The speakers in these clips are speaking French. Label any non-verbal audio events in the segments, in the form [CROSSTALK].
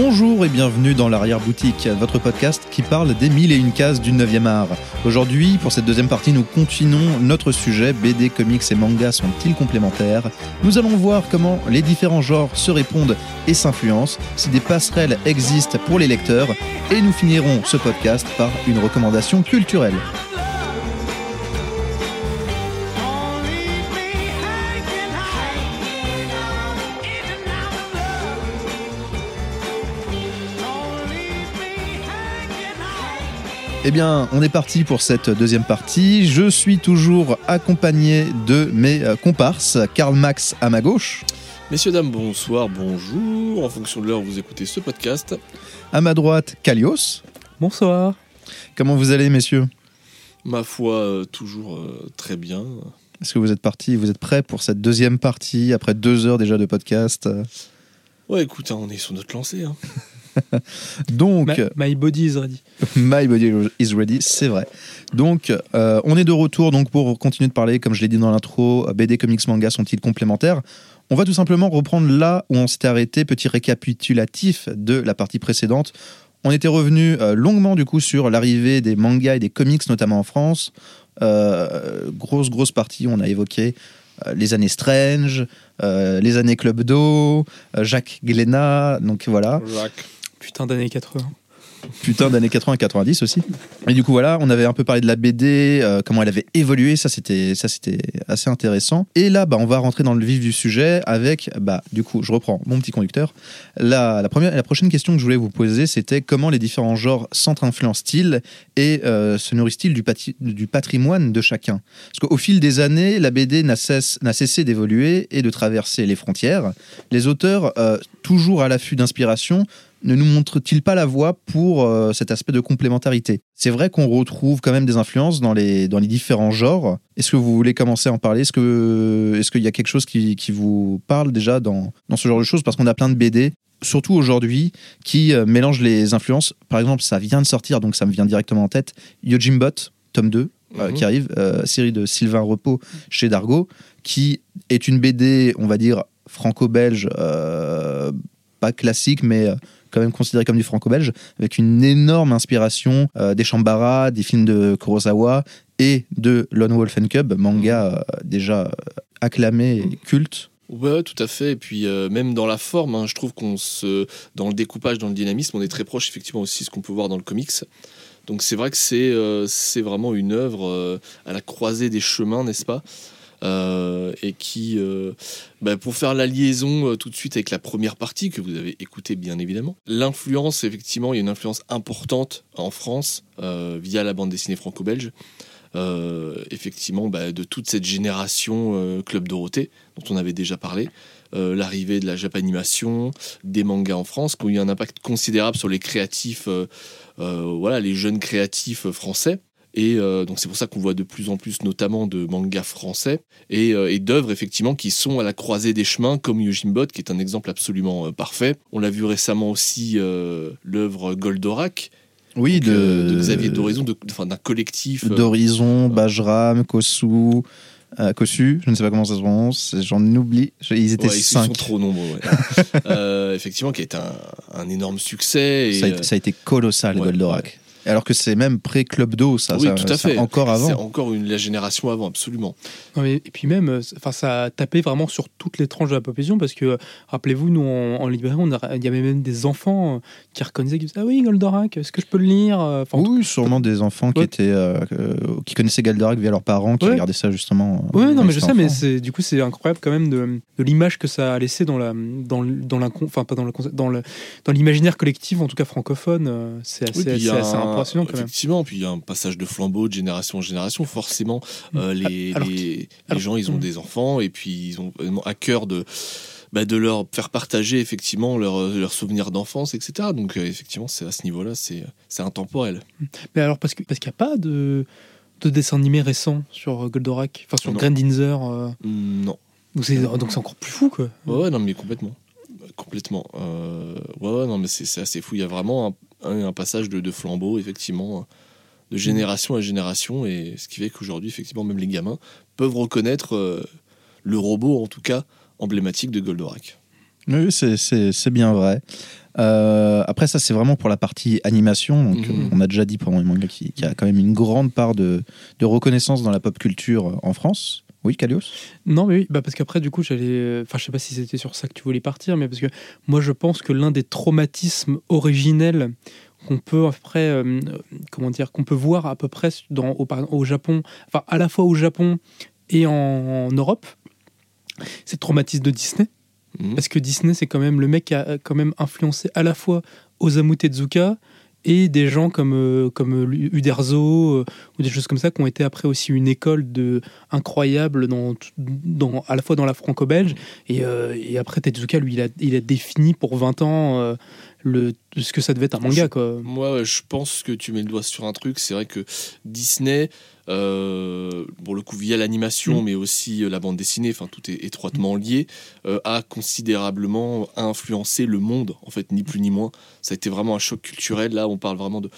Bonjour et bienvenue dans l'arrière-boutique, votre podcast qui parle des mille et une cases du 9e art. Aujourd'hui, pour cette deuxième partie, nous continuons notre sujet BD, comics et mangas sont-ils complémentaires? Nous allons voir comment les différents genres se répondent et s'influencent, si des passerelles existent pour les lecteurs, et nous finirons ce podcast par une recommandation culturelle. Eh bien, on est parti pour cette deuxième partie. Je suis toujours accompagné de mes euh, comparses. Karl Max à ma gauche. Messieurs, dames, bonsoir, bonjour. En fonction de l'heure où vous écoutez ce podcast. À ma droite, Kalios. Bonsoir. Comment vous allez, messieurs? Ma foi, euh, toujours euh, très bien. Est-ce que vous êtes partis, vous êtes prêts pour cette deuxième partie après deux heures déjà de podcast? Ouais, écoute, hein, on est sur notre lancée. Hein. [LAUGHS] [LAUGHS] Donc, my, my body is ready. My body is ready, c'est vrai. Donc, euh, on est de retour donc pour continuer de parler, comme je l'ai dit dans l'intro, BD, comics, manga sont-ils complémentaires? On va tout simplement reprendre là où on s'était arrêté, petit récapitulatif de la partie précédente. On était revenu euh, longuement du coup sur l'arrivée des mangas et des comics, notamment en France. Euh, grosse, grosse partie, on a évoqué euh, les années Strange, euh, les années Club d'eau, euh, Jacques Glénat, donc voilà. Jacques. Putain d'années 80. Putain d'années 80 et 90 aussi. Et du coup voilà, on avait un peu parlé de la BD, euh, comment elle avait évolué, ça c'était assez intéressant. Et là bah on va rentrer dans le vif du sujet avec bah du coup, je reprends mon petit conducteur. La, la première la prochaine question que je voulais vous poser, c'était comment les différents genres s'entre-influencent-ils et euh, se nourrissent-ils du, patrimoine de chacun? Parce qu'au fil des années, la BD n'a cessé d'évoluer et de traverser les frontières. Les auteurs euh, toujours à l'affût d'inspiration ne nous montre-t-il pas la voie pour euh, cet aspect de complémentarité? C'est vrai qu'on retrouve quand même des influences dans les, dans les différents genres. Est-ce que vous voulez commencer à en parler? Est-ce que est-ce qu'il y a quelque chose qui, qui vous parle déjà dans, dans ce genre de choses? Parce qu'on a plein de BD, surtout aujourd'hui, qui euh, mélangent les influences. Par exemple, ça vient de sortir, donc ça me vient directement en tête. Yojimbot, tome 2, euh, Mhm. qui arrive, euh, série de Sylvain Repos chez Dargo, qui est une BD, on va dire, franco-belge, pas classique, mais quand même considéré comme du franco-belge, avec une énorme inspiration euh, des Shambara, des films de Kurosawa et de Lone Wolf and Cub, manga euh, déjà euh, acclamé et culte. Ouais, tout à fait. Et puis euh, même dans la forme, hein, je trouve qu'on se, dans le découpage, dans le dynamisme, on est très proche effectivement aussi de ce qu'on peut voir dans le comics. Donc c'est vrai que c'est c'est vraiment une œuvre à la croisée des chemins, n'est-ce pas? Euh, et qui, euh, bah, pour faire la liaison euh, tout de suite avec la première partie que vous avez écoutée bien évidemment, l'influence effectivement, il y a une influence importante en France via la bande dessinée franco-belge. Effectivement, bah, de toute cette génération Club Dorothée dont on avait déjà parlé, l'arrivée de la japanimation, des mangas en France, qui ont eu un impact considérable sur les créatifs, voilà, les jeunes créatifs français. Et euh, donc c'est pour ça qu'on voit de plus en plus notamment de mangas français et, euh, et d'œuvres effectivement qui sont à la croisée des chemins comme Yojimbot qui est un exemple absolument euh, parfait. On l'a vu récemment aussi euh, l'œuvre Goldorak Oui, donc, de, euh, de Xavier enfin, d'un collectif. euh, d'Horizon, Bajram, Kosu, euh, Kosu, je ne sais pas comment ça se prononce, j'en oublie, ils étaient Ouais, ils sont cinq. trop nombreux. ouais. [LAUGHS] Euh, effectivement, qui a été un, un énorme succès. Et, ça, a été, ça a été colossal, ouais, Goldorak. Alors que c'est même pré-Club d'eau, ça, Oui, ça- tout à ça- fait. encore C'est avant. encore une, la génération avant, absolument. Non, mais- et puis même, euh, enfin, ça a tapé vraiment sur toutes les tranches de la population parce que, euh, rappelez-vous, nous en, en il y avait même des enfants euh, qui reconnaissaient, qui disaient, ah oui, Goldorak, est-ce que je peux le lire Enfin, en tout- Oui, sûrement des enfants qui étaient euh, qui connaissaient Goldorak via leurs parents, qui Ouais. regardaient ça justement. Ouais, non, mais je sais, mais c'est du coup c'est incroyable quand même de, de l'image que ça a laissé dans la dans dans l'incon- enfin pas dans le dans le dans l'imaginaire collectif en tout cas francophone. C'est assez, Oui, c'est assez un- impressionnant quand même. Effectivement, puis il y a un passage de flambeau de génération en génération. Forcément, euh, les, Alors les, qu'il- les alors- gens, ils ont Mm. des enfants et puis ils ont à cœur de, bah, de leur faire partager effectivement leurs leurs souvenirs d'enfance, etc. Donc euh, effectivement, c'est à ce niveau-là, c'est c'est intemporel. Mais alors parce que parce qu'il n'y a pas de de dessin animé récent sur euh, Goldorak, enfin sur. Grandinzer. euh, Mm, Non. donc c'est encore plus fou quoi. Ouais, ouais, non, mais complètement. Complètement. Euh, ouais, ouais, non, mais c'est c'est assez fou. Il y a vraiment un, un- un passage de, de flambeau, effectivement, de génération à génération, et ce qui fait qu'aujourd'hui, effectivement, même les gamins peuvent reconnaître euh, le robot, en tout cas, emblématique de Goldorak. Oui, c'est- bien vrai. Euh, après, ça, c'est vraiment pour la partie animation. Donc, Mhm. On a déjà dit pendant les mangas qu'il qu'il y a quand même une grande part de, de reconnaissance dans la pop culture en France. Oui, Kalios Non, mais oui, bah parce qu'après, du coup, j'allais. Enfin, je sais pas si c'était sur ça que tu voulais partir, mais parce que moi, je pense que l'un des traumatismes originels qu'on peut après, euh, comment dire, qu'on peut voir à peu près dans, au, au Japon, enfin, à la fois au Japon et en, en Europe, c'est le traumatisme de Disney. Mhm. Parce que Disney, c'est quand même le mec qui a quand même influencé à la fois Osamu Tezuka et des gens comme, euh, comme Uderzo euh, ou des choses comme ça qui ont été après aussi une école de incroyable dans, dans, à la fois dans la franco-belge et, euh, et après Tezuka lui il a, il a défini pour 20 ans euh, le, ce que ça devait être un manga quoi. Moi, je pense que tu mets le doigt sur un truc. C'est vrai que Disney, euh, pour le coup, via l'animation, Mm. mais aussi euh, la bande dessinée, enfin, tout est étroitement lié, euh, a considérablement influencé le monde, en fait, ni plus ni moins. Ça a été vraiment un choc culturel. Là, on parle vraiment de.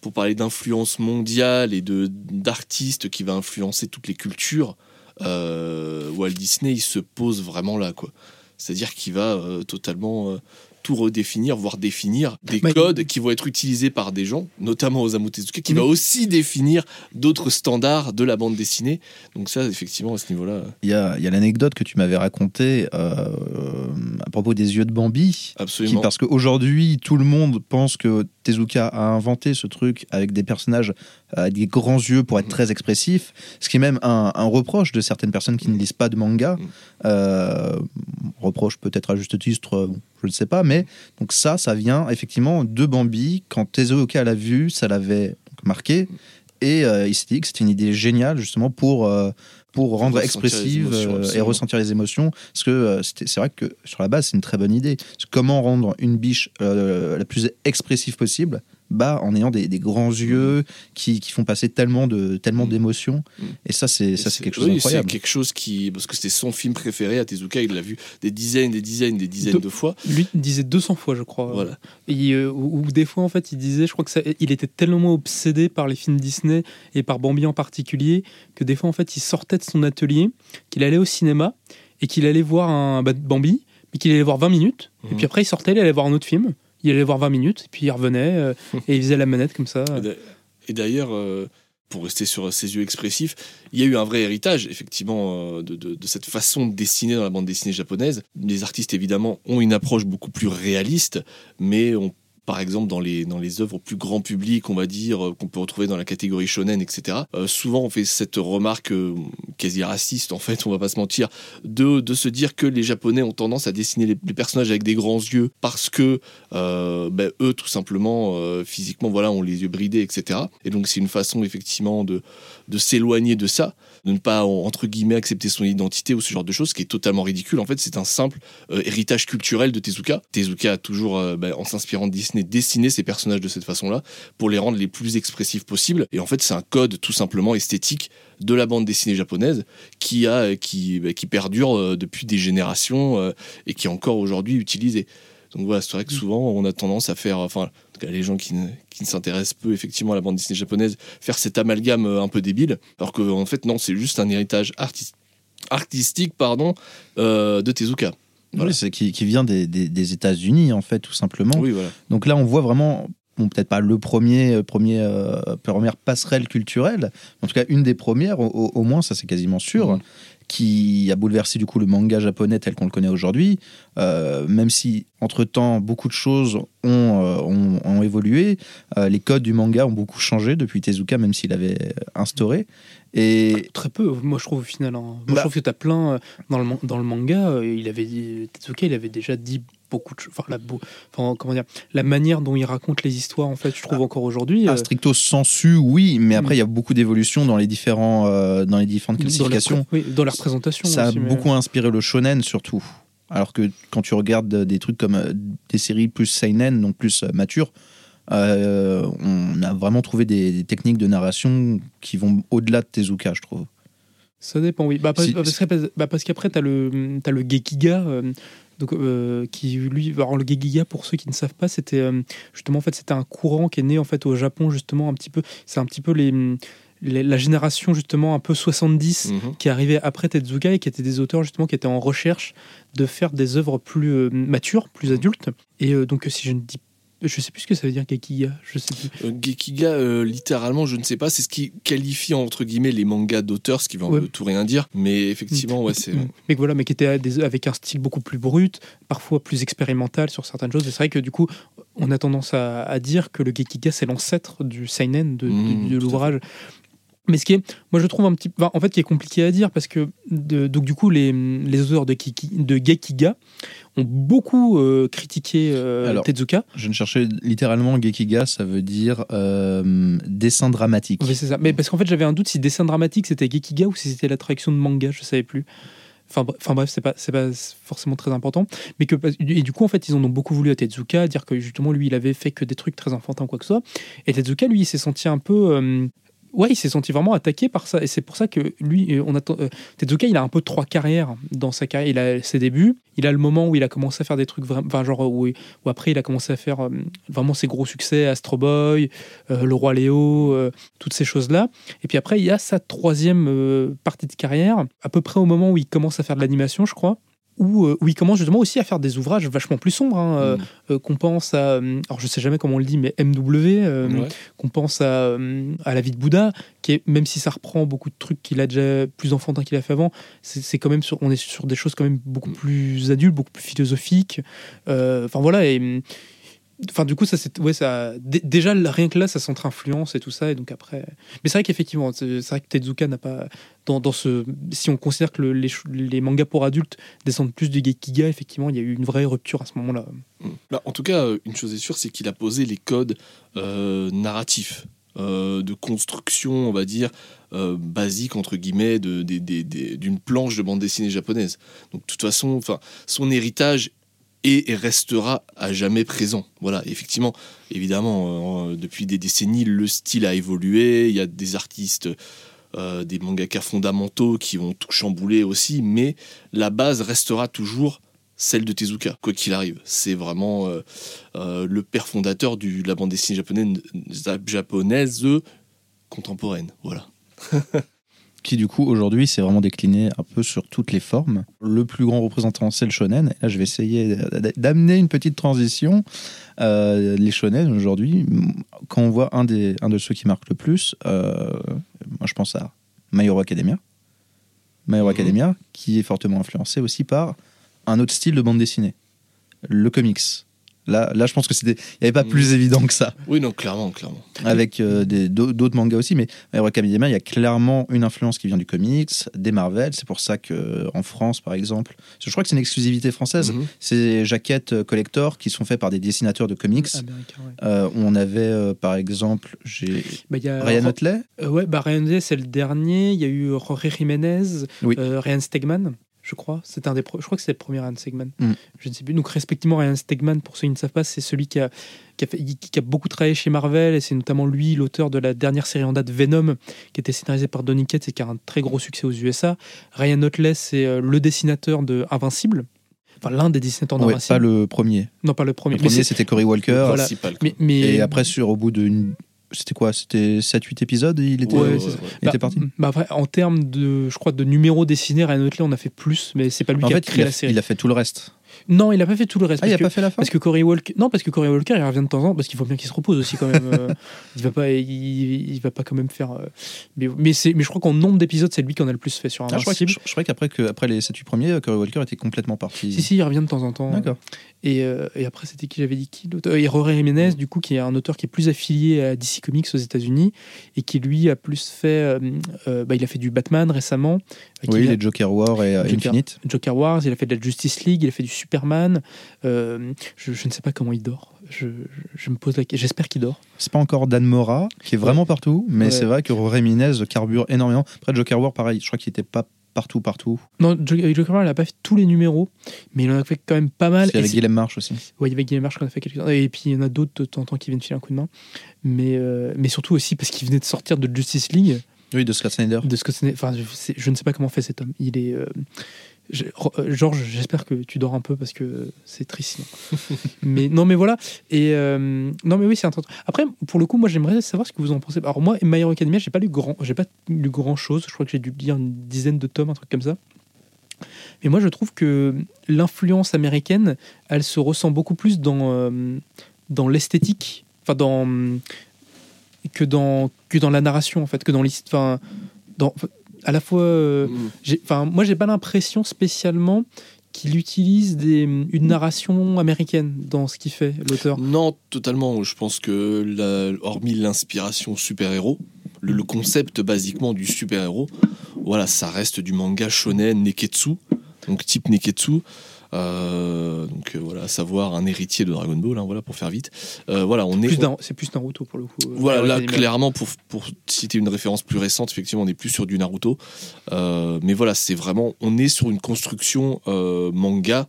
Pour parler d'influence mondiale et de d'artistes qui va influencer toutes les cultures, euh, Walt Disney, il se pose vraiment là, quoi. C'est-à-dire qu'il va euh, totalement euh, tout redéfinir, voire définir des codes qui vont être utilisés par des gens, notamment Osamu Tezuka, qui va aussi définir d'autres standards de la bande dessinée. Donc ça, effectivement, à ce niveau-là, Il y a, il y a l'anecdote que tu m'avais racontée euh, à propos des yeux de Bambi. Qui, absolument. parce qu'aujourd'hui, tout le monde pense que Tezuka a inventé ce truc avec des personnages euh, des grands yeux pour être Mhm. très expressifs, ce qui est même un, un reproche de certaines personnes qui ne lisent pas de manga. Mhm. Euh, reproche peut-être à juste titre, euh, je ne sais pas, mais donc ça, ça vient effectivement de Bambi. Quand Tezuka l'a vu, ça l'avait marqué. Et euh, il s'est dit que c'était une idée géniale justement pour, euh, pour rendre expressive euh, et ressentir les émotions. Parce que c'est vrai que sur la base, c'est une très bonne idée. Comment rendre une biche la plus expressive possible bah, en ayant des, des grands yeux qui, qui font passer tellement de tellement Mm. d'émotions. Mm. Et ça, c'est ça, c'est quelque chose oui, d'incroyable. C'est quelque chose qui, parce que c'était son film préféré à Tezuka, il l'a vu des dizaines, des dizaines, des dizaines De- de fois. Lui il disait 200 fois je crois. Voilà. Et, euh, ou, ou des fois, en fait, il disait, je crois que ça, il était tellement obsédé par les films Disney et par Bambi en particulier que des fois, en fait, il sortait de son atelier, qu'il allait au cinéma et qu'il allait voir un bah, Bambi, mais qu'il allait voir 20 minutes. Et puis après, il sortait, il allait voir un autre film. Il allait voir 20 minutes, puis il revenait euh, et il faisait la manette comme ça. Et d'a- Et d'ailleurs, euh, pour rester sur ses yeux expressifs, il y a eu un vrai héritage, effectivement, euh, de, de- de cette façon de dessiner dans la bande dessinée japonaise. Les artistes, évidemment, ont une approche beaucoup plus réaliste, mais on par exemple dans les, dans les œuvres plus grand public, on va dire, euh, qu'on peut retrouver dans la catégorie shonen, etc. euh, souvent on fait cette remarque euh, quasi raciste, en fait, on va pas se mentir, de, de se dire que les Japonais ont tendance à dessiner les, personnages avec des grands yeux parce que ben, eux, tout simplement, physiquement, voilà, ont les yeux bridés, etc. Et donc c'est une façon effectivement de, de s'éloigner de ça, de ne pas entre guillemets accepter son identité ou ce genre de choses, qui est totalement ridicule. En fait, c'est un simple héritage culturel de Tezuka. Tezuka toujours, ben, en s'inspirant de Disney, dessiné ses personnages de cette façon-là pour les rendre les plus expressifs possibles. Et en fait, c'est un code tout simplement esthétique de la bande dessinée japonaise qui a qui, ben, qui perdure euh, depuis des générations euh, et qui est encore aujourd'hui utilisé. Donc voilà, c'est vrai que souvent on a tendance à faire, enfin, en tout cas les gens qui ne, qui ne s'intéressent peu effectivement à la bande dessinée japonaise, faire cet amalgame euh, un peu débile, alors que en fait non, c'est juste un héritage artis- artistique pardon, euh, de Tezuka. Voilà. Oui, qui, qui vient des, des- des États-Unis, en fait, tout simplement. Oui, voilà. Donc là, on voit vraiment, bon, peut-être pas le premier, euh, premier euh, première passerelle culturelle, en tout cas une des premières, au, moins, ça c'est quasiment sûr, Mhm. qui a bouleversé du coup le manga japonais tel qu'on le connaît aujourd'hui. Euh, même si entre-temps beaucoup de choses ont, euh, ont, ont évolué, les codes du manga ont beaucoup changé depuis Tezuka, même s'il avait instauré. Et Très peu, moi je trouve au final. hein. Moi Bah. je trouve que t'as plein. euh, Dans le, dans le manga, euh, il avait dit. Tetsuka, il avait déjà dit beaucoup de choses. Enfin, la, beau- enfin, comment dire La manière dont il raconte les histoires, en fait, je trouve encore aujourd'hui. euh, stricto sensu, oui, mais après Mhm. il y a beaucoup d'évolutions dans les différents euh, dans les différentes dans, la, classifications. oui, dans la représentation. ça a mais- beaucoup inspiré le shonen surtout. Alors que quand tu regardes des trucs comme euh, des séries plus seinen, donc plus euh, matures, euh, on a vraiment trouvé des, des techniques de narration qui vont au-delà de Tezuka, je trouve. Ça dépend, oui. Bah, parce, Si- parce qu'après- bah, parce qu'après, tu as le, t'as le Gekiga, euh, donc, euh, qui lui. Alors, le Gekiga, pour ceux qui ne savent pas, c'était euh, justement en fait, c'était un courant qui est né en fait au Japon, justement, un petit peu. C'est un petit peu les, les- la génération justement un peu 70 Mhm. qui arrivait après Tezuka et qui étaient des auteurs justement qui étaient en recherche de faire des œuvres plus euh, matures, plus adultes. Et euh, donc si je ne dis je sais plus ce que ça veut dire Gekiga, je sais plus. Euh, Gekiga, euh, littéralement, je ne sais pas, c'est ce qui qualifie entre guillemets les mangas d'auteurs, ce qui veut Ouais. tout rien dire, mais effectivement, ouais, c'est. Mm. Mais voilà, mais qui était des- avec un style beaucoup plus brut, parfois plus expérimental sur certaines choses. Et c'est vrai que du coup, on a tendance à, à dire que le Gekiga c'est l'ancêtre du seinen de, de- Mm, de l'ouvrage. Mais ce qui est, moi je trouve un petit, enfin, en fait, qui est compliqué à dire parce que de- donc du coup les, les auteurs de, Kiki, de Gekiga ont beaucoup euh, critiqué euh, Alors, Tezuka. Je ne cherchais littéralement Gekiga, ça veut dire euh, dessin dramatique. Oui, c'est ça. Mais parce qu'en fait, j'avais un doute si dessin dramatique c'était Gekiga ou si c'était la traduction de manga, je savais plus. Enfin, bre- enfin bref, c'est pas, c'est pas forcément très important. Mais que, et du coup, en fait, ils en ont beaucoup voulu à Tezuka, dire que justement, lui, il avait fait que des trucs très enfantins quoi que ce soit. Et Tezuka, lui, il s'est senti un peu. Ouais, il s'est senti vraiment attaqué par ça. Et c'est pour ça que lui, euh, on attend. euh, Tezuka, il a un peu trois carrières dans sa carrière. Il a ses débuts, il a le moment où il a commencé à faire des trucs vraiment. Enfin, genre, où, après, il a commencé à faire euh, vraiment ses gros succès, Astro Boy, euh, Le Roi Léo, toutes ces choses-là. Et puis après, il y a sa troisième partie de carrière, à peu près au moment où il commence à faire de l'animation, je crois. Où, euh, où il commence justement aussi à faire des ouvrages vachement plus sombres, hein, euh, Mm. euh, qu'on pense à, alors je sais jamais comment on le dit, mais MW, euh, Ouais. qu'on pense à, à la vie de Bouddha, qui est, même si ça reprend beaucoup de trucs qu'il a déjà plus enfantin qu'il a fait avant, c'est quand même sur, on est sur des choses quand même beaucoup Mm. plus adultes, beaucoup plus philosophiques. Euh, Enfin voilà, et enfin du coup ça c'est ouais ça dé- déjà rien que là ça centre influence et tout ça et donc après mais c'est vrai qu'effectivement c'est vrai que Tezuka n'a pas dans, dans ce si on considère que le- les, mangas pour adultes descendent plus du Gekiga effectivement il y a eu une vraie rupture à ce moment-là Mm. Bah, en tout cas, euh, une chose est sûre, c'est qu'il a posé les codes euh, narratifs euh, de construction, on va dire, basique, entre guillemets, d'une planche de bande dessinée japonaise. Donc, de toute façon, son héritage et restera à jamais présent. Voilà, effectivement, évidemment, euh, depuis des décennies, le style a évolué, il y a des artistes... euh, des mangaka fondamentaux qui vont tout chambouler aussi, mais la base restera toujours celle de Tezuka, quoi qu'il arrive. C'est vraiment euh, le père fondateur de la bande dessinée japonaise, japonaise contemporaine. Voilà. [LAUGHS] qui du coup aujourd'hui s'est vraiment décliné un peu sur toutes les formes. Le plus grand représentant c'est le shonen. Et là je vais essayer d'amener une petite transition. Euh, les shonen aujourd'hui, quand on voit un, des, un de ceux qui marquent le plus, euh, moi je pense à My Hero Academia. My Hero Mhm. Academia qui est fortement influencé aussi par un autre style de bande dessinée, le comics. Là, là je pense que c'était, il n'y avait pas plus évident que ça Oui, non, clairement, clairement. avec euh, des- d'autres mangas aussi, mais Academia, il y a clairement une influence qui vient du comics, des Marvel. C'est pour ça que en France, par exemple, je crois que c'est une exclusivité française. Mhm. Ces jaquettes euh, collector qui sont faites par des dessinateurs de comics. américain ouais. Euh, où on avait, euh, par exemple, j'ai Bah, il y a Ryan Otley. Euh, ouais, bah Ryan Day, c'est le dernier. Il y a eu Jorge Jiménez, Oui. euh, Ryan Stegman, je crois. C'était un des pro- je crois que c'est le premier Ryan Stegman. Mm. Je ne sais plus. Donc, respectivement, Ryan Stegman, pour ceux qui ne savent pas, c'est celui qui a, qui, a fait- qui a beaucoup travaillé chez Marvel. Et c'est notamment lui, l'auteur de la dernière série en date Venom, qui était scénarisée par Donny Cates et qui a un très gros succès aux USA. Ryan Otley, c'est euh, le dessinateur de Invincible. Enfin, l'un des dessinateurs Ouais, d'Invincible. pas le premier. Non, pas le premier. Le premier, c'est- c'était Cory Walker. Voilà. Principal, quoi. mais, mais- Et après, sur, au bout d'une. C'était quoi C'était 7-8 épisodes il était, Ouais, il était parti? Bah après, en termes de, je crois, de numéros dessinés, Ryan Otley, on a fait plus, mais c'est pas lui En qui a créé il a, la série. il a fait tout le reste. Non, il a pas fait tout le reste. Ah, il a que- pas fait la fin Parce que Corey Walker, non, parce que Corey Walker, il revient de temps en temps, parce qu'il faut bien qu'il se repose aussi quand même. euh, [LAUGHS] il va pas, il, il va pas quand même faire. euh, mais, mais c'est, mais je crois qu'en nombre d'épisodes, c'est lui qui en a le plus fait sur Ah, je crois, que- je, je crois qu'après que, après les 7-8 premiers, Cory Walker était complètement parti. Si si, il revient de temps en temps. D'accord. Et, euh, et après, c'était qui j'avais dit qui l'auteur Et Rory Jiménez, du coup, qui est un auteur qui est plus affilié à DC Comics aux États-Unis et qui lui a plus fait. euh, euh, bah, il a fait du Batman récemment. euh, Oui, les Joker War et euh, Joker. Infinite. Joker Wars, il a fait de la Justice League, il a fait du Superman. Euh, je, je ne sais pas comment il dort. Je, me pose la question. J'espère qu'il dort. C'est pas encore Dan Mora, qui est vraiment partout, mais Ouais. c'est vrai que Ramirez carbure énormément. Après, Joker War, pareil, je crois qu'il était pas partout, partout. Non, Jo- Joker Wars, il n'a pas fait tous les numéros, mais il en a fait quand même pas mal. C'est- Guillaume March aussi. Ouais, il y avait Guillaume March qu'on a fait quelques Et puis il y en a d'autres de temps en temps qui viennent filer un coup de main. Mais, euh, mais surtout aussi parce qu'il venait de sortir de Justice League. Oui, de Scott Snyder. De Scott Snyder. Enfin, je, ne sais pas comment fait cet homme. Il est. euh, euh, Georges, j'espère que tu dors un peu parce que c'est triste. sinon. [LAUGHS] mais non, mais voilà. Et euh, non, mais oui, c'est intéressant. Après, pour le coup, moi, j'aimerais savoir ce que vous en pensez. Alors moi, My Hero Academia, j'ai pas lu grand, j'ai pas lu grand chose. Je crois que j'ai dû lire une dizaine de tomes, un truc comme ça. Mais moi, je trouve que l'influence américaine, elle se ressent beaucoup plus dans euh, dans l'esthétique, enfin que dans que dans la narration en fait, que dans l'histoire, dans à la fois. euh, Mm. Enfin, moi, j'ai pas l'impression spécialement qu'il utilise des, une narration américaine dans ce qu'il fait, l'auteur. Non, totalement. Je pense que, la- hormis l'inspiration super-héros, le, le concept basiquement du super-héros, voilà, ça reste du manga shonen neketsu, donc type neketsu. Euh, donc euh, voilà, à savoir un héritier de Dragon Ball, hein, voilà pour faire vite. Euh, voilà, on est. Plus on- Nar- C'est plus Naruto pour le coup. voilà, là, clairement, pour, pour citer une référence plus récente, effectivement, on est plus sur du Naruto. Euh, mais voilà, c'est vraiment, on est sur une construction euh, manga,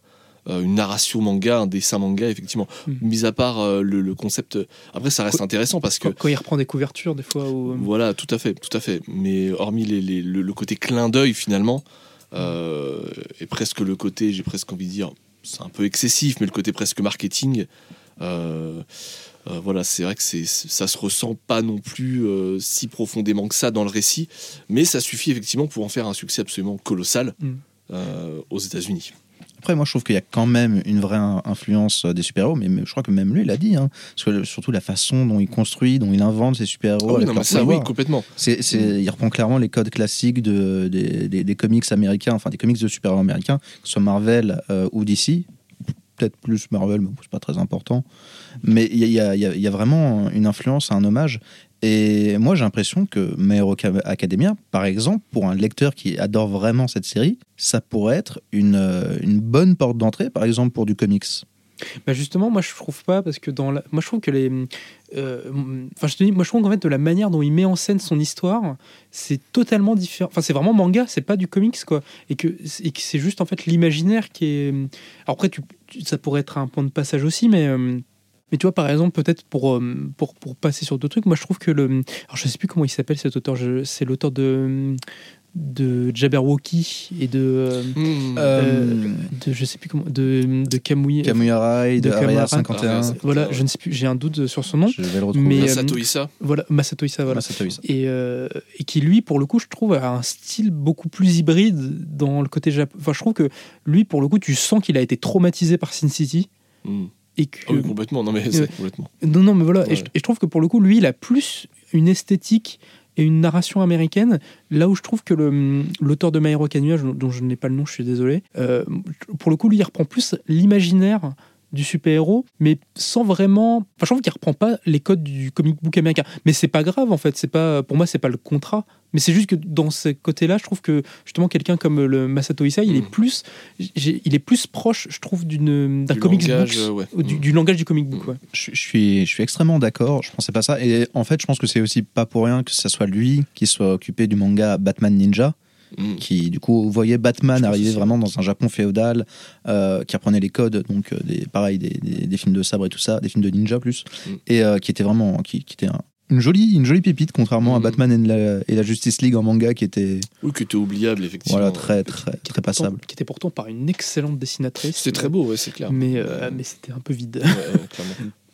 euh, une narration manga, un dessin manga, effectivement. Mm. Mis à part euh, le, le concept. Après, ça reste Qu- intéressant parce que. Quand, quand il reprend des couvertures, des fois. Où, euh, Voilà, tout à fait, tout à fait. Mais hormis les- les- le, le côté clin d'œil, finalement, euh, et presque le côté, j'ai presque envie de dire, c'est un peu excessif, mais le côté presque marketing, euh, euh, voilà, c'est vrai que c'est, ça se ressent pas non plus euh, si profondément que ça dans le récit, mais ça suffit effectivement pour en faire un succès absolument colossal Mm. aux États-Unis. Après, moi, je trouve qu'il y a quand même une vraie in- influence euh, des super-héros, mais je crois que même lui, il a dit. Hein, parce que surtout la façon dont il construit, dont il invente ses super-héros. Ah oui, avec non, leur mais ça, oui, pouvoir. complètement. C'est- il reprend clairement les codes classiques de, des, des- des comics américains, enfin des comics de super-héros américains, que ce soit Marvel euh, ou DC. Peut-être plus Marvel, mais c'est pas très important. Mais il y a, il y a- il y a- il y a vraiment une influence, un hommage. Et moi, j'ai l'impression que My Hero Ca- Academia, par exemple, pour un lecteur qui adore vraiment cette série, ça pourrait être une, euh, une bonne porte d'entrée, par exemple, pour du comics. Bah justement, moi je trouve pas parce que dans la... moi je trouve que les, euh, enfin je te dis, moi je trouve qu'en fait de la manière dont il met en scène son histoire, c'est totalement différent. Enfin c'est vraiment manga, c'est pas du comics quoi, et que c'est juste en fait l'imaginaire qui est. Après ça pourrait être un point de passage aussi, mais euh, mais tu vois par exemple peut-être pour euh, pour pour passer sur d'autres trucs, moi je trouve que le, alors je sais plus comment il s'appelle cet auteur, je- c'est l'auteur de de Jabberwocky et de euh, Mm. euh, de je sais plus comment de de Kamui Kamuya Rai, de de Area Kamuya 51. Rai. voilà, je ne sais plus, j'ai un doute sur son nom. Je vais le retrouver. Mais, Masato Issa, Voilà, Masato Issa, voilà. Masato Issa. Et, euh, et qui, lui, pour le coup, je trouve, a un style beaucoup plus hybride dans le côté japonais. Enfin, je trouve que lui, pour le coup, tu sens qu'il a été traumatisé par Sin City. Mm. Et que... Ah oui, complètement. Non, mais c'est complètement. non, non, mais voilà. Et, je, et je trouve que pour le coup, lui, il a plus une esthétique et une narration américaine. Là où je trouve que le- l'auteur de My je- dont je n'ai pas le nom, je suis désolé, euh, pour le coup, lui, il reprend plus l'imaginaire du super-héros, mais sans vraiment. Enfin, je trouve qu'il reprend pas les codes du comic book américain. Mais c'est pas grave, en fait. C'est pas, pour moi, c'est pas le contrat. Mais c'est juste que dans ce côté-là, je trouve que justement, quelqu'un comme le Masato Issa, il est Mm. plus, il est plus proche, je trouve, d'une d'un langage, book, euh, ouais. ou du, Mm. du langage du comic book. Ouais. Je, je suis, je suis extrêmement d'accord. Je pensais pas ça. Et en fait, je pense que c'est aussi pas pour rien que ce soit lui qui soit occupé du manga Batman Ninja, Mm. qui du coup voyait Batman arriver vraiment dans un Japon féodal, euh, qui apprenait les codes, donc euh, des, pareil des, des- des films de sabre et tout ça, des films de ninja plus, Mm. et euh, qui était vraiment, qui, qui était un- une jolie, une jolie pépite, contrairement à Mm. Batman et la, et la Justice League en manga, qui était Oui, qui était oubliable, effectivement. voilà très très Qui très était passable. pourtant- qui était pourtant par une excellente dessinatrice. C'était très beau, ouais, c'est clair. Mais, euh, mais c'était un peu vide. Ouais.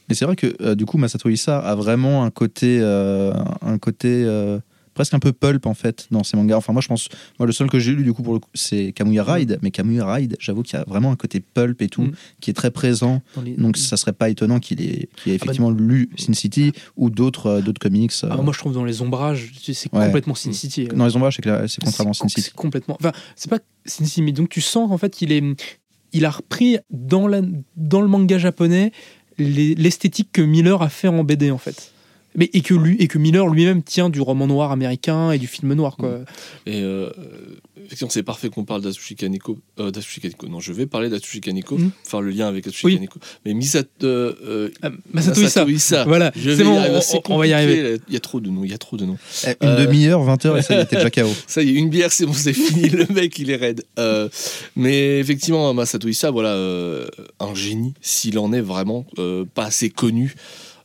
Et [LAUGHS] c'est vrai que euh, du coup Masato Issa a vraiment un côté, euh, un côté euh, presque un peu pulp en fait dans ses mangas. Enfin moi je pense, moi le seul que j'ai lu du coup pour le coup, c'est Kamuya Ride, mais Kamuya Ride, j'avoue qu'il y a vraiment un côté pulp et tout Mm. qui est très présent. Les- Donc ça serait pas étonnant qu'il ait, qu'il ait Ah bah- effectivement lu Sin City ou d'autres euh, d'autres comics. euh. Ah, moi, je trouve dans les ombrages, c'est Ouais. complètement Sin City. dans les ombrages, c'est c'est contrairement Sin City. c'est complètement. Enfin, c'est pas Sin City, mais donc tu sens qu'en fait, il est, il a repris dans la, dans le manga japonais les- l'esthétique que Miller a fait en BD en fait. Mais et que lui et que Miller lui-même tient du roman noir américain et du film noir quoi. Et euh, effectivement, c'est parfait qu'on parle d'Atsushi Kaneko. Euh, d'Atsushi Kaneko. Non, je vais parler d'Atsushi Kaneko, Mm. faire le lien avec Atsushi Oui. Kaneko. Mais Misato, euh, euh, Ah, Masato Issa. Issa. Voilà, c'est y bon, on- va y arriver. Il y a trop de noms, il y a trop de noms. Une Euh, demi-heure, 20 heures et ça il était déjà [LAUGHS] KO. Ça y est, une bière, c'est bon, c'est fini. Le mec, il est raide. Euh, mais effectivement, Masato Issa, voilà, euh, un génie, s'il en est vraiment euh, pas assez connu.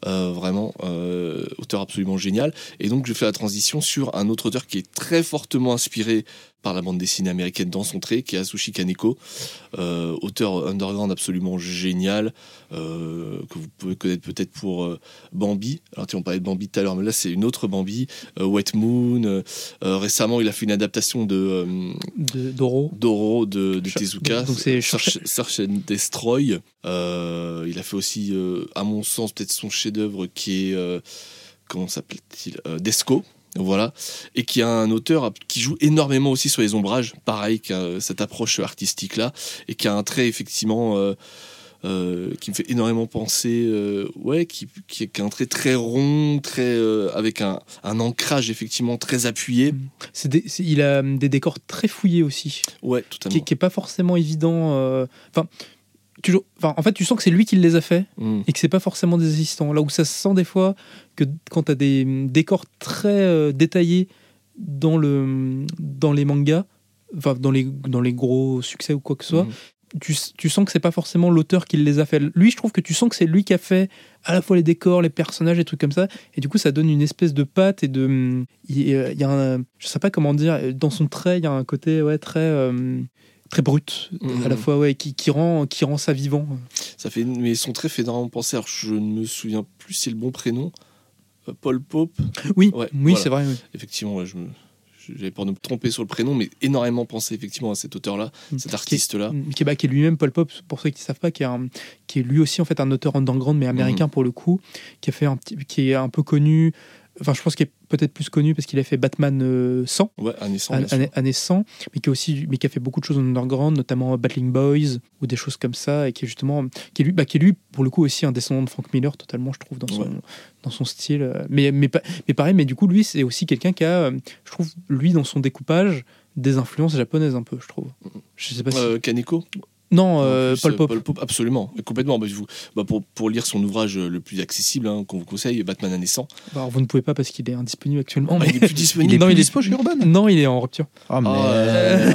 Euh, vraiment, euh, auteur absolument génial. Et donc, je fais la transition sur un autre auteur qui est très fortement inspiré par la bande dessinée américaine dans son trait, qui est Asushi Kaneko, euh, auteur underground absolument génial, euh, que vous pouvez connaître peut-être pour euh, Bambi. Alors, tu on parlait de Bambi tout à l'heure, mais là, c'est une autre Bambi, Wet Moon. récemment, il a fait une adaptation de De- Doro. Doro de, de Ch- Tezuka, donc c'est Search, Search and Destroy. Il a fait aussi, à mon sens, peut-être son chef-d'œuvre qui est, comment s'appelle-t-il Desco. Voilà, et qui a un auteur qui joue énormément aussi sur les ombrages, pareil, qui a cette approche artistique là, et qui a un trait effectivement euh, euh, qui me fait énormément penser, euh, ouais, qui, qui, qui a un trait très rond, très euh, avec un, un ancrage effectivement très appuyé. C'est des- il a hum, des décors très fouillés aussi, Ouais, qui, totalement. qui est pas forcément évident. euh, Enfin, toujours. Enfin, en fait, tu sens que c'est lui qui les a fait Mm. et que c'est pas forcément des assistants. Là où ça se sent des fois que quand tu as des hum, décors très euh, détaillés dans, le, dans les mangas, enfin dans les, dans les gros succès ou quoi que ce soit, tu, tu sens que c'est pas forcément l'auteur qui les a fait. Lui, je trouve que tu sens que c'est lui qui a fait à la fois les décors, les personnages et trucs comme ça. Et du coup, ça donne une espèce de patte et de. Il y a il y a un. Je sais pas comment dire. Dans son trait, il y a un côté ouais, très. euh, très brut Mhm. à la fois ouais qui, qui rend qui rend ça vivant Ça fait, mais son trait fait énormément penser. Alors, je ne me souviens plus si c'est le bon prénom. Euh, Paul Pope. oui Ouais, oui voilà. c'est vrai oui. Effectivement, ouais, je me, j'avais peur de me tromper sur le prénom, mais énormément pensé effectivement à cet auteur-là, cet artiste-là. qui, est- bah, qui est lui-même Paul Pop, pour ceux qui ne savent pas, qui est, un- qui est lui aussi en fait un auteur underground mais américain pour le coup, qui a fait un qui est un peu connu. Enfin, je pense qu'il est peut-être plus connu parce qu'il a fait Batman euh, 100, Ouais, un naissant. an- bien sûr. année, année 100, mais qui a aussi, mais qui a fait beaucoup de choses en underground, notamment Battling Boys ou des choses comme ça, et qui est justement, qui est lui, bah, qui est lui pour le coup aussi un descendant de Frank Miller totalement, je trouve, dans son, Ouais. dans son style. euh, Mais, mais, mais pareil, mais du coup, lui, c'est aussi quelqu'un qui a, euh, je trouve, lui dans son découpage, des influences japonaises un peu, je trouve. Je sais pas si. Euh, Kaneko Non, euh, plus, Paul euh, Pop. Paul Pope, absolument, Mais complètement. Bah, vous- bah, pour, pour lire son ouvrage le plus accessible, hein, qu'on vous conseille, Batman à naissant. Alors, vous ne pouvez pas parce qu'il est indisponible actuellement. Ah, mais- il est plus disponible. [LAUGHS] Il est non, plus il est dispo chez Urban Non, il est en rupture. Ah, Ah, merde. euh,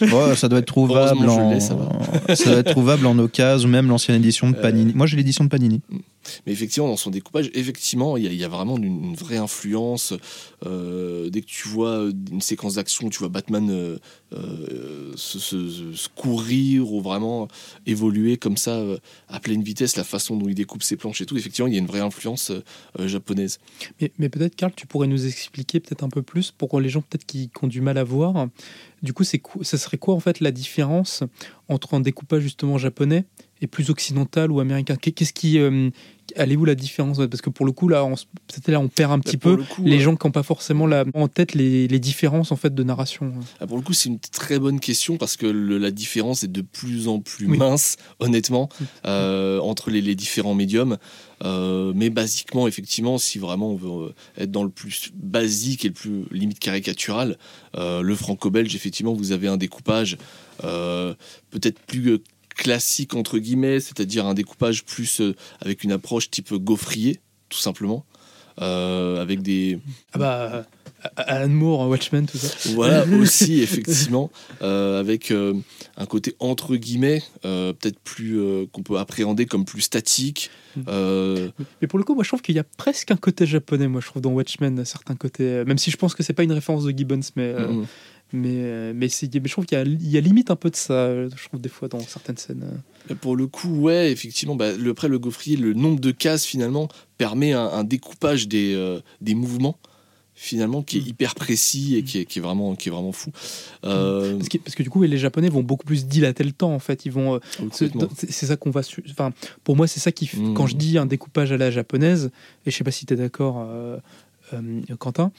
Ouais, ça doit être trouvable en... ça [LAUGHS] ça doit être trouvable en occasion ou même l'ancienne édition de Euh. Panini. Moi j'ai l'édition de Panini. Mais effectivement, dans son découpage, effectivement, il y, a- vraiment une, vraie influence. Euh, dès que tu vois une séquence d'action, tu vois Batman euh, euh, se, courir ou vraiment évoluer comme ça à pleine vitesse, la façon dont il découpe ses planches et tout. Effectivement, il y a une vraie influence japonaise. Mais, peut-être, Karl, tu pourrais nous expliquer peut-être un peu plus pour les gens peut-être qui, ont du mal à voir. Du coup, c'est ça serait quoi en fait la différence entre un découpage justement japonais et plus occidental ou américain Qu'est- Qu'est-ce qui. euh, elle est où la différence? Parce que pour le coup, là, on, là, on perd un petit Bah, Pour peu le coup, les gens qui n'ont pas forcément la, en tête les, les différences en fait de narration. Ah, pour le coup, c'est une très bonne question parce que le- la différence est de plus en plus Oui. mince, honnêtement, euh, entre les, les différents médiums. Euh, mais basiquement, effectivement, si vraiment on veut euh, être dans le plus basique et le plus limite caricatural, euh, le franco-belge, effectivement, vous avez un découpage peut-être plus classique, entre guillemets, c'est-à-dire un découpage plus euh, avec une approche type gaufrier, tout simplement. Euh, avec des, Ah bah, Alan Moore, Watchmen, tout ça. voilà [LAUGHS] aussi effectivement euh, avec euh, un côté entre guillemets euh, peut-être plus euh, qu'on peut appréhender comme plus statique euh, Mais pour le coup, moi je trouve qu'il y a presque un côté japonais, moi je trouve dans Watchmen, certains côtés. euh, Même si je pense que c'est pas une référence de Gibbons, mais, euh, mm, mais, euh, mais, je trouve qu'il y, a- il y a limite un peu de ça, je trouve des fois dans certaines scènes. euh. pour le coup ouais effectivement bah, le après le gaufrier le nombre de cases finalement permet un, un découpage des, euh, des mouvements finalement qui est Mm. hyper précis et qui est, qui est vraiment qui est vraiment fou Euh, Parce que, parce que du coup, les Japonais vont beaucoup plus dilater le temps en fait. Ils vont, euh, c'est ça qu'on va. Enfin, pour moi, c'est ça qui. f- Mm. Quand je dis un découpage à la japonaise, et je sais pas si tu es d'accord, euh, euh, Quentin,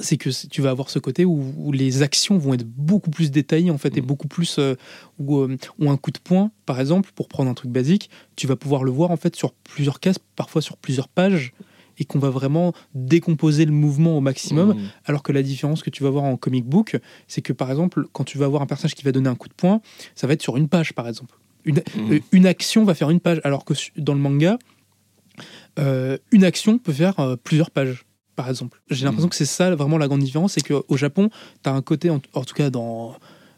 c'est que tu vas avoir ce côté où, où les actions vont être beaucoup plus détaillées en fait et Mm. beaucoup plus euh, où, euh, où un coup de poing par exemple pour prendre un truc basique tu vas pouvoir le voir en fait sur plusieurs cases parfois sur plusieurs pages et qu'on va vraiment décomposer le mouvement au maximum Mm. alors que la différence que tu vas voir en comic book, c'est que par exemple, quand tu vas avoir un personnage qui va donner un coup de poing, ça va être sur une page, par exemple. Une, Mm. euh, une action va faire une page, alors que dans le manga, euh, une action peut faire plusieurs pages, par exemple. J'ai l'impression Mm. que c'est ça vraiment la grande différence, c'est qu'au Japon, tu as un côté, en, en tout cas dans,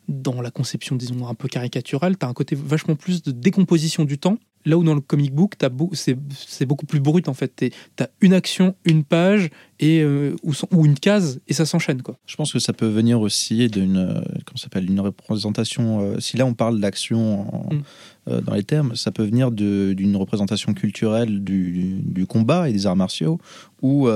dans la conception, disons, un peu caricaturale, tu as un côté vachement plus de décomposition du temps Là où dans le comic book, beau- c'est beaucoup plus brut en fait. T'es- T'as une action, une page et euh, ou, une case et ça s'enchaîne quoi. Je pense que ça peut venir aussi d'une euh, s'appelle une représentation. euh, si là on parle d'action Mm. euh, dans les termes, ça peut venir d'une représentation culturelle du, du combat et des arts martiaux où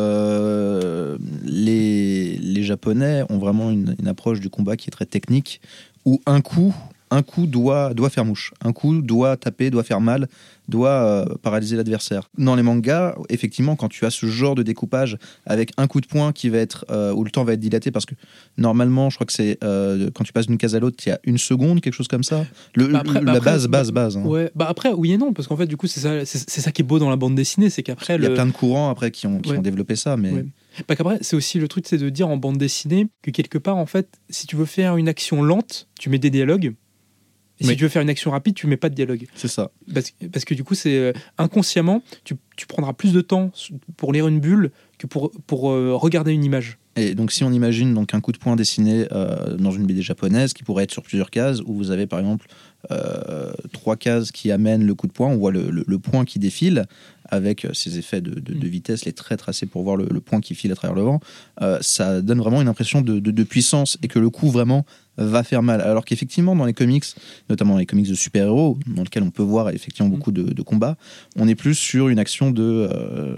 les, les Japonais ont vraiment une, une approche du combat qui est très technique où un coup un coup doit, doit faire mouche, un coup doit taper, doit faire mal, doit euh, paralyser l'adversaire. Dans les mangas, effectivement, quand tu as ce genre de découpage avec un coup de poing qui va être euh, où le temps va être dilaté parce que normalement, je crois que c'est euh, quand tu passes d'une case à l'autre, il y a une seconde, quelque chose comme ça. Le, Bah après- le- bah la après, base, bah- base, base. hein. Ouais, bah après oui et non parce qu'en fait du coup c'est ça c'est ça qui est beau dans la bande dessinée, c'est qu'après Il y a le plein de courants après qui ont, qui Ouais. ont développé ça, mais Ouais. Bah qu'après, c'est aussi le truc, c'est de dire en bande dessinée que quelque part, en fait, si tu veux faire une action lente, tu mets des dialogues. Et Oui. si tu veux faire une action rapide, tu mets pas de dialogue. c'est ça. Parce, parce que du coup, c'est euh, inconsciemment, tu, tu prendras plus de temps pour lire une bulle que pour, pour euh, regarder une image. Et donc, si on imagine donc un coup de poing dessiné euh, dans une BD japonaise qui pourrait être sur plusieurs cases, où vous avez par exemple euh, trois cases qui amènent le coup de poing, on voit le, le- le point qui défile avec ces effets de, de- de Mm. vitesse, les traits tracés pour voir le, le point qui file à travers le vent, euh, ça donne vraiment une impression de puissance et que le coup vraiment va faire mal. Alors qu'effectivement, dans les comics, notamment dans les comics de super-héros, dans lesquels on peut voir effectivement Mm. beaucoup de, de combats, on est plus sur une action de. euh,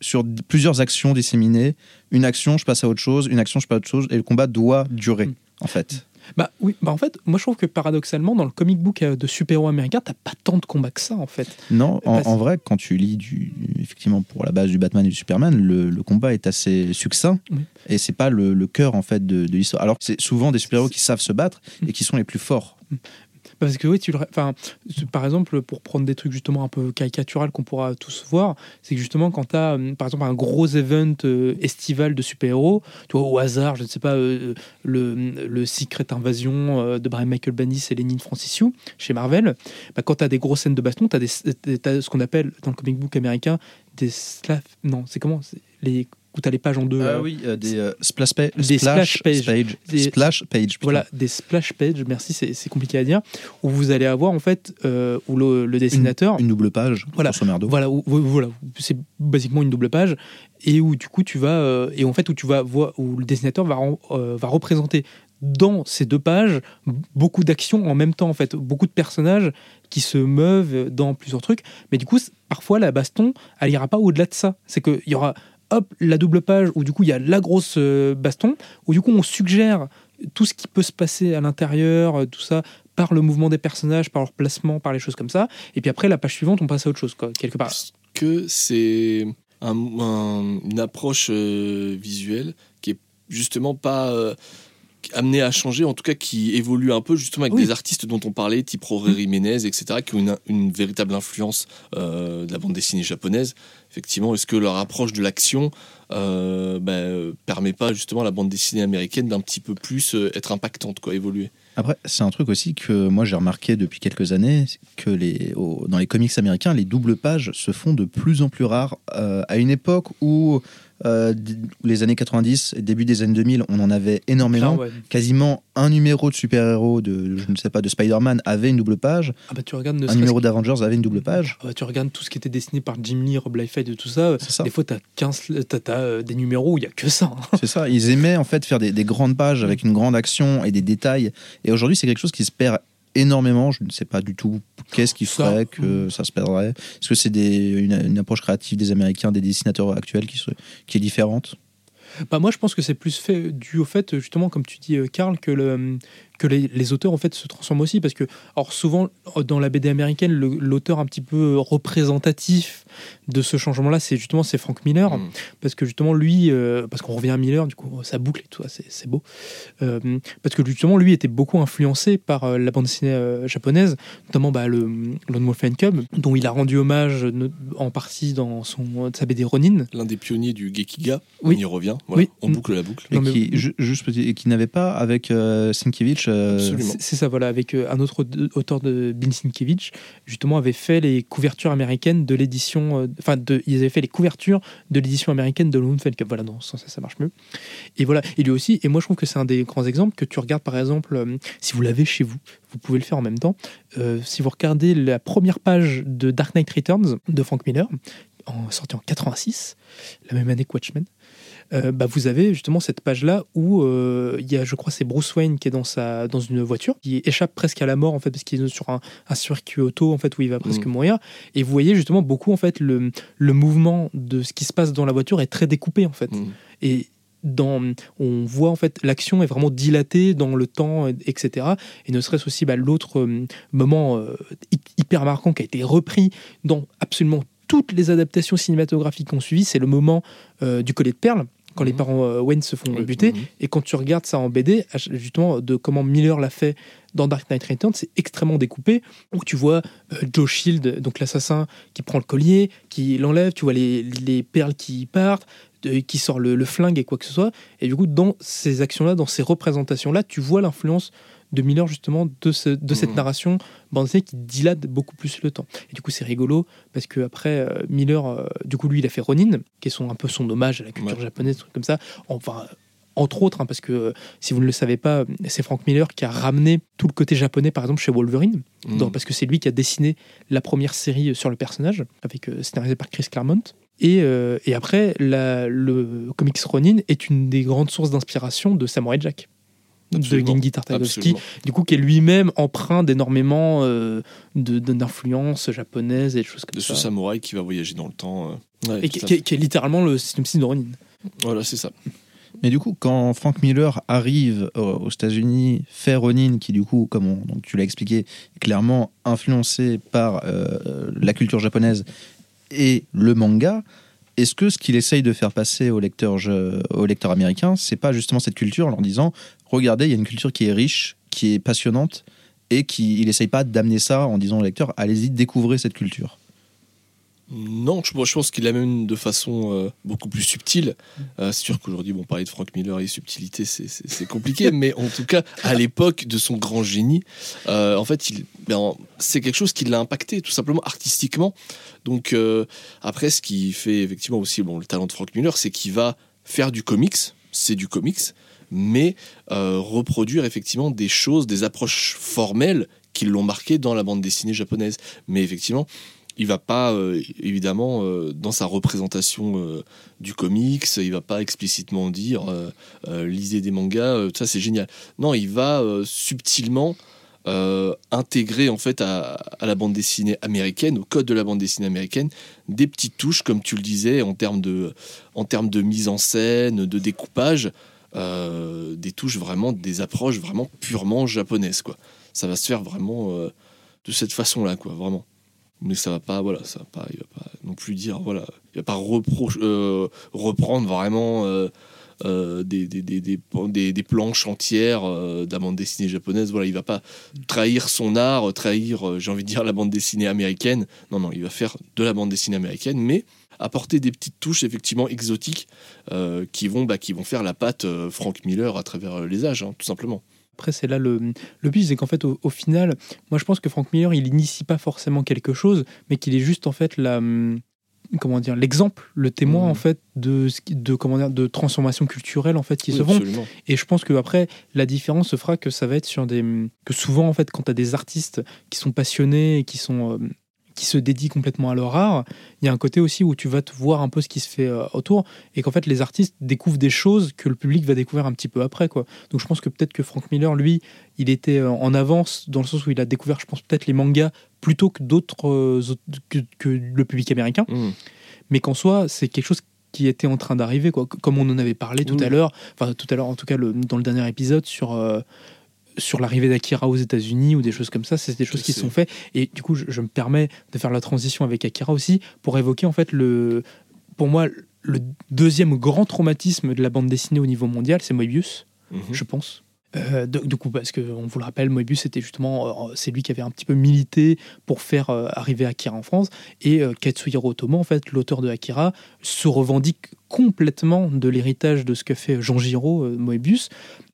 sur plusieurs actions disséminées. Une action, je passe à autre chose, une action, je passe à autre chose, et le combat doit durer, Mm. en fait. Bah oui, bah en fait, moi je trouve que paradoxalement, dans le comic book euh, de super-héros américains, t'as pas tant de combats que ça, en fait. Non, en, vrai, quand tu lis du, effectivement pour la base du Batman et du Superman, le, le combat est assez succinct Oui. et c'est pas le, le cœur en fait de, de l'histoire. Alors que c'est souvent des super-héros qui savent se battre Mm. et qui sont les plus forts. Parce que oui, tu le, enfin, par exemple, pour prendre des trucs justement un peu caricatural qu'on pourra tous voir, c'est que justement quand tu as par exemple un gros event euh, estival de super-héros, tu vois au hasard, je ne sais pas, euh, le, le Secret Invasion euh, de Brian Michael Bendis et Lenny Francis Yu chez Marvel, bah, quand tu as des grosses scènes de baston, tu as, ce qu'on appelle dans le comic book américain des slav... Non, c'est comment? Les où tu as les pages en deux. euh, Ah oui, euh, des euh, splash, pa- Des splash, splash pages. page. Des- Splash page. putain. Voilà, des splash pages, merci, c'est compliqué à dire, où vous allez avoir en fait, euh, où le, le dessinateur, Une double page, Voilà. voilà, où- voilà, c'est basiquement une double page, et où du coup tu vas, euh, et en fait où tu vas voir, où le dessinateur va, euh, va représenter dans ces deux pages beaucoup d'actions en même temps en fait, beaucoup de personnages qui se meuvent dans plusieurs trucs, mais du coup parfois la baston, elle ira pas au-delà de ça, c'est qu'il y aura hop la double page où du coup il y a la grosse euh, baston, où du coup on suggère tout ce qui peut se passer à l'intérieur, euh, tout ça par le mouvement des personnages, par leur placement, par les choses comme ça. Et puis après, la page suivante, on passe à autre chose, quoi, quelque part. Est-ce que c'est un- un- une approche euh, visuelle qui est justement pas amenée à changer, en tout cas qui évolue un peu justement avec Oui. des artistes dont on parlait, type Rory Jiménez, etc., qui ont une, une véritable influence euh, de la bande dessinée japonaise. Effectivement, est-ce que leur approche de l'action euh, ben, permet pas justement à la bande dessinée américaine d'un petit peu plus euh, être impactante, quoi, évoluer? Après, c'est un truc aussi que moi j'ai remarqué depuis quelques années, que les, dans les comics américains, les doubles pages se font de plus en plus rares. Euh, à une époque où euh, les années 90 et début des années 2000, on en avait énormément. Ah ouais. Quasiment un numéro de super-héros, de, je ne sais pas, de Spider-Man avait une double page. Ah bah tu regardes Un numéro d'Avengers avait une double page. Ah bah, tu regardes tout ce qui était dessiné par Jim Lee, Rob Liefeld et tout ça. Ça. Des fois, t'as 15, t'as, t'as, euh, des numéros où il y a que ça. hein. C'est ça. Ils aimaient en fait faire des, des grandes pages avec une grande action et des détails. Et aujourd'hui, c'est quelque chose qui se perd énormément. Je ne sais pas du tout qu'est-ce qui ferait que ça se perdrait. Est-ce que c'est une, une approche créative des Américains, des dessinateurs actuels qui, se- qui est différente? Bah moi, je pense que c'est plus fait dû au fait, justement, comme tu dis, euh, Karl, que, le, que les, les auteurs en fait se transforment aussi, parce que, alors souvent dans la BD américaine, l'auteur un petit peu représentatif de ce changement-là, c'est justement c'est Frank Miller, Mm. parce que justement lui, euh, parce qu'on revient à Miller, du coup ça boucle et tout, c'est c'est beau, Euh, parce que justement lui était beaucoup influencé par euh, la bande dessinée euh, japonaise, notamment bah, le Lone Wolf and Cub, dont il a rendu hommage en partie dans son sa BD Ronin. L'un des pionniers du Gekiga, Oui. on y revient, voilà, Oui. on boucle la boucle. et Non, mais- qui, ju- juste petit- et qui n'avait pas avec euh, Sienkiewicz euh. C'est ça, voilà, avec euh, un autre auteur de Bill Sienkiewicz, justement, avait fait les couvertures américaines de l'édition. euh, Enfin, de, ils avaient fait les couvertures de l'édition américaine de Lone Cup. Voilà, dans ce sens, ça, ça marche mieux. Et voilà, et lui aussi, et moi je trouve que c'est un des grands exemples que tu regardes par exemple, si vous l'avez chez vous, vous pouvez le faire en même temps. Euh, si vous regardez la première page de Dark Knight Returns de Frank Miller, en, sorti en 86, la même année que Watchmen, euh, bah, vous avez justement cette page-là où euh, il y a, je crois, c'est Bruce Wayne qui est dans, sa, dans une voiture, qui échappe presque à la mort en fait, parce qu'il est sur un, un circuit auto en fait, où il va presque Mm. mourir. Et vous voyez justement beaucoup en fait le, le mouvement de ce qui se passe dans la voiture est très découpé en fait. Mm. Et dans, on voit en fait l'action est vraiment dilatée dans le temps, etc. Et ne serait-ce aussi bah, l'autre euh, moment euh, hy- hyper marquant qui a été repris dans absolument toutes les adaptations cinématographiques qu'on suivi, c'est le moment euh, du collier de perles quand les Mhm. parents euh, Wayne se font Oui. buter. Mhm. Et quand tu regardes ça en BD, justement, de comment Miller l'a fait dans Dark Knight Returns, c'est extrêmement découpé. Où tu vois euh, Joe Shield, donc l'assassin, qui prend le collier, qui l'enlève, tu vois les, les perles qui partent, de- qui sort le, le flingue et quoi que ce soit. Et du coup, dans ces actions-là, dans ces représentations-là, tu vois l'influence de Miller, justement, de, ce- de cette Mhm. narration dessinée qui dilate beaucoup plus le temps. Et du coup, c'est rigolo parce que après euh, Miller, euh, du coup, lui, il a fait Ronin, qui est son, un peu son hommage à la culture Ouais. japonaise, truc comme ça. Enfin, entre autres, hein, parce que euh, si vous ne le savez pas, c'est Frank Miller qui a ramené tout le côté japonais, par exemple, chez Wolverine, Mm. dans- parce que c'est lui qui a dessiné la première série sur le personnage, avec euh, scénarisé par Chris Claremont. Et, euh, et après, la- le comics Ronin est une des grandes sources d'inspiration de Samurai Jack. Absolument. De Gengi Tartakovsky, du coup, qui est lui-même empreint d'énormément euh, de- de- d'influences japonaises et des choses comme De ça. ce samouraï qui va voyager dans le temps. euh. Ouais, et qui, est- fait. qui est littéralement le synopsis de Ronin. Voilà, c'est ça. Mais du coup, quand Frank Miller arrive euh, aux États-Unis, fait Ronin, qui du coup, comme on- donc tu l'as expliqué, est clairement influencé par euh, la culture japonaise et le manga, est-ce que ce qu'il essaye de faire passer aux lecteurs, aux lecteurs américains, c'est pas justement cette culture en leur disant regardez, il y a une culture qui est riche, qui est passionnante, et qui il essaye pas d'amener ça en disant aux lecteurs allez-y, découvrez cette culture. Non, je, pense qu'il l'amène de façon euh, beaucoup plus subtile. Mm. Euh, c'est sûr qu'aujourd'hui, bon, parler de Frank Miller et subtilité, c'est- c'est c'est compliqué, [LAUGHS] mais en tout cas, à l'époque de son grand génie, euh, en fait, il- ben, c'est quelque chose qui l'a impacté, tout simplement artistiquement. Donc, après, ce qui fait effectivement aussi bon, le talent de Frank Miller, c'est qu'il va faire du comics, c'est du comics, mais euh, reproduire effectivement des choses, des approches formelles qui l'ont marqué dans la bande dessinée japonaise. Mais effectivement, il va pas euh, évidemment euh, dans sa représentation du comics, il va pas explicitement dire lisez des mangas, ça c'est génial. Non, il va subtilement intégrer en fait à, à la bande dessinée américaine, au code de la bande dessinée américaine, des petites touches comme tu le disais en termes de en termes de mise en scène, de découpage, euh, des touches vraiment, des approches vraiment purement japonaises quoi. Ça va se faire vraiment euh, de cette façon-là quoi, vraiment. Mais ça va pas voilà ça va pas il va pas non plus dire voilà il va pas euh, reprendre vraiment euh, des, des, des, des, planches entières de la bande dessinée japonaise. Voilà il va pas trahir son art trahir j'ai envie de dire la bande dessinée américaine. Non non il va faire de la bande dessinée américaine mais apporter des petites touches effectivement exotiques euh, qui vont bah, qui vont faire la patte euh, Frank Miller à travers euh, les âges hein, tout simplement Après, c'est là le, le but, c'est qu'en fait, au, au final, moi je pense que Frank Miller, il initie pas forcément quelque chose, mais qu'il est juste en fait la. hum, Comment dire, l'exemple, le témoin Mhm. en fait de, de comment dire, de transformation culturelle en fait qui Oui, se font. absolument. Et je pense que après la différence se fera que ça va être sur des que souvent en fait quand tu as des artistes qui sont passionnés et qui sont euh, qui se dédient complètement à leur art, il y a un côté aussi où tu vas te voir un peu ce qui se fait euh, autour et qu'en fait les artistes découvrent des choses que le public va découvrir un petit peu après quoi. Donc je pense que peut-être que Frank Miller lui, il était euh, en avance dans le sens où il a découvert je pense peut-être les mangas plutôt que d'autres euh, que, que le public américain Mhm. mais qu'en soi, c'est quelque chose qui était en train d'arriver, quoi. Comme on en avait parlé tout Oui. à l'heure, enfin tout à l'heure, en tout cas le- dans le dernier épisode sur euh, sur l'arrivée d'Akira aux États-Unis ou des choses comme ça, c'est des choses qui sont faites. Et du coup, je, je me permets de faire la transition avec Akira aussi pour évoquer en fait le, pour moi, le deuxième grand traumatisme de la bande dessinée au niveau mondial, c'est Moebius Mhm. je pense. Euh, de- du coup, parce que on vous le rappelle, Moebius c'était justement, euh, c'est lui qui avait un petit peu milité pour faire euh, arriver Akira en France. Et Katsuhiro Otomo, en fait, l'auteur de Akira, se revendique complètement de l'héritage de ce que fait Jean Giraud, Moebius.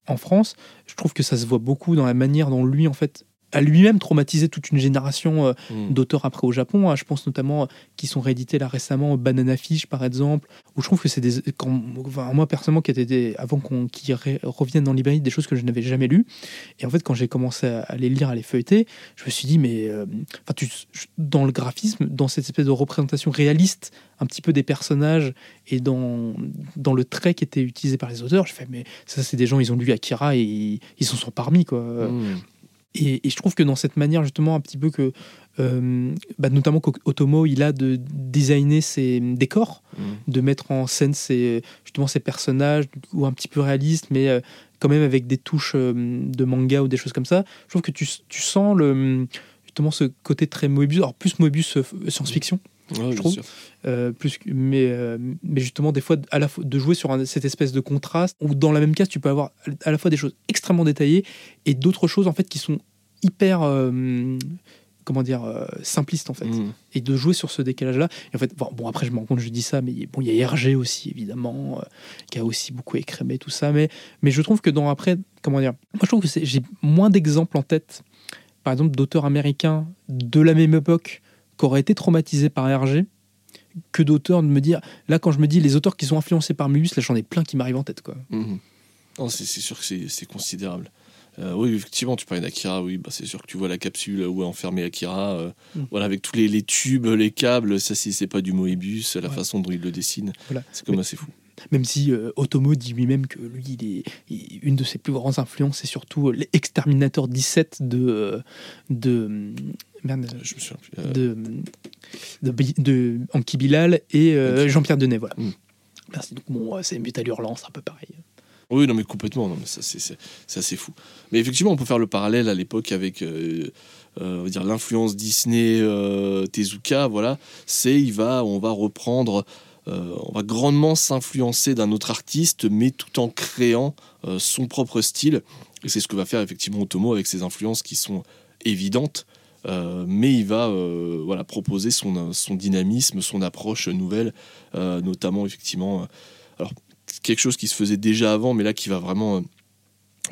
En France. Je trouve que ça se voit beaucoup dans la manière dont lui, en fait, a lui-même traumatisé toute une génération euh, Mm. d'auteurs après au Japon. hein. Je pense notamment euh, qui sont réédités là récemment, Banana Fish par exemple, où je trouve que c'est des. Quand, enfin, moi personnellement, qui était des, avant qu'on qu'ils reviennent dans librairie, des choses que je n'avais jamais lues. Et en fait, quand j'ai commencé à, à les lire, à les feuilleter, je me suis dit, mais. euh, Enfin, tu, dans le graphisme, dans cette espèce de représentation réaliste, un petit peu des personnages et dans, dans le trait qui était utilisé par les auteurs, je fais, mais ça, c'est des gens, ils ont lu Akira et ils ils s'en sont parmi, quoi. Mm. Et, et je trouve que dans cette manière, justement, un petit peu que, euh, bah, notamment qu'Otomo, il a de designer ses décors, Mm. de mettre en scène ses, justement ses personnages, ou un petit peu réalistes, mais euh, quand même avec des touches euh, de manga ou des choses comme ça. Je trouve que tu, tu sens le, justement ce côté très Moebius, alors plus Moebius euh, science-fiction, Ouais, bien trouve. euh, plus mais, euh, mais justement des fois à la fois de jouer sur un- cette espèce de contraste où dans la même case tu peux avoir à la fois des choses extrêmement détaillées et d'autres choses en fait qui sont hyper euh, comment dire euh, simplistes en fait Mm. et de jouer sur ce décalage là et en fait bon, bon, après je me rends compte je dis ça mais bon il y a Hergé aussi évidemment euh, qui a aussi beaucoup écrémé tout ça mais mais je trouve que dans après comment dire moi je trouve que j'ai moins d'exemples en tête par exemple d'auteurs américains de la même époque qui auraient été traumatisés par Hergé que d'auteurs de me dire là quand je me dis les auteurs qui sont influencés par Moebius là j'en ai plein qui m'arrivent en tête quoi Mhm. Non, c'est c'est sûr que c'est c'est considérable. Euh, oui, effectivement, tu parlais d'Akira, oui, bah, c'est sûr que tu vois la capsule où est enfermé Akira, euh, Mm. voilà, avec tous les, les tubes, les câbles, ça si c'est pas du Moebius, la Ouais. façon dont il le dessine, Voilà. c'est comme Mais- assez fou. Même si euh, Otomo dit lui-même que lui il est il- une de ses plus grandes influences c'est surtout euh, l'exterminateur 17 de euh, de merde, Je me souviens plus. de, de, Bi- de Anki Bilal et. Jean-Pierre Denet, voilà. Mm. Merci. Donc, bon, c'est Mutal Hurlant, c'est un peu pareil. Oui, non, mais complètement, non, mais ça, c'est- assez fou. Mais effectivement, on peut faire le parallèle à l'époque avec euh, euh, on va dire l'influence Disney, euh, Tezuka, voilà. C'est, il va, on va reprendre, euh, on va grandement s'influencer d'un autre artiste, mais tout en créant euh, son propre style. Et c'est ce que va faire effectivement Otomo avec ses influences qui sont évidentes. euh, mais il va voilà, proposer son, son dynamisme, son approche nouvelle, notamment effectivement. alors, quelque chose qui se faisait déjà avant, mais là qui va vraiment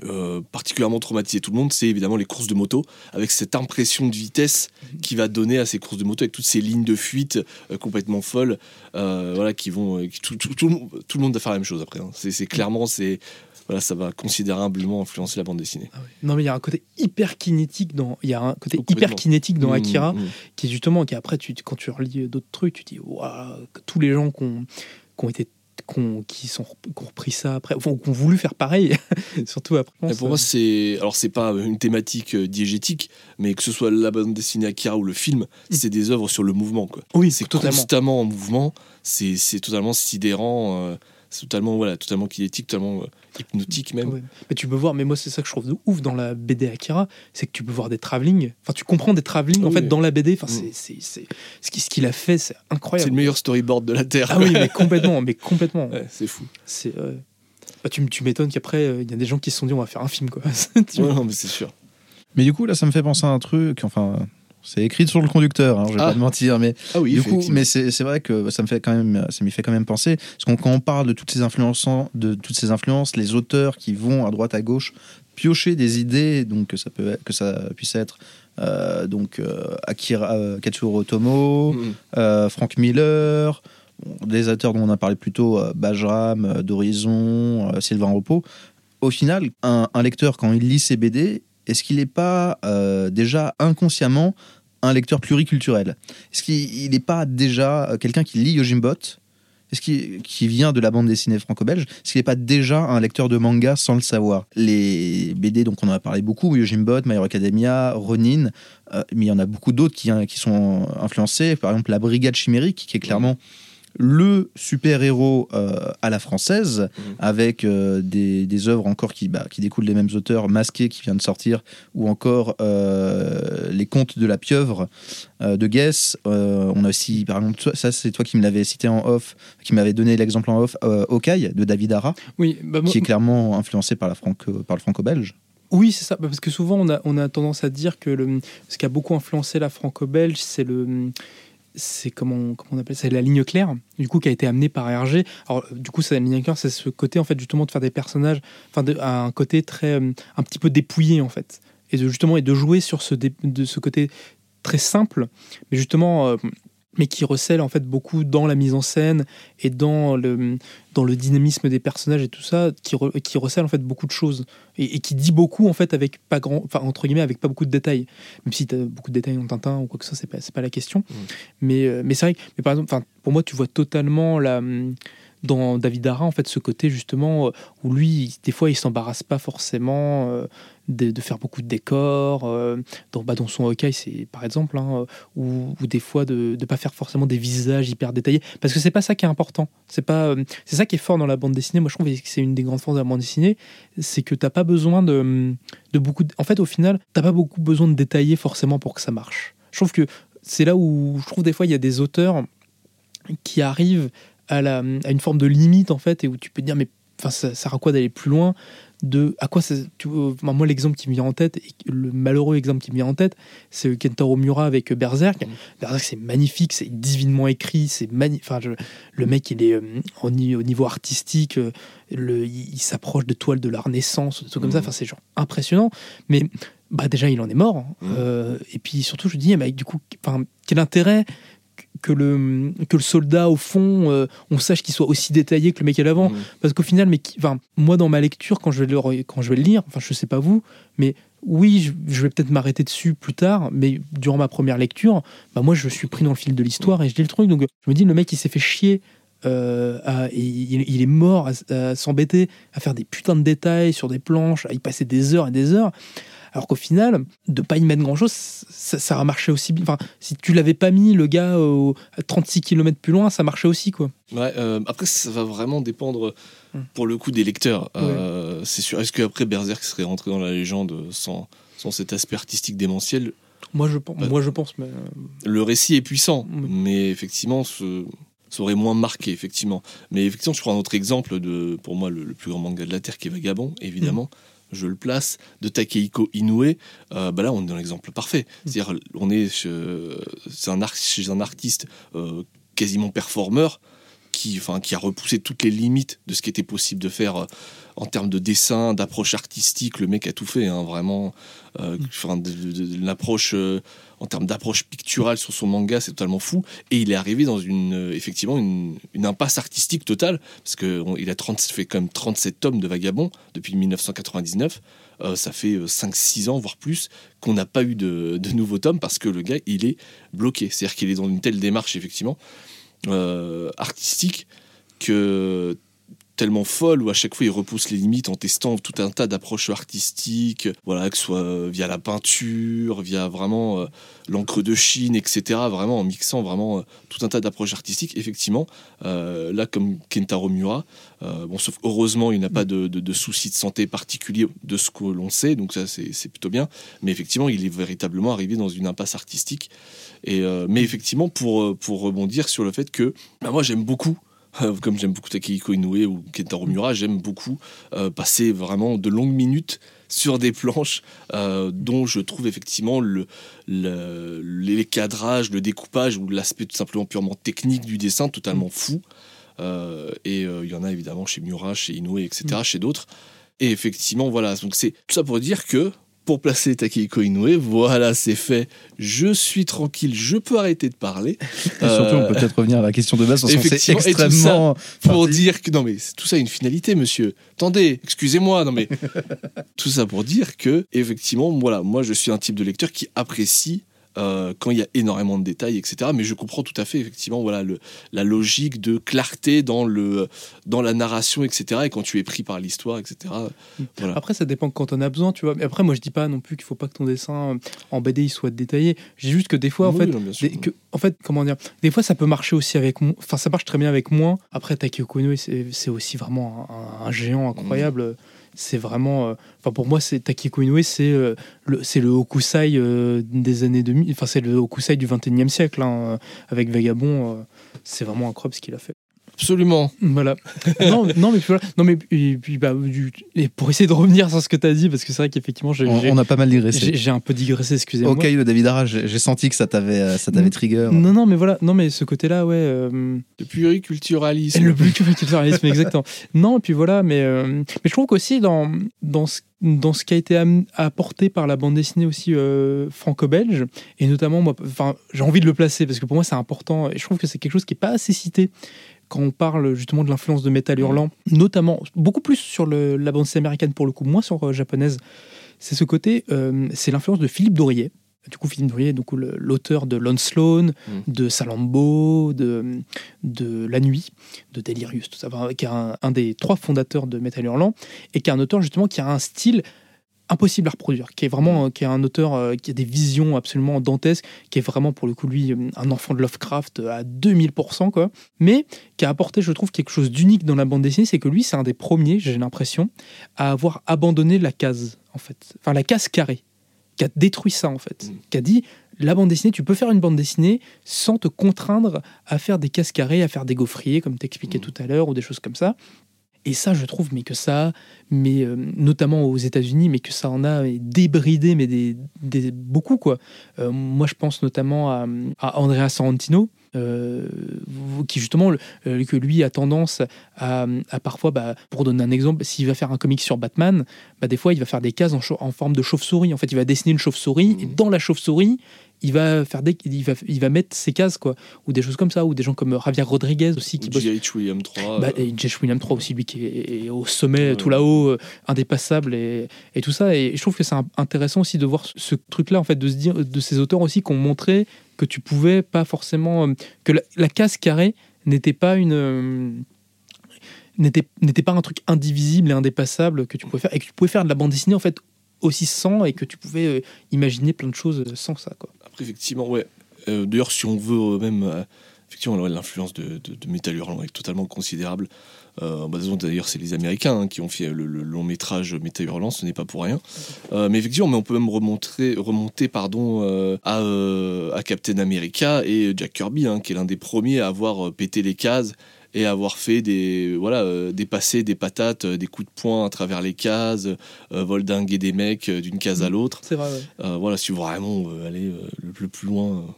euh, particulièrement traumatiser tout le monde, c'est évidemment les courses de moto, avec cette impression de vitesse qui va donner à ces courses de moto, avec toutes ces lignes de fuite euh, complètement folles, euh, voilà, qui vont, qui- tout, tout- tout le monde- tout le monde va faire la même chose après. hein. C'est clairement, c'est voilà, ça va considérablement influencer la bande dessinée. Non, mais il y a un côté hyper kinétique dans, il y a un côté Oh, hyper kinétique dans Mmh, Akira, mmh. qui est justement, qui après, tu, quand tu relis d'autres trucs, tu dis, waouh, que tous les gens qui ont, qui ont été, qui ont, qui sont, qui ont repris ça après, enfin, qui ont voulu faire pareil, [LAUGHS] surtout après. pour moi, c'est alors c'est pas une thématique euh, diégétique, mais que ce soit la bande dessinée Akira ou le film, c'est des œuvres sur le mouvement, quoi. oui, c'est totalement. constamment en mouvement, c'est c'est totalement sidérant, euh, c'est totalement voilà, totalement kinétique, totalement euh, hypnotique même. Ouais. Mais tu peux voir, mais moi c'est ça que je trouve de ouf dans la BD Akira, c'est que tu peux voir des travelling. Enfin, tu comprends des travelling en Oui. fait dans la BD. Enfin, Mm. c'est, c'est, c'est- ce qu'il ce qu'il a fait, c'est C'est incroyable. le meilleur storyboard de la terre. Ah oui, mais complètement, mais complètement. [LAUGHS] Ouais, c'est fou. C'est, euh, bah, tu, m'étonnes qu'après euh, il y a des gens qui se sont dit on va faire un film quoi. [LAUGHS] Tu Ouais, non, mais c'est sûr. Mais du coup, là, ça me fait penser à un truc. Enfin, c'est écrit sur le conducteur, hein, je vais Ah. pas te mentir. Mais Ah oui, du coup, mais c'est vrai que ça me fait quand même, ça m'y fait quand même penser. Parce qu'on quand on parle de toutes ces influences, de toutes ces influences, les auteurs qui vont à droite à gauche piocher des idées, donc que ça peut, que ça puisse être. euh, donc euh, Akira, euh, Katsuhiro Otomo, Mm. euh, Frank Miller, des auteurs dont on a parlé plus tôt, Bajram, d'Horizon, Sylvain Repos. Au final, un, un lecteur, quand il lit ces BD, est-ce qu'il n'est pas euh, déjà inconsciemment un lecteur pluriculturel? Est-ce qu'il n'est pas déjà euh, quelqu'un qui lit Yojimbot est-ce qu'il qui vient de la bande dessinée franco-belge? Est-ce qu'il n'est pas déjà un lecteur de manga sans le savoir? Les BD, donc on en a parlé beaucoup, Yojimbot, My Hero Academia, Ronin, euh, mais il y en a beaucoup d'autres qui, hein, qui sont influencés. Par exemple, la Brigade Chimérique, qui est clairement le super-héros euh, à la française, Mhm. avec euh, des, des œuvres encore qui, bah, qui découlent des mêmes auteurs, Masqué qui vient de sortir, ou encore euh, Les Contes de la Pieuvre de Guess. On a aussi, par exemple, ça c'est toi qui me l'avais cité en off, qui m'avait donné l'exemple en off, Hawkeye de David Ara, Oui, bah, moi- qui est clairement influencé par, la franco, par le franco-belge. oui, c'est ça. Bah, Parce que souvent on a, on a tendance à dire que le, ce qui a beaucoup influencé la franco-belge, c'est le c'est comment, comment on appelle ça, la ligne claire, du coup, qui a été amenée par Hergé. Alors, du coup, c'est la ligne claire, c'est ce côté, en fait, justement, de faire des personnages, enfin, de- un côté très, euh, un petit peu dépouillé, en fait. Et de, justement, et de jouer sur ce, dé- de ce côté très simple, mais justement, euh, mais qui recèle, en fait, beaucoup dans la mise en scène et dans le, dans le dynamisme des personnages et tout ça, qui, re- qui recèle, en fait, beaucoup de choses. Et, et qui dit beaucoup, en fait, avec pas grand, enfin, entre guillemets, avec pas beaucoup de détails. Même si tu as beaucoup de détails dans Tintin ou quoi que ce soit, c'est pas, pas la question. Mais, euh, mais c'est vrai que, mais par exemple, pour moi, tu vois totalement la, dans David Dara, en fait, ce côté justement euh, où lui, des fois, il s'embarrasse pas forcément euh, de, faire beaucoup de décors. euh, dans, bah, dans son Hawkeye, c'est par exemple, hein, euh, ou, des fois de ne pas faire forcément des visages hyper détaillés, parce que c'est pas ça qui est important. C'est pas, euh, c'est ça qui est fort dans la bande dessinée. Moi, je trouve que c'est une des grandes forces de la bande dessinée, c'est que t'as pas besoin de, beaucoup. en fait, au final, t'as pas beaucoup besoin de détailler forcément pour que ça marche. Je trouve que c'est là où je trouve des fois il y a des auteurs qui arrivent à, une forme de limite en fait et où tu peux dire mais ça ça sert à quoi d'aller plus loin? De à quoi ça, tu vois, enfin, moi l'exemple qui me vient en tête le malheureux exemple qui me vient en tête c'est Kentaro Miura avec Berserk Mhm. Berserk c'est magnifique c'est divinement écrit c'est enfin le mec il est euh, au, ni- au niveau artistique euh, le, il, il s'approche de toiles de la Renaissance trucs comme ça Mhm. enfin c'est genre impressionnant mais bah déjà il en est mort hein. Euh, et puis surtout je dis mais du coup enfin quel intérêt que le, que le soldat, au fond, euh, on sache qu'il soit aussi détaillé que le mec à l'avant. Mm. Parce qu'au final, mais qui- moi, dans ma lecture, quand je vais le, quand je vais le lire, enfin, je sais pas vous, mais oui, je, je vais peut-être m'arrêter dessus plus tard, mais durant ma première lecture, bah, moi, je suis pris dans le fil de l'histoire et je lis le truc. Donc, je me dis, le mec, il s'est fait chier. Euh, à- il, il est mort à, à s'embêter à faire des putains de détails sur des planches, à y passer des heures et des heures. Alors qu'au final, de pas y mettre grand chose, ça, ça a marché aussi bien. Enfin, si tu l'avais pas mis, le gars au, à 36 km plus loin, ça marchait aussi, quoi. Ouais, euh, après, ça va vraiment dépendre Hmm. pour le coup des lecteurs. Euh, c'est sûr. Est-ce qu'après Berserk serait rentré dans la légende sans, sans cet aspect artistique démentiel? Moi, je, pense- Bah, moi, je pense, mais. euh, Le récit est puissant, Oui. mais effectivement, ce, ça aurait moins marqué, effectivement. Mais effectivement, je prends un autre exemple de, pour moi, le, le plus grand manga de la Terre qui est Vagabond, évidemment. Je le place, de Takehiko Inoue. Euh, bah là, on est dans l'exemple parfait. C'est-à-dire, on est chez, c'est un, art- chez un artiste euh, quasiment performeur qui, enfin, qui a repoussé toutes les limites de ce qui était possible de faire euh, en termes de dessin, d'approche artistique. Le mec a tout fait, hein, vraiment. Euh, enfin, de, de- de- de l'approche, euh, en termes d'approche picturale sur son manga, c'est totalement fou. Et il est arrivé dans une, euh, effectivement, une, impasse artistique totale, parce qu'il a 30, fait quand même 37 tomes de Vagabond depuis 1999. Euh, ça fait 5-6 ans, voire plus, qu'on n'a pas eu de, nouveaux tomes parce que le gars, il est bloqué. C'est-à-dire qu'il est dans une telle démarche, effectivement, euh, artistique que tellement folle où à chaque fois il repousse les limites en testant tout un tas d'approches artistiques, voilà, que ce soit euh, via la peinture, via vraiment euh, l'encre de Chine, etc. Vraiment en mixant vraiment euh, tout un tas d'approches artistiques. Effectivement, là comme Kentaro Miura, bon, sauf heureusement il n'a pas de, de, de soucis de santé particuliers de ce que l'on sait, donc ça c'est plutôt bien. Mais effectivement, il est véritablement arrivé dans une impasse artistique. Mais effectivement, pour, rebondir sur le fait que bah, moi j'aime beaucoup comme j'aime beaucoup Takehiko Inoue ou Kentaro Miura, j'aime beaucoup euh, passer vraiment de longues minutes sur des planches euh, dont je trouve effectivement le, le- les cadrages, le découpage ou l'aspect tout simplement purement technique du dessin totalement fou. Euh, et euh, il y en a évidemment chez Miura, chez Inoue, etc., chez d'autres. Et effectivement, voilà, donc c'est tout ça pour dire que pour placer Takehiko Inoue, voilà, c'est fait. Je suis tranquille, je peux arrêter de parler. Et surtout, Euh, on peut peut-être revenir à la question de base, c'est effectivement, ça, extrêmement. pour dire que non mais c'est- tout ça a une finalité monsieur attendez excusez-moi non mais [LAUGHS] tout ça pour dire que effectivement voilà moi je suis un type de lecteur qui apprécie euh, quand il y a énormément de détails etc mais je comprends tout à fait effectivement voilà le, la logique de clarté dans le dans la narration etc et quand tu es pris par l'histoire etc voilà Après, ça dépend quand on a besoin, tu vois. Mais après, moi, je dis pas non plus qu'il faut pas que ton dessin euh, en BD il soit détaillé. J'ai juste que des fois, en Oui, fait, non, bien sûr. des- que- en fait, comment dire, des fois, ça peut marcher aussi avec moi. Enfin, ça marche très bien avec moi. Après, Takeo Inoue, c'est aussi vraiment un, un géant incroyable. C'est vraiment, euh, enfin pour moi, c'est Takeko Inoue, c'est euh, le, c'est le Hokusai euh, des années 2000. Enfin, c'est le Hokusai du 21e siècle hein, avec Vagabond. c'est vraiment incroyable ce qu'il a fait. Absolument. Voilà. [LAUGHS] non, mais- non, mais puis voilà. Non, mais et puis, bah, du- et pour essayer de revenir sur ce que tu as dit, parce que c'est vrai qu'effectivement, j'ai On, j'ai- on a pas mal digressé. j'ai- j'ai un peu digressé, excusez-moi. Ok, le David Ara, j'ai j'ai senti que ça t'avait euh, ça t'avait trigger. Non, non, mais voilà. Non, mais ce côté-là, ouais. euh, Le pluriculturalisme. Le pluriculturalisme, exactement. [LAUGHS] Non, et puis voilà, mais, euh, mais je trouve qu'aussi dans, dans, ce, dans ce qui a été am- apporté par la bande dessinée aussi euh, franco-belge, et notamment, moi, enfin, j'ai envie de le placer parce que pour moi c'est important, et je trouve que c'est quelque chose qui n'est pas assez cité quand on parle justement de l'influence de Metal Hurlant, notamment, beaucoup plus sur le- la bande américaine pour le coup, moins sur euh, japonaise, c'est ce côté, euh, c'est l'influence de Philippe Dorier. Du coup, Philippe Dorier, donc, l'auteur de Lone Sloan, de Salambo, de, de La Nuit, de Delirious, tout ça, qui est un, un des trois fondateurs de Metal Hurlant, et qui est un auteur justement qui a un style impossible à reproduire, qui est vraiment, euh, qui est un auteur euh, qui a des visions absolument dantesques, qui est vraiment pour le coup lui euh, un enfant de Lovecraft à 2000%, quoi, mais qui a apporté, je trouve, quelque chose d'unique dans la bande dessinée, c'est que lui, c'est un des premiers, j'ai l'impression, à avoir abandonné la case, en fait, enfin la case carrée, qui a détruit ça, en fait, Mm. qui a dit la bande dessinée, tu peux faire une bande dessinée sans te contraindre à faire des cases carrées, à faire des gaufriers, comme t'expliquais Mm. tout à l'heure, ou des choses comme ça. Et ça, je trouve, mais que ça, mais euh, notamment aux États-Unis, mais que ça en a débridé, mais des, des- beaucoup quoi. Euh, moi, je pense notamment à, à Andrea Sorrentino, euh, qui justement, le- que lui a tendance à, à parfois, bah, pour donner un exemple, s'il va faire un comic sur Batman, bah, des fois, il va faire des cases en, en forme de chauve-souris. En fait, il va dessiner une chauve-souris, et Mhm. dans la chauve-souris, il va faire des, il va, il va mettre ses cases quoi, ou des choses comme ça, ou des gens comme Javier Rodriguez aussi qui bossent G.H. William 3. bah, et Jeff William 3 aussi, lui qui est, est au sommet, Ouais. tout là-haut, euh, indépassable et, et tout ça. Et je trouve que c'est intéressant aussi de voir ce- truc-là, en fait, de se dire, de ces auteurs aussi qui ont montré que tu pouvais pas forcément. euh, que la, la case carrée n'était pas une. euh, n'était n'était pas un truc indivisible et indépassable que tu pouvais faire et que tu pouvais faire de la bande dessinée en fait aussi sans et que tu pouvais euh, imaginer plein de choses sans ça quoi. Après, effectivement, ouais. Euh, D'ailleurs, si on veut euh, même. euh, effectivement, l'influence de, de, de Metal Hurlant est totalement considérable. Euh, bah, D'ailleurs, c'est les Américains hein, qui ont fait le, long métrage Metal Hurlant, ce n'est pas pour rien. Euh, mais effectivement, mais on peut même remonter, remonter pardon, euh, à, euh, à Captain America et Jack Kirby, hein, qui est l'un des premiers à avoir euh, pété les cases et avoir fait des voilà euh, dépasser des patates, euh, des coups de poing à travers les cases, euh, voldinguer des mecs d'une case à l'autre. C'est vrai. ouais. Voilà, si vraiment aller le, le plus loin,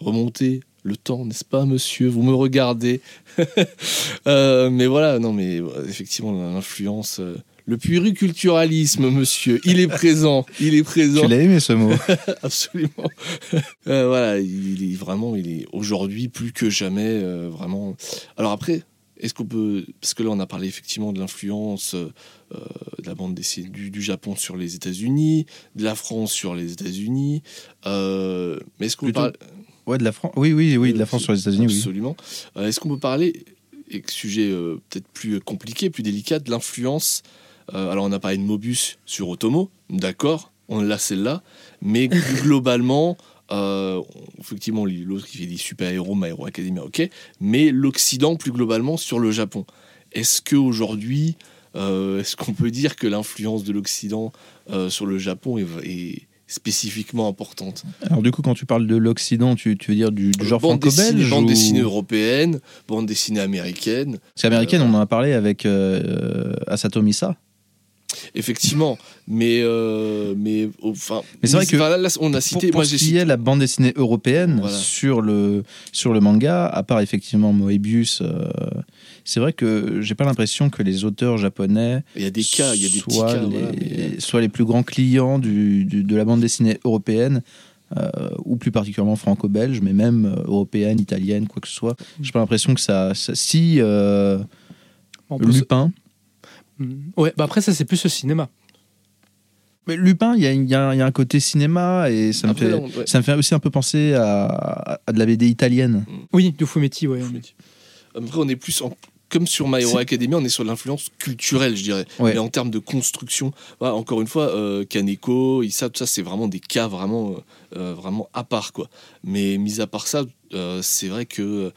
remonter le temps, n'est-ce pas, monsieur? Vous me regardez. [LAUGHS] Mais voilà, non, mais effectivement, l'influence. Le puériculturalisme, monsieur, il est présent, il est présent, Tu l'as aimé ce mot [LAUGHS] absolument. Euh, voilà, il, est vraiment, il est aujourd'hui plus que jamais euh, vraiment. Alors après, est-ce qu'on peut, parce que là on a parlé effectivement de l'influence euh, de la bande dessinée du, du Japon sur les États-Unis, de la France sur les États-Unis, mais est-ce qu'on parler Ouais, de la France. Oui, oui, oui, de la France sur les États-Unis, oui. Absolument. Est-ce qu'on peut parler, et sujet peut-être plus compliqué, plus délicat, de l'influence euh, Alors, on a parlé de Mobus sur Otomo, d'accord, on l'a celle-là, mais [LAUGHS] globalement, euh, effectivement, l'autre qui fait des super-héros, My Hero Academia, ok, mais l'Occident plus globalement sur le Japon. Est-ce qu'aujourd'hui, euh, est-ce qu'on peut dire que l'influence de l'Occident sur le Japon est, est spécifiquement importante? Alors, du coup, quand tu parles de l'Occident, tu, tu veux dire du, du genre franco-belge bande ou- dessinée européenne, bande dessinée américaine. Parce qu'américaine, Euh, on en a parlé avec euh, Asato Misa. Effectivement, mais mais mais enfin. Mais c'est vrai que là, on a cité. pour moi, ce j'ai qui cité. est la bande dessinée européenne Voilà. sur, le, sur le manga, à part effectivement Moebius, euh, c'est vrai que j'ai pas l'impression que les auteurs japonais Il y a des cas, il y a des petits cas. les, voilà, mais- soient les plus grands clients du, du- de la bande dessinée européenne. euh, ou plus particulièrement franco-belge, mais même euh, européenne, italienne, quoi que ce soit. J'ai pas l'impression que ça. ça- si euh, Lupin. Ouais, bah après ça c'est plus le cinéma. mais Lupin, il y a, y y un côté cinéma et ça me, fait, là, on- ouais. ça me fait aussi un peu penser à, à de la BD italienne. Oui, du Fumetti, ouais. Après, on est plus en- comme sur My Hero Academia, on est sur l'influence culturelle, je dirais. Ouais. Mais en termes de construction, voilà, encore une fois, euh, Kaneko, Issa, tout ça, c'est vraiment des cas vraiment, euh, euh, vraiment à part, quoi. Mais mis à part ça, euh, c'est vrai que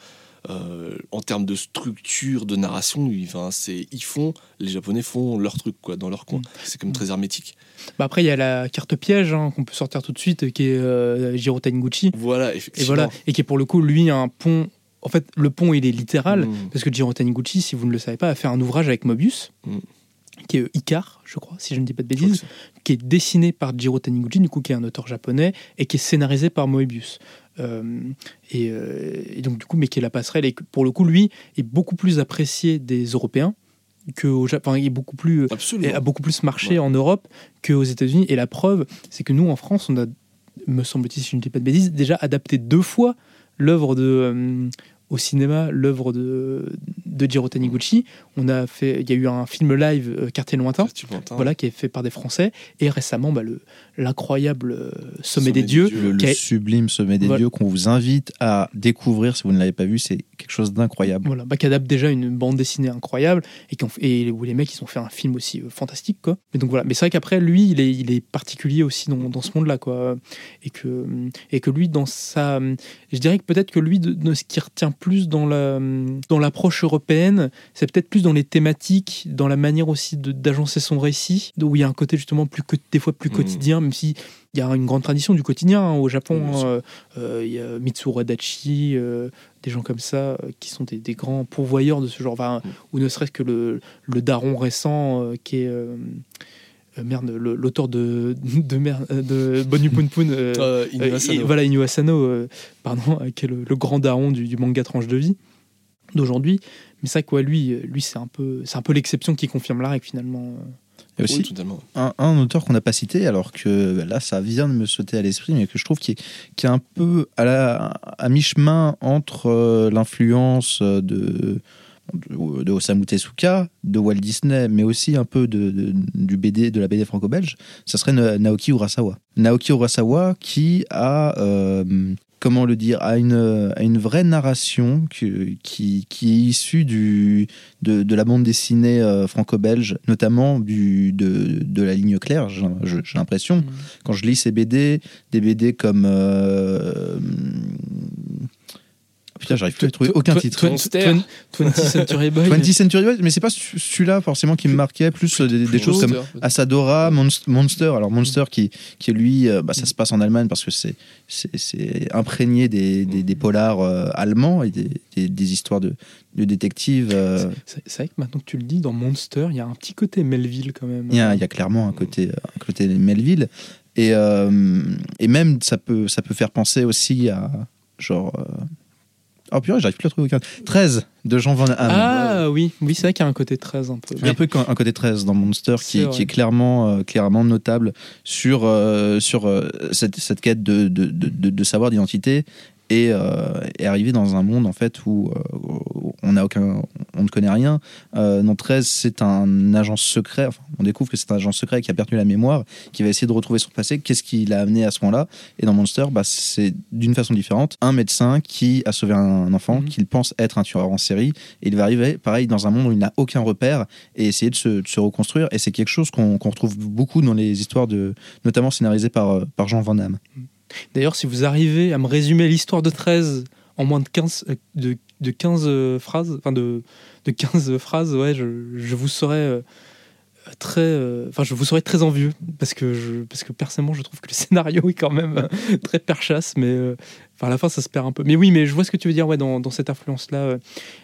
euh, en termes de structure, de narration, ils, enfin, c'est, ils font, les Japonais font leur truc, quoi, dans leur coin. Mm. C'est comme très hermétique. Bah après il y a la carte piège hein, qu'on peut sortir tout de suite, qui est euh, Jiro Taniguchi. Voilà, Et effectivement. voilà, et qui est pour le coup lui un pont en fait, le pont, il est littéral, Mm. parce que Jiro Taniguchi, si vous ne le savez pas, a fait un ouvrage avec Mobius, Mm. qui est euh, Icar, je crois, si je ne dis pas de bêtises, qui est dessiné par Jiro Taniguchi, du coup, qui est un auteur japonais, et qui est scénarisé par Moebius. Euh, et, euh, et donc, du coup, mais qui est la passerelle, et que, pour le coup, lui, est beaucoup plus apprécié des Européens que au Japon. Il est beaucoup plus Absolument. et a beaucoup plus marché Ouais. en Europe qu'aux États-Unis. Et la preuve, c'est que nous, en France, on a, me semble-t-il, si je ne dis pas de bêtises, déjà adapté deux fois l'œuvre de. euh, au cinéma, l'œuvre de, de Jiro Taniguchi. On a fait, il y a eu un film live, euh, Quartier lointain, voilà, qui est fait par des Français. Et récemment, bah, le, l'incroyable euh, Sommet, Sommet des des dieux. dieux. Le, sublime sommet des Voilà. dieux qu'on vous invite à découvrir si vous ne l'avez pas vu, c'est quelque chose d'incroyable. Voilà, bah, qui adapte déjà une bande dessinée incroyable et, qui ont et où les mecs ils ont fait un film aussi euh, fantastique quoi. Mais donc voilà, mais c'est vrai qu'après lui il est, il est particulier aussi dans, dans ce monde-là quoi et que et que lui dans sa, je dirais que peut-être que lui de, de ce qui retient plus dans la dans l'approche européenne, c'est peut-être plus dans les thématiques, dans la manière aussi de- d'agencer son récit, où il y a un côté justement plus des fois plus Mhm. quotidien, même si il y a une grande tradition du quotidien hein, au Japon. Hein, euh, il y a Mitsuru Adachi, euh, des gens comme ça euh, qui sont des, des grands pourvoyeurs de ce genre, enfin, Mm. ou ne serait-ce que le, le daron récent euh, qui est euh, merde, l'auteur de de, merde, euh, de Bonu Pun Pun. euh, Euh, [LAUGHS] euh, Inu Asano. et- voilà, Inu Asano, euh, pardon, euh, qui est le, le grand daron du, du manga tranche de vie d'aujourd'hui. Mais ça, quoi, lui, lui c'est un peu, c'est un peu l'exception qui confirme la règle finalement. euh. Et aussi, Oui, totalement. un, un auteur qu'on n'a pas cité, alors que là, ça vient de me sauter à l'esprit, mais que je trouve qui est, qui est un peu à, la, à mi-chemin entre euh, l'influence de, de, Osamu Tezuka, de Walt Disney, mais aussi un peu de, de- du BD, de la BD franco-belge, ça serait Na- Naoki Urasawa. Naoki Urasawa qui a, euh, comment le dire, a une, a une vraie narration qui, qui est issue du, de, de la bande dessinée euh, franco-belge, notamment du, de, de la ligne claire, j'ai l'impression. Quand je lis ces BD, des BD comme... euh, Putain, j'arrive plus à trouver aucun titre. Twen- Monster. Twen- 20th Century Boy. 20th Century Boys, mais c'est pas ce- celui-là forcément qui me marquait, plus euh, des, des choses comme Asadora, Monst- Monster. Alors Monster qui, qui lui, euh, bah, ça se passe en Allemagne parce que c'est c'est- c'est imprégné des, des, des polars euh, allemands et des, histoires de, de détectives. euh, C'est c'est vrai que maintenant que tu le dis, dans Monster, il y a un petit côté Melville quand même. Il y, a, il y a clairement un côté, un côté Melville. Et, euh, et même, ça peut, ça peut faire penser aussi à. Genre. euh, Oh purée, j'arrive plus à trouver aucun. 13 de Jean Van Hamme. Ah oui, oui c'est vrai qu'il y a un côté 13 un peu. Il y a un peu un côté 13 dans Monster qui, est clairement, euh, clairement notable sur, euh, sur euh, cette, cette quête de, de, de, de- de savoir d'identité et, euh, et arriver dans un monde en fait où, euh, on n'a aucun, on ne connaît rien. Euh, dans 13, c'est un agent secret. Enfin, on découvre que c'est un agent secret qui a perdu la mémoire, qui va essayer de retrouver son passé. Qu'est-ce qui l'a amené à ce moment-là? Et dans Monster, bah, c'est d'une façon différente. Un médecin qui a sauvé un enfant, Mhm. qu'il pense être un tueur en série, et il va arriver, pareil, dans un monde où il n'a aucun repère et essayer de se, de se reconstruire. Et c'est quelque chose qu'on retrouve beaucoup dans les histoires de, notamment scénarisées par, euh, par Jean Van Damme. D'ailleurs, si vous arrivez à me résumer l'histoire de 13 en moins de 15, euh, de, de 15 euh, phrases, enfin de, de 15 phrases, ouais, je, je vous serais euh, très, enfin, je vous très envieux parce que parce que personnellement, je trouve que le [LAUGHS] scénario est quand même très perchasse, mais enfin, à la fin, ça se perd un peu. Mais oui, mais je vois ce que tu veux dire, ouais, dans, dans cette influence-là. euh.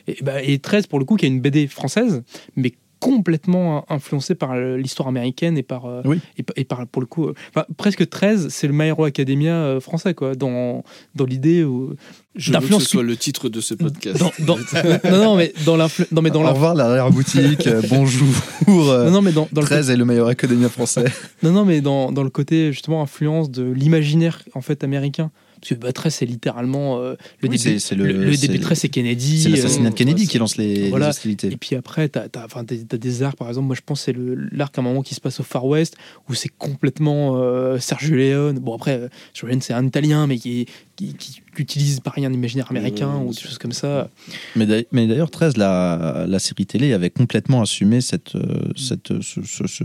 Et, bah, et 13, pour le coup, qui est une BD française, mais complètement influencée par euh, l'histoire américaine et par, euh, Oui. et, pa- et par pour le coup euh, enfin, presque 13 c'est le My Hero Academia français quoi dans dans l'idée où Je veux que ce soit le titre de ce podcast. dans, dans- [LAUGHS] non non mais dans l'influ- non mais dans Au la revoir l'arrière-boutique, euh, bonjour. euh, non, non mais dans, dans le 13 est le meilleur académien français. Non, non, mais dans, dans le côté justement influence de l'imaginaire en fait américain. Parce que 13, c'est littéralement euh, le Oui, début. c'est- le, le- le début de 13, c'est Kennedy. C'est l'assassinat de euh, Kennedy qui lance les, hostilités. Et puis après, tu as, des arcs, par exemple, moi je pense que c'est l'arc à un moment qui se passe au Far West, où c'est complètement euh, Sergio Leone. Bon, après, euh, Sergio Leone, c'est un Italien, mais qui, qui, qui utilise pareil un imaginaire américain ou des choses comme ça. Mais d'ailleurs- mais d'ailleurs, 13, la, la série télé avait complètement assumé cette, euh, cette, ce, ce- ce-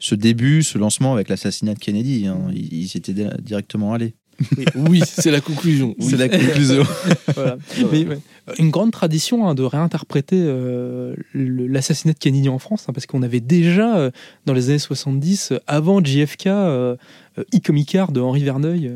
ce début, ce lancement avec l'assassinat de Kennedy. hein. Ils, ils étaient directement allés. Oui, c'est la conclusion. Oui. C'est la conclusion. [LAUGHS] Voilà. Mais, ouais, une grande tradition hein, de réinterpréter euh, l'assassinat de Kennedy en France, hein, parce qu'on avait déjà, euh, dans les années 70, euh, avant JFK, euh, euh, E-Comic Art de Henri Verneuil.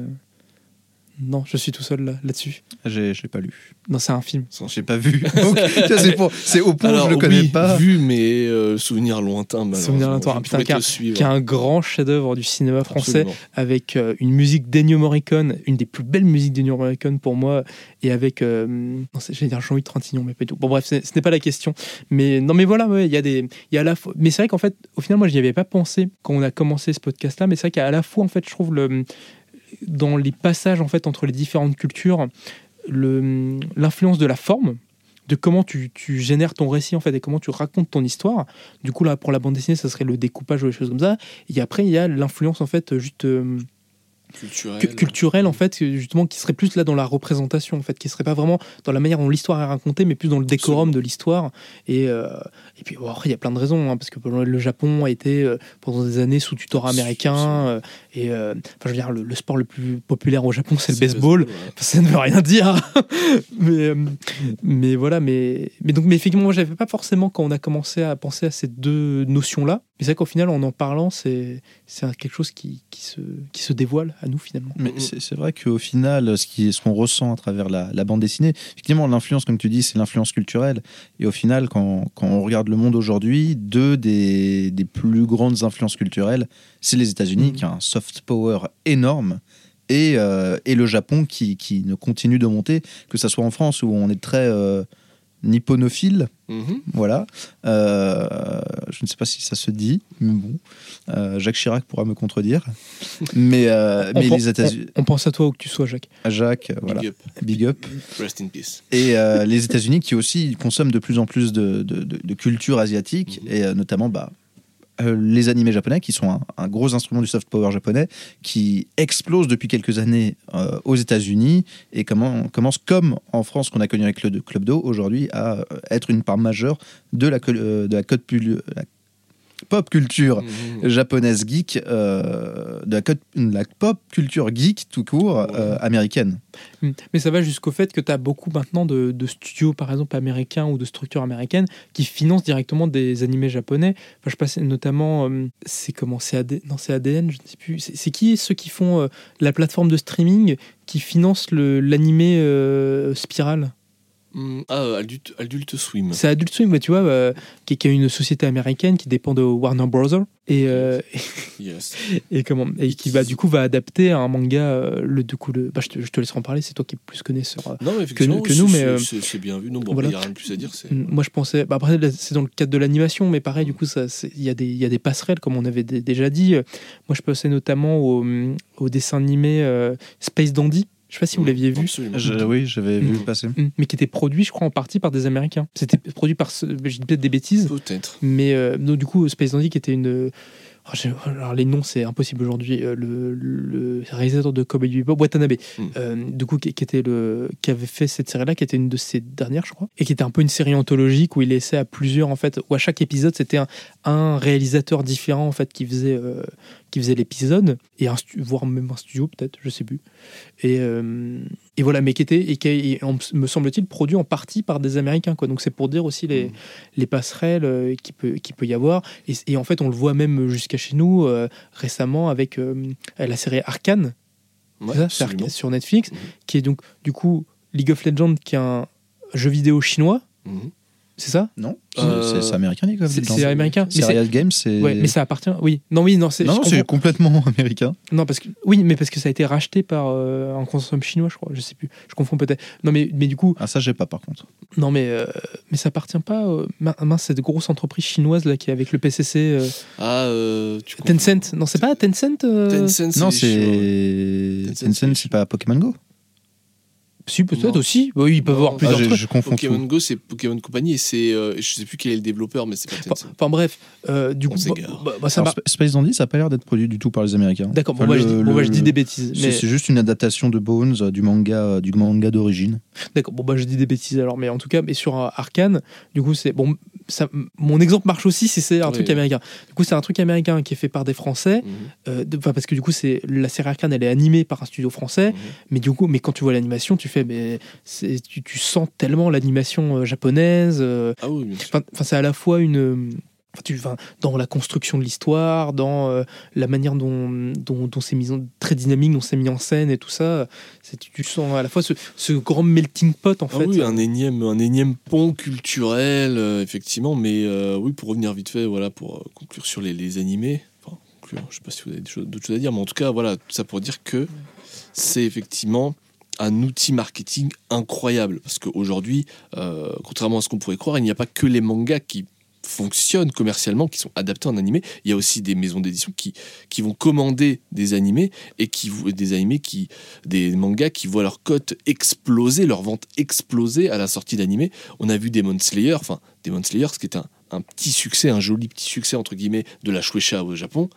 Non, je suis tout seul là- là-dessus. J'ai, je l'ai pas lu. non, c'est un film. J'ai pas vu. [LAUGHS] Donc, c'est, pour- c'est au point où je le connais oui, pas. vu, mais euh, souvenir lointain. Souvenir lointain. Ah, putain. Qui est un grand chef-d'œuvre du cinéma français Absolument. avec euh, une musique d'Ennio Morricone, une des plus belles musiques d'Ennio Morricone pour moi, et avec, euh, non, c'est- j'allais dire Jean-Louis Trintignant, mais pas du tout. Bon bref, ce n'est pas la question. Mais non, mais voilà, ouais, il y a des, il y a à la fois, mais c'est vrai qu'en fait, au final, moi, je n'y avais pas pensé quand on a commencé ce podcast-là, mais c'est vrai qu'à la fois, en fait, je trouve le, dans les passages en fait entre les différentes cultures, l'influence de la forme de comment tu, tu génères ton récit en fait et comment tu racontes ton histoire. Du coup là pour la bande dessinée ça serait le découpage ou les choses comme ça. Et après il y a l'influence en fait juste euh, Culturel. cu- culturelle en fait justement qui serait plus là dans la représentation en fait qui serait pas vraiment dans la manière dont l'histoire est racontée mais plus dans le décorum Absolument. de l'histoire et euh, et puis bon, après il y a plein de raisons hein, parce que le Japon a été euh, pendant des années sous tutorat américain euh, et euh, enfin je veux dire le, le sport le plus populaire au Japon c'est le baseball ouais. ça ne veut rien dire [LAUGHS] mais euh, mais voilà mais mais donc mais effectivement moi j'avais pas forcément quand on a commencé à penser à ces deux notions là mais c'est vrai qu'au final en en parlant c'est quelque chose qui, qui se qui se dévoile à nous finalement Mais c'est, vrai qu'au final, ce, qui, ce qu'on ressent à travers la, la bande dessinée, effectivement, l'influence, comme tu dis, c'est l'influence culturelle. Et au final, quand, quand on regarde le monde aujourd'hui, deux des, des plus grandes influences culturelles, c'est les États-Unis, Mhm. qui a un soft power énorme, et, euh, et le Japon, qui, qui ne continue de monter, que ce soit en France, où on est très euh, nipponophile, Mhm. voilà. Euh, je ne sais pas si ça se dit, mais bon. Euh, Jacques Chirac pourra me contredire. Mais, euh, On mais les États-Unis. on pense à toi où que tu sois Jacques Jacques, euh, voilà, Big up. big up. Rest in peace. Et euh, les États-Unis qui aussi consomment de plus en plus de, de- de- de culture asiatique, Mhm. et euh, notamment bah, euh, les animés japonais, qui sont un, gros instrument du soft power japonais, qui explose depuis quelques années euh, aux États-Unis, et comment, commence, comme en France qu'on a connu avec le Club d'eau, aujourd'hui à euh, être une part majeure de la, de la, code la pop culture Mhm. japonaise geek, euh, de la, pop culture geek tout court euh, américaine. Mm. Mais ça va jusqu'au fait que tu as beaucoup maintenant de, de studios, par exemple, américains ou de structures américaines qui financent directement des animés japonais. Enfin, je passais notamment, euh, c'est comment C'est AD... Non, c'est ADN, je ne sais plus. C'est qui ceux qui font euh, la plateforme de streaming qui finance le- l'animé euh, Spiral? Mhm. Ah, euh, adulte, adulte swim. C'est Adult Swim, tu vois, euh, qui, qui est une société américaine qui dépend de Warner Bros. Et, euh, [LAUGHS] Yes. et comment et qui va du coup va adapter un manga euh, le du coup le bah, je, te, je te laisserai en parler c'est toi qui es plus connaisseur Non, mais que nous, c'est- mais, c'est- bien vu. Non, bon, il voilà. n'y a rien de plus à dire. moi je pensais bah, après c'est dans le cadre de l'animation mais pareil du coup il y a des il y a des passerelles comme on avait dé- déjà dit moi je pensais notamment au, au dessin animé Space Dandy je sais pas si vous l'aviez vu Absolument. Je- oui, j'avais vu Mhm. passer. Mm. mais qui était produit je crois en partie par des américains c'était produit par ce- je dis peut-être des bêtises Peut-être. mais euh, non, du coup Space Dandy qui était une alors les noms c'est impossible aujourd'hui Euh, le, le réalisateur de Cowboy Bebop Watanabe Mm. euh, du coup qui, qui était le qui avait fait cette série là qui était une de ses dernières je crois et qui était un peu une série anthologique où il laissait à plusieurs en fait où à chaque épisode c'était un, un réalisateur différent en fait qui faisait euh, qui faisait l'épisode et un stu- voire même un studio peut-être je sais plus et, euh, et voilà mais qui était et qui est, me semble-t-il produit en partie par des américains quoi. Donc c'est pour dire aussi les les passerelles euh, qui peut qui peut y avoir. Et, et en fait on le voit même jusqu'à chez nous euh, récemment avec euh, la série Arcane Ouais, ça, sur Netflix Mhm. qui est donc du coup League of Legends qui est un jeu vidéo chinois. Mhm. C'est ça? Non Euh, C'est c'est américain, of c'est américain mais C'est c'est Riot Games, c'est. ouais, mais ça appartient oui non oui non c'est Non, c'est complètement [LAUGHS] américain. Non, parce que oui, mais parce que ça a été racheté par euh, un consortium chinois, je crois. Je sais plus. Je confonds peut-être. Non, mais mais du coup, Ah, ça, j'ai pas par contre. non, mais euh, mais ça appartient pas. euh, min- mince, cette grosse entreprise chinoise là qui est avec le PCC. euh, Ah, euh, tu. Tencent. Non, c'est pas Tencent. euh, Tencent, Non, c'est. Tencent, Tencent, c'est pas Pokémon Go Si, peut-être Non. aussi. Oui, ils peuvent Non. avoir Ah, plusieurs je, trucs. je confonds Pokémon tout. Go, c'est Pokémon Company et c'est. euh, je sais plus quel est le développeur, mais c'est pas Enfin, bref, euh, du On coup, s'égare. bah, bah, ça Alors, Space Dandy, ça a pas l'air d'être produit du tout par les Américains. D'accord. Bon, Enfin, bah, je le- dis, bah, je des bêtises. C'est Mais c'est juste une adaptation de Bones, euh, du manga, euh, du manga d'origine. d'accord. Bon, bah, je dis des bêtises alors. Mais en tout cas, mais sur euh, Arcane, du coup, c'est bon. Ça, mon exemple marche aussi si c'est un Oui. truc américain. Du coup, c'est un truc américain qui est fait par des Français. Euh, de- enfin, parce que du coup, c'est la série Arcane, elle est animée par un studio français. Mhm. Mais du coup, mais quand tu vois l'animation, tu fais, mais tu, tu sens tellement l'animation euh, japonaise. euh, Ah oui, enfin, c'est à la fois une enfin, tu, enfin, dans la construction de l'histoire, dans euh, la manière dont, dont, dont c'est mis en, très dynamique, dont c'est mis en scène et tout ça. C'est, tu, sens à la fois ce, ce grand melting pot en Ah fait. oui, un énième, un énième pont culturel, euh, effectivement. Mais euh, oui, pour revenir vite fait, voilà, pour conclure sur les, les animés. Enfin, conclure, je sais pas si vous avez choses- d'autres choses à dire, mais en tout cas, voilà, tout ça pour dire que c'est effectivement un outil marketing incroyable. Parce qu'aujourd'hui, contrairement à ce qu'on pourrait croire, il n'y a pas que les mangas qui fonctionnent commercialement, qui sont adaptés en animé. Il y a aussi des maisons d'édition qui, qui vont commander des animés et qui des animés qui des mangas qui voient leur cote exploser, leur vente exploser à la sortie d'animé. On a vu Demon Slayer, enfin Demon Slayer, ce qui est un, un petit succès, un joli petit succès entre guillemets de la Shueisha au Japon.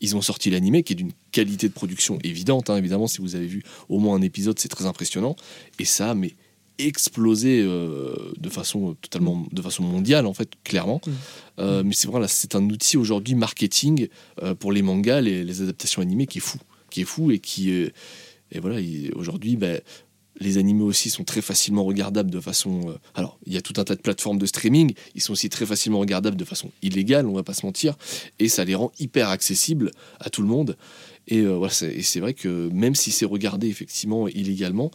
Ils ont sorti l'animé qui est d'une qualité de production évidente, hein, évidemment. Si vous avez vu au moins un épisode, c'est très impressionnant. Et ça, mais explosé euh, de façon totalement, de façon mondiale en fait, clairement. Mm. Euh, mais c'est vrai, là, c'est un outil aujourd'hui marketing euh, pour les mangas, les, les adaptations animées qui est fou, qui est fou et qui et voilà. il- Aujourd'hui, ben, les animés aussi sont très facilement regardables de façon. euh, alors, il y a tout un tas de plateformes de streaming. Ils sont aussi très facilement regardables de façon illégale, on va pas se mentir, et ça les rend hyper accessibles à tout le monde. Et euh, voilà, c'est vrai que même si c'est regardé effectivement illégalement,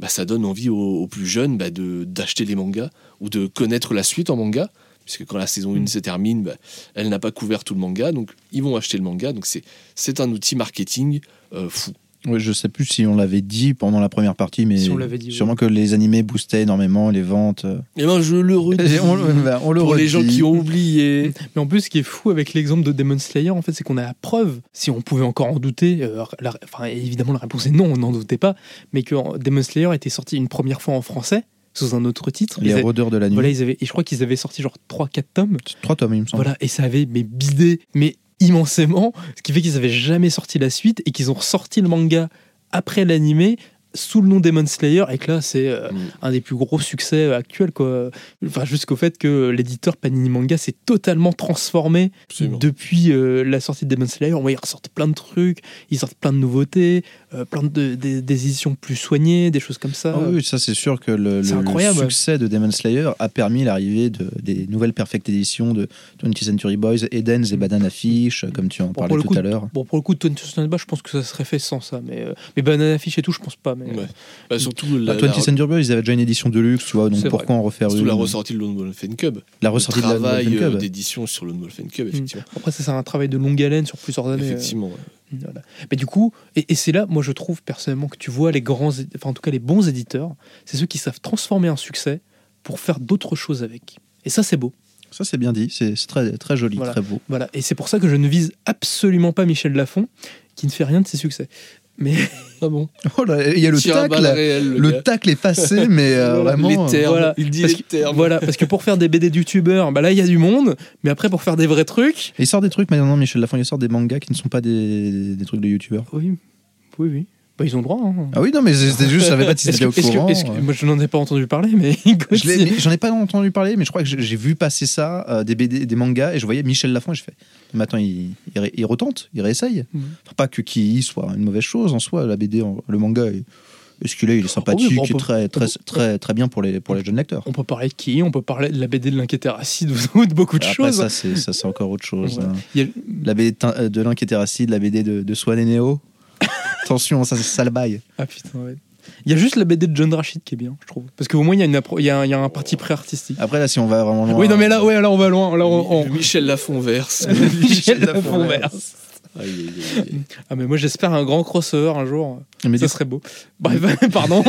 bah, ça donne envie aux, aux plus jeunes bah, de d'acheter les mangas ou de connaître la suite en manga. Puisque quand la saison 1 Mm. se termine, bah, elle n'a pas couvert tout le manga, donc ils vont acheter le manga. Donc c'est c'est un outil marketing euh, fou. Ouais, je sais plus si on l'avait dit pendant la première partie, mais Si on l'avait dit, sûrement que les animés boostaient énormément les ventes. euh. Et ben je le [LAUGHS] redis. Et on, bah, on le pour les gens qui ont oublié. Mais en plus, ce qui est fou avec l'exemple de Demon Slayer, en fait, c'est qu'on a la preuve, si on pouvait encore en douter, euh, la- enfin, évidemment, la réponse est non, on n'en doutait pas, mais que Demon Slayer était sorti une première fois en français, sous un autre titre. Les rôdeurs de la nuit. voilà, ils avaient, et je crois qu'ils avaient sorti genre 3-4 tomes. Trois tomes, il me semble. Voilà, et ça avait mais bidé, mais immensément, ce qui fait qu'ils avaient jamais sorti la suite et qu'ils ont ressorti le manga après l'animé sous le nom Demon Slayer et que là c'est euh, Mm. un des plus gros succès euh, actuels quoi. Enfin jusqu'au fait que l'éditeur Panini Manga s'est totalement transformé Absolument. depuis euh, la sortie de Demon Slayer. Ouais, ils ressortent plein de trucs, ils sortent plein de nouveautés, euh, plein de, des- des éditions plus soignées, des choses comme ça. Ah oui, ça c'est sûr que le, succès de Demon Slayer a permis l'arrivée de, des nouvelles perfect éditions de 20th Century Boys, Edens et Banana Fish, comme tu en Bon, parlais tout coup, à l'heure. Bon, pour le coup, Twenty Century Boys, je pense que ça serait fait sans ça. Mais, euh, mais Banana Fish et tout, je pense pas. Mais, Ouais. Bah, surtout Bah, la, 20th la- Century Boys, ils avaient déjà une édition de luxe, tu vois, donc pourquoi en refaire surtout une la ressortie de Lone Wolf Cub. La ressortie le de la travail euh, d'édition sur Lone Wolf Cub, effectivement. Après, ça, c'est un travail de longue haleine sur plusieurs années. euh, Effectivement. ouais. Voilà. Mais du coup, et, et c'est là, moi je trouve personnellement que tu vois les grands, enfin en tout cas les bons éditeurs, c'est ceux qui savent transformer un succès pour faire d'autres choses avec. Et ça c'est beau. Ça c'est bien dit, c'est c'est très, très joli, Voilà. très beau. Voilà. Et c'est pour ça que je ne vise absolument pas Michel Lafon, qui ne fait rien de ses succès. Mais Ah bon [LAUGHS] Oh là, il y a le tacle, réelles, le, le gars. tacle est passé, [LAUGHS] mais euh, vraiment. les euh, termes. Voilà. Il dit Parce les termes. voilà, parce que pour faire des BD de youtubeurs, bah là il y a du monde, mais après pour faire des vrais trucs, Il sort des trucs maintenant, Michel Lafon, il sort des mangas qui ne sont pas des, des trucs de youtubeurs. oui, oui, oui. Bah, ils ont le droit. hein. Ah oui, non, mais c'était juste, je savais pas si [LAUGHS] c'était au que- courant. que- moi je n'en ai pas entendu parler, [LAUGHS] mais J'en ai pas entendu parler, mais je crois que j'ai vu passer ça, euh, des BD, des mangas, et je voyais Michel Lafon, et je fais, mais attends, il, il, ré- il retente, il réessaye. Enfin, pas que qui soit une mauvaise chose en soi, la BD, le manga, est- est-ce qu'il est, il est sympathique, bon, on peut- et très, très, très, très bien pour les, pour les jeunes lecteurs. On peut parler de qui On peut parler de la BD de l'inquiétéracide ou de beaucoup de Après, choses. ça, c'est ça, c'est encore autre chose. Ouais. hein. A- La BD euh, de l'inquiétéracide, la BD de, de Swan et Neo. [LAUGHS] Attention, ça, c'est sale bail. Ah putain, ouais. Il y a juste la BD de John Rachid qui est bien, je trouve. Parce qu'au moins, il y a, une appro- il y a, un, il y a un parti pré-artistique. Après, là, si on va vraiment loin. oui, non, mais là, ouais, là, on va loin. Là, on, on- Le Michel Lafon verse. [LAUGHS] Michel Lafon Lafon verse. verse. Aïe, aïe, aïe. Ah, mais moi, j'espère un grand crossover un jour. Mais ça du, serait beau. Bref, [LAUGHS] pardon.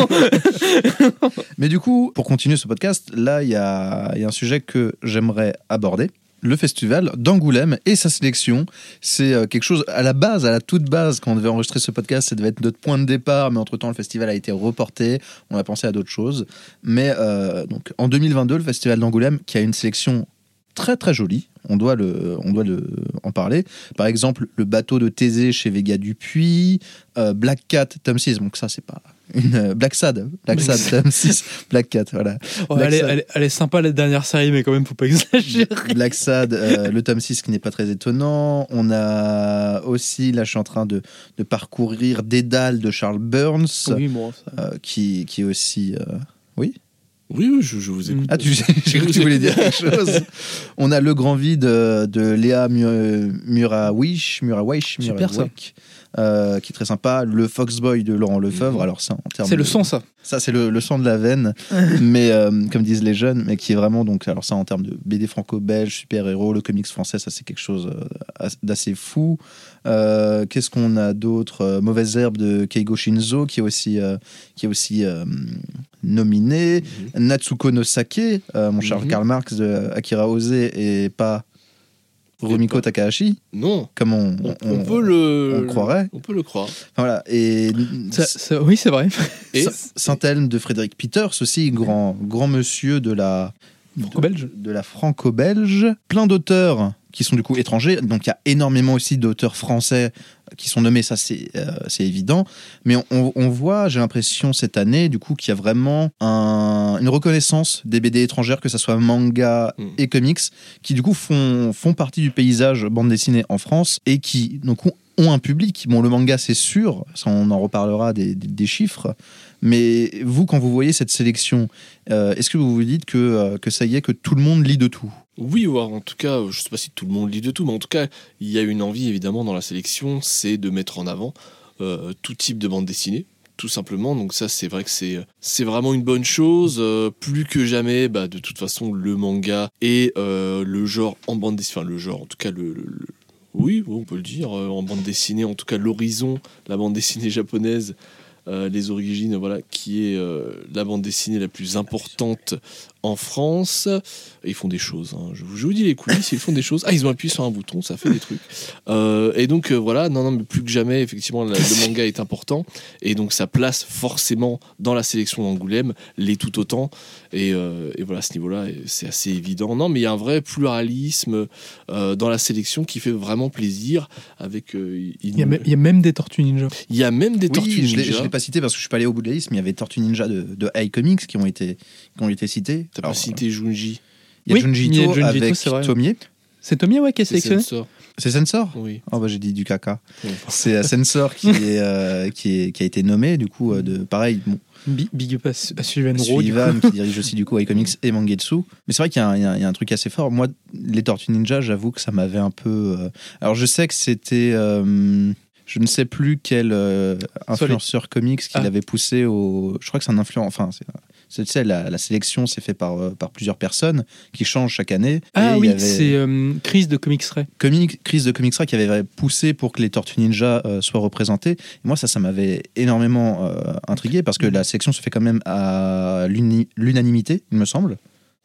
mais du coup, pour continuer ce podcast, là, il y a, il y a un sujet que j'aimerais aborder. Le festival d'Angoulême et sa sélection, c'est euh, quelque chose à la base, à la toute base, quand on devait enregistrer ce podcast, ça devait être notre point de départ, mais entre-temps, le festival a été reporté, on a pensé à d'autres choses. Mais euh, donc, en 2022, le festival d'Angoulême, qui a une sélection très très jolie, on doit, le, on doit le, en parler. Par exemple, le bateau de Thésée chez Vega Dupuis, euh, Black Cat, tome 6, donc ça, c'est pas une. euh, Black Sad, Black Sad, tome 6, Black Cat, voilà. Black elle, est, Sad. elle est- elle est sympa, la dernière série, mais quand même, faut pas exagérer. Black Sad, euh, le tome 6 qui n'est pas très étonnant. On a aussi, là je suis en train de, de parcourir Dédale de Charles Burns, Oui, bon, ça- euh, qui, qui est aussi... euh, Oui? Oui, oui, je, je vous écoute. Ah, tu [LAUGHS] j'ai cru que tu voulais dire quelque chose. On a Le Grand Vide de, Léa Mu- Murawish, Murawish, Super, ça. Euh, qui est très sympa. Le Foxboy de Laurent Lefebvre. Mhm. Alors, ça, en termes C'est le son, ça. Ça, c'est le, le sang de la veine, [LAUGHS] mais euh, comme disent les jeunes, mais qui est vraiment donc. Alors ça, en termes de BD franco-belge, super-héros, le comics français, ça c'est quelque chose euh, as- d'assez fou. Euh, Qu'est-ce qu'on a d'autre? Mauvaise herbe de Keigo Shinzo, qui est aussi, euh, qui est aussi euh, nominé. Mhm. Natsuko no Sake, euh, mon cher Mhm. Karl Marx de Akira Ose et pas Rumiko pas- Takahashi, Non, comme on, on, on- on peut le. on croirait. On peut le croire. Enfin, voilà. Et Ça- ça- oui, c'est vrai. Et Saint- Saint-Elme de Frédéric Peters aussi, grand, grand monsieur de la Franco-belge. de, de la franco-belge. Plein d'auteurs qui sont du coup étrangers. Donc il y a énormément aussi d'auteurs français qui sont nommés, ça c'est euh, évident. Mais on, voit, j'ai l'impression cette année, du coup, qu'il y a vraiment un- une reconnaissance des BD étrangères, que ce soit manga Mm. et comics, qui du coup font, font partie du paysage bande dessinée en France et qui donc ont ont un public. Bon, le manga, c'est sûr, ça, on en reparlera des, des- des chiffres. Mais vous, quand vous voyez cette sélection, euh, est-ce que vous vous dites que, euh, que ça y est, que tout le monde lit de tout? Oui, ou en tout cas, je sais pas si tout le monde lit de tout, mais en tout cas, il y a une envie évidemment dans la sélection, c'est de mettre en avant euh, tout type de bande dessinée, tout simplement. Donc ça, c'est vrai que c'est c'est vraiment une bonne chose. Plus que jamais, bah, de toute façon, le manga et le genre en bande dessinée, enfin le genre, en tout cas le, le- oui, on peut le dire, en bande dessinée, en tout cas l'horizon, la bande dessinée [LAUGHS] japonaise. Euh, les origines, voilà, qui est euh, la bande dessinée la plus importante en France. Ils font des choses. hein. Je, vous, je vous dis les coulisses, ils font des choses. Ah, ils ont appuyé sur un bouton, ça fait des trucs. Euh, et donc euh, voilà, non, non, mais plus que jamais, effectivement, la- le manga est important. Et donc sa place forcément dans la sélection d'Angoulême l'est tout autant. Et, euh, et voilà, à ce niveau-là, c'est assez évident. Non, mais il y a un vrai pluralisme euh, dans la sélection qui fait vraiment plaisir. Avec, euh, il, Il y, a même, il y a même des Tortues Ninja. il y a même des tortues Oui, je l'ai- je ninja. l'ai pas cité parce que je suis pas allé au bout de la liste, mais il y avait Tortue Ninja de, de iComics qui ont été, qui ont été cités. T'as pas Alors, cité Junji. Il y a Oui, Junji il y a Ito Junji Ito, avec c'est vrai. Tomie. C'est Tommy ouais, qui est C'est sélectionné Sensor. C'est Sensor Oui. Oh bah j'ai dit du caca. Oui. C'est euh, Sensor qui, est, euh, qui, est, qui a été nommé, du coup, euh, de, pareil, bon, Bi- Big up à, à Rowe. Sullivan qui dirige aussi du coup iComics et Mangetsu. Mais c'est vrai qu'il y, a un- y a truc assez fort. Moi, les Tortues Ninja, j'avoue que ça m'avait un peu. euh, Alors je sais que c'était. euh, Je ne sais plus quel euh, influenceur comics qui Ah. l'avait poussé au. Je crois que c'est un influenceur. Enfin, c'est- c'est- tu sais, la, la sélection s'est faite par, euh, par plusieurs personnes qui changent chaque année. Ah Et oui, avait- c'est euh, Chris de Comics Ray. Comic, Chris de Comics Ray qui avait poussé pour que les Tortues Ninja euh, soient représentées. Et moi, ça, ça m'avait énormément euh, intrigué parce que la sélection se fait quand même à l'unanimité, il me semble.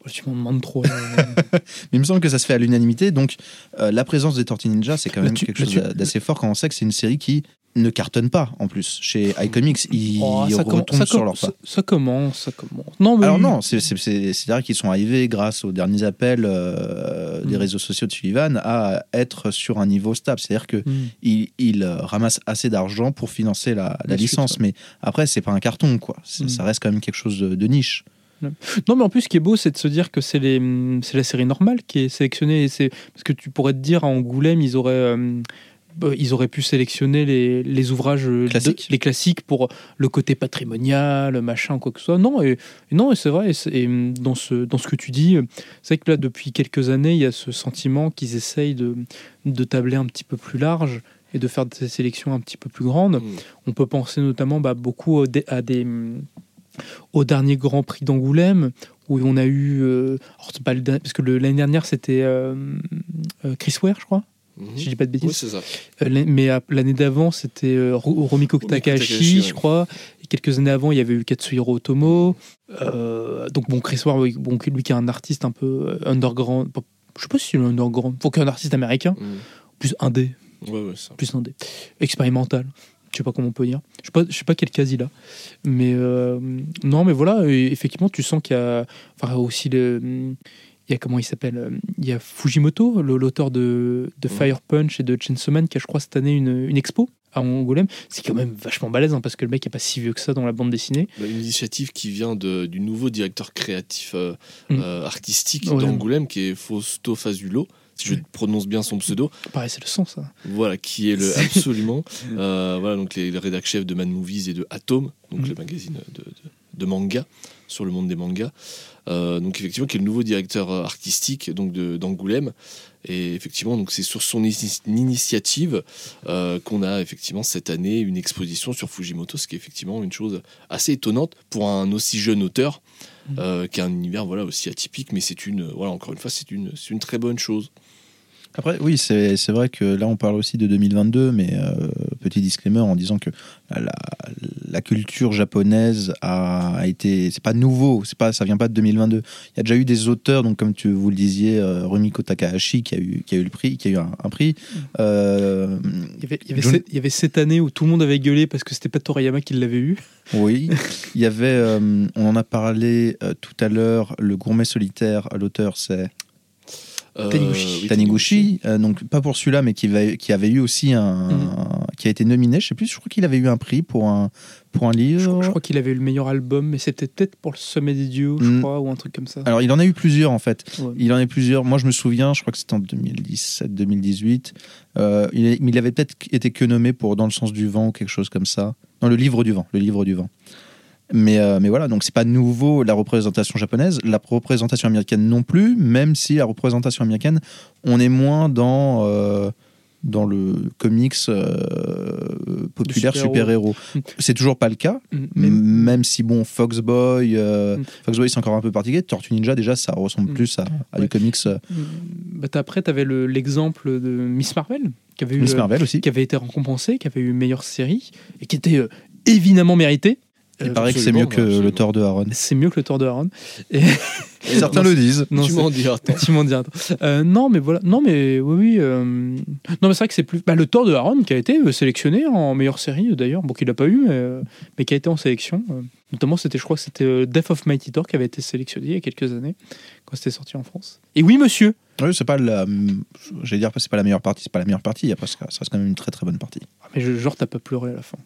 Tu m'en demandes trop. [LAUGHS] Mais il me semble que ça se fait à l'unanimité. Donc, euh, la présence des Tortues Ninja, c'est quand Là, même tu- quelque là, chose d'assez fort quand on sait que c'est une série qui ne cartonne pas en plus. Chez iComics, ils Oh, ça, retombent commence, ça, sur com- leur pas. ça, ça commence, ça commence. Non, mais Alors oui. non, c'est- c'est- c'est- c'est-à-dire qu'ils sont arrivés grâce aux derniers appels euh, des Mm. réseaux sociaux de Sullivan à être sur un niveau stable. C'est-à-dire que Hmm. il, il, euh, ramasse assez d'argent pour financer la, la La suite, licence. Mais après, c'est pas un carton, quoi. Mm. Ça reste quand même quelque chose de, de niche. Non, mais en plus, ce qui est beau, c'est de se dire que c'est les, c'est la série normale qui est sélectionnée. Et c'est parce que tu pourrais te dire à Angoulême, ils auraient, euh, ils auraient pu sélectionner les, les ouvrages de- Classiques. les classiques pour le côté patrimonial, machin, quoi que ce soit. Non, et, et non, et c'est vrai. Et, dans ce, dans ce que tu dis, c'est que là, depuis quelques années, il y a ce sentiment qu'ils essayent de, de tabler un petit peu plus large et de faire des sélections un petit peu plus grandes. Mm. On peut penser notamment bah, beaucoup à des, au dernier Grand Prix d'Angoulême, où on a eu. euh, alors, c'est pas le dernier- parce que l'année dernière, c'était euh, euh, Chris Ware, je crois, Mhm. si je dis pas de bêtises. Oui, c'est ça. Euh, mais l'année d'avant, c'était euh, Ro- Romiko Takahashi, Takahashi, ouais. je crois. Et quelques années avant, il y avait eu Katsuhiro Otomo. Euh, donc, bon, Chris Ware, bon, lui qui est un artiste un peu underground. Je sais pas si c'est un underground. Faut qu'un artiste américain, Mm. plus indé, Ouais, ouais, ça. plus indé, expérimental. Je sais pas comment on peut dire. Je sais pas, je sais pas quel cas il a. Mais non, mais voilà, effectivement, tu sens qu'il y a enfin, aussi le. Il y a comment il s'appelle euh, Il y a Fujimoto, l'auteur de. Fire Punch et de Chainsaw Man, qui a, je crois, cette année une, une expo à Angoulême. C'est quand même vachement balèze, hein, parce que le mec est pas si vieux que ça dans la bande dessinée. Bah, une initiative qui vient de- du nouveau directeur créatif euh, Mm. euh, artistique Ouais. d'Angoulême, qui est Fausto Fazulo, si je prononce bien son pseudo. Pareil, c'est le sens, ça. Voilà, qui est le absolument. [LAUGHS] euh, voilà, donc les, les rédac chefs de Man Movies et de Atom, donc Mm. le magazine de, de- de manga sur le monde des mangas. Euh, donc effectivement, qui est le nouveau directeur artistique donc d'Angoulême. Et effectivement, donc c'est sur son ini- initiative euh, qu'on a effectivement cette année une exposition sur Fujimoto, ce qui est effectivement une chose assez étonnante pour un aussi jeune auteur, euh, qui a un univers voilà aussi atypique. Mais c'est une voilà encore une fois c'est une c'est une très bonne chose. Après, oui, c'est vrai que là, on parle aussi de 2022, mais euh, petit disclaimer en disant que la, la culture japonaise a, a été. C'est pas nouveau, pas, ça vient pas de 2022. Il y a déjà eu des auteurs, donc comme tu, vous le disiez, euh, Rumiko Takahashi qui a eu, qui a eu le prix, qui a eu un, un prix. Euh, Il y, avait, il, y avait Jun- cette, il y avait cette année où tout le monde avait gueulé parce que c'était pas Toriyama qui l'avait eu. oui, il y avait, euh, on en a parlé tout à l'heure, le gourmet solitaire, l'auteur c'est Taniguchi. oui, Taniguchi, euh, donc pas pour celui-là, mais qui, va- qui avait eu aussi un, Mhm. qui a été nominé. Je sais plus, je crois qu'il avait eu un prix pour un pour un livre. je crois qu'il avait eu le meilleur album, mais c'était peut-être pour le Sommet des Dieux, je Mm. crois, ou un truc comme ça. Alors il en a eu plusieurs en fait. Ouais. Il en a eu plusieurs. Moi je me souviens, je crois que c'était en 2017-2018. Euh, il, il avait peut-être été que nommé pour Dans le sens du vent ou quelque chose comme ça. Dans le livre du vent, le livre du vent. Mais, euh, mais voilà, donc c'est pas nouveau la représentation japonaise, la représentation américaine non plus, même si la représentation américaine, on est moins dans, euh, dans le comics euh, populaire super-héros. super-héros. Mm. C'est toujours pas le cas, Mm, mais même si bon, Foxboy, euh, Mm. Foxboy c'est encore un peu particulier, Tortue Ninja déjà ça ressemble Mm. plus à, à Ouais. du comics Bah, après, tu avais l'exemple de Miss Marvel, qui avait, eu, Miss Marvel aussi. qui avait été récompensée, qui avait eu meilleure série, et qui était évidemment méritée. Il Euh, paraît que c'est mieux que absolument. le Thor de Aaron. c'est mieux que le Thor de Aaron. Certains le disent. Non, tu m'en attends. [LAUGHS] Tu m'en. Euh, non, mais voilà. Non, mais oui, oui. euh, Non, mais c'est vrai que c'est plus. Bah, le Thor de Aaron qui a été sélectionné en meilleure série, d'ailleurs. Bon, qu'il n'a pas eu, mais, mais qui a été en sélection. Notamment, c'était, je crois que c'était Death of Mighty Thor qui avait été sélectionné il y a quelques années, quand c'était sorti en France. Et oui, monsieur Oui, c'est pas la. J'allais dire, c'est pas la meilleure partie, c'est pas la meilleure partie. Après, ça reste quand même une très très bonne partie. Ah, Mais genre, t'as pas pleuré à la fin.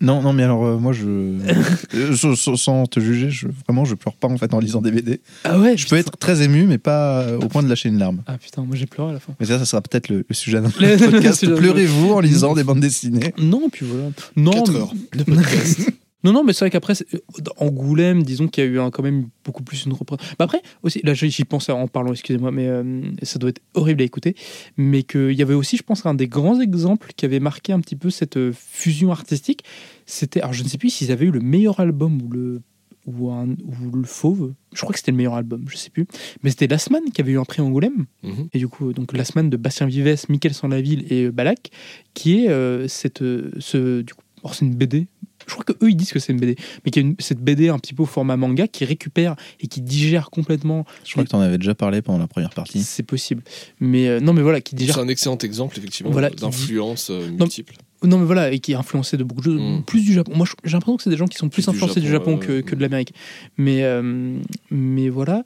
Non, non, mais alors euh, moi, je, [LAUGHS] euh, sans- te juger, je, vraiment, je pleure pas en fait en lisant des BD. Ah ouais Je peux être très ému, mais pas euh, au point de lâcher une larme. Ah putain, moi j'ai pleuré à la fin. Mais ça, ça sera peut-être le, le sujet d'un [LAUGHS] podcast. Pleurez-vous en lisant des bandes dessinées? Non, puis voilà. Non, 4 mais- heures de podcast. [LAUGHS] Non, non, mais c'est vrai qu'après, euh, Angoulême, disons qu'il y a eu un- quand même beaucoup plus une représentation. Bah après, aussi, là j'y pense en parlant, excusez-moi, mais euh, ça doit être horrible à écouter. Mais qu'il y avait aussi, je pense, un des grands exemples qui avait marqué un petit peu cette euh, fusion artistique. C'était, alors je ne sais plus s'ils avaient eu le meilleur album ou le, ou, un, ou le Fauve. Je crois que c'était le meilleur album, je sais plus. Mais c'était Last Man qui avait eu un prix Angoulême. Mhm. Et du coup, donc Last Man de Bastien Vives, Mickaël Sanlaville et Balak, qui est euh, cette, ce, du coup, c'est une BD. Je crois que eux ils disent que c'est une BD, mais qui est une- cette BD un petit peu au format manga qui récupère et qui digère complètement. Je crois que tu en avais déjà parlé pendant la première partie. C'est possible, mais euh, non, mais voilà, qui digère. C'est un excellent exemple, effectivement, Voilà, qui dit- d'influence euh, multiple. Non, mais voilà, et qui est influencé de beaucoup de choses, Mm. plus du Japon. Moi, j'ai l'impression que c'est des gens qui sont plus influencés du Japon, que, que de l'Amérique. Mais, euh, mais voilà.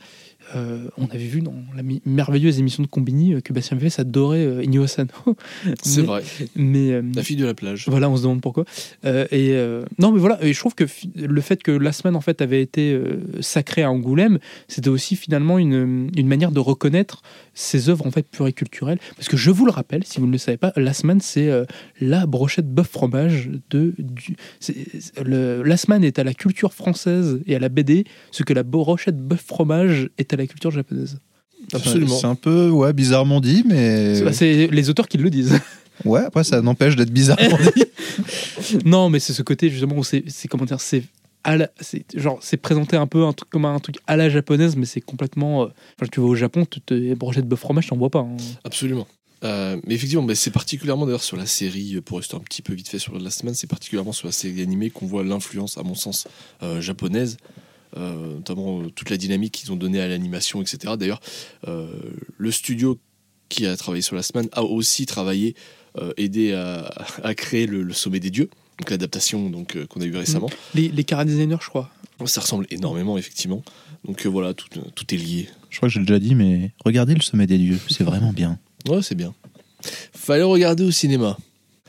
Euh, on avait vu dans la merveilleuse émission de Combini euh, que Bastien Vives adorait euh, Inyo. [LAUGHS] C'est vrai. Mais, euh, La fille de la plage. Voilà, on se demande pourquoi. Et non, mais voilà, et je trouve que le fait que la semaine en fait avait été sacrée à Angoulême, c'était aussi finalement une, une manière de reconnaître ces œuvres en fait pluriculturelles. Parce que je vous le rappelle, si vous ne le savez pas, la semaine c'est euh, la brochette bœuf fromage de du, c'est- c'est- le, la semaine est à la culture française et à la BD, ce que la brochette bœuf fromage est à la culture japonaise. Absolument. C'est un peu ouais, bizarrement dit, mais. C'est- C'est les auteurs qui le disent. [LAUGHS] Ouais, après, ça n'empêche d'être bizarrement [LAUGHS] dit. non, mais c'est ce côté justement où c'est, c'est comment dire, c'est la- genre c'est présenté un peu un truc comme un truc à la japonaise, mais c'est complètement. euh, Enfin, tu vas au Japon, tu te brochettes de bœuf fromage, t'en vois pas. hein. Absolument. Euh, mais effectivement, bah, c'est particulièrement d'ailleurs sur la série, pour rester un petit peu vite fait sur Last Man, c'est particulièrement sur la série animée qu'on voit l'influence, à mon sens, euh, japonaise, euh, notamment euh, toute la dynamique qu'ils ont donnée à l'animation, etc. D'ailleurs, euh, le studio qui a travaillé sur Last Man a aussi travaillé, euh, aidé à, créer le Sommet des Dieux, donc l'adaptation donc euh, qu'on a eu récemment. Les, les cara designers, je crois. Ça ressemble énormément, effectivement. Donc euh, voilà, tout, tout est lié. Je crois que j'ai déjà dit, mais regardez le sommet des dieux, c'est vraiment bien. Ouais, c'est bien. Fallait regarder au cinéma.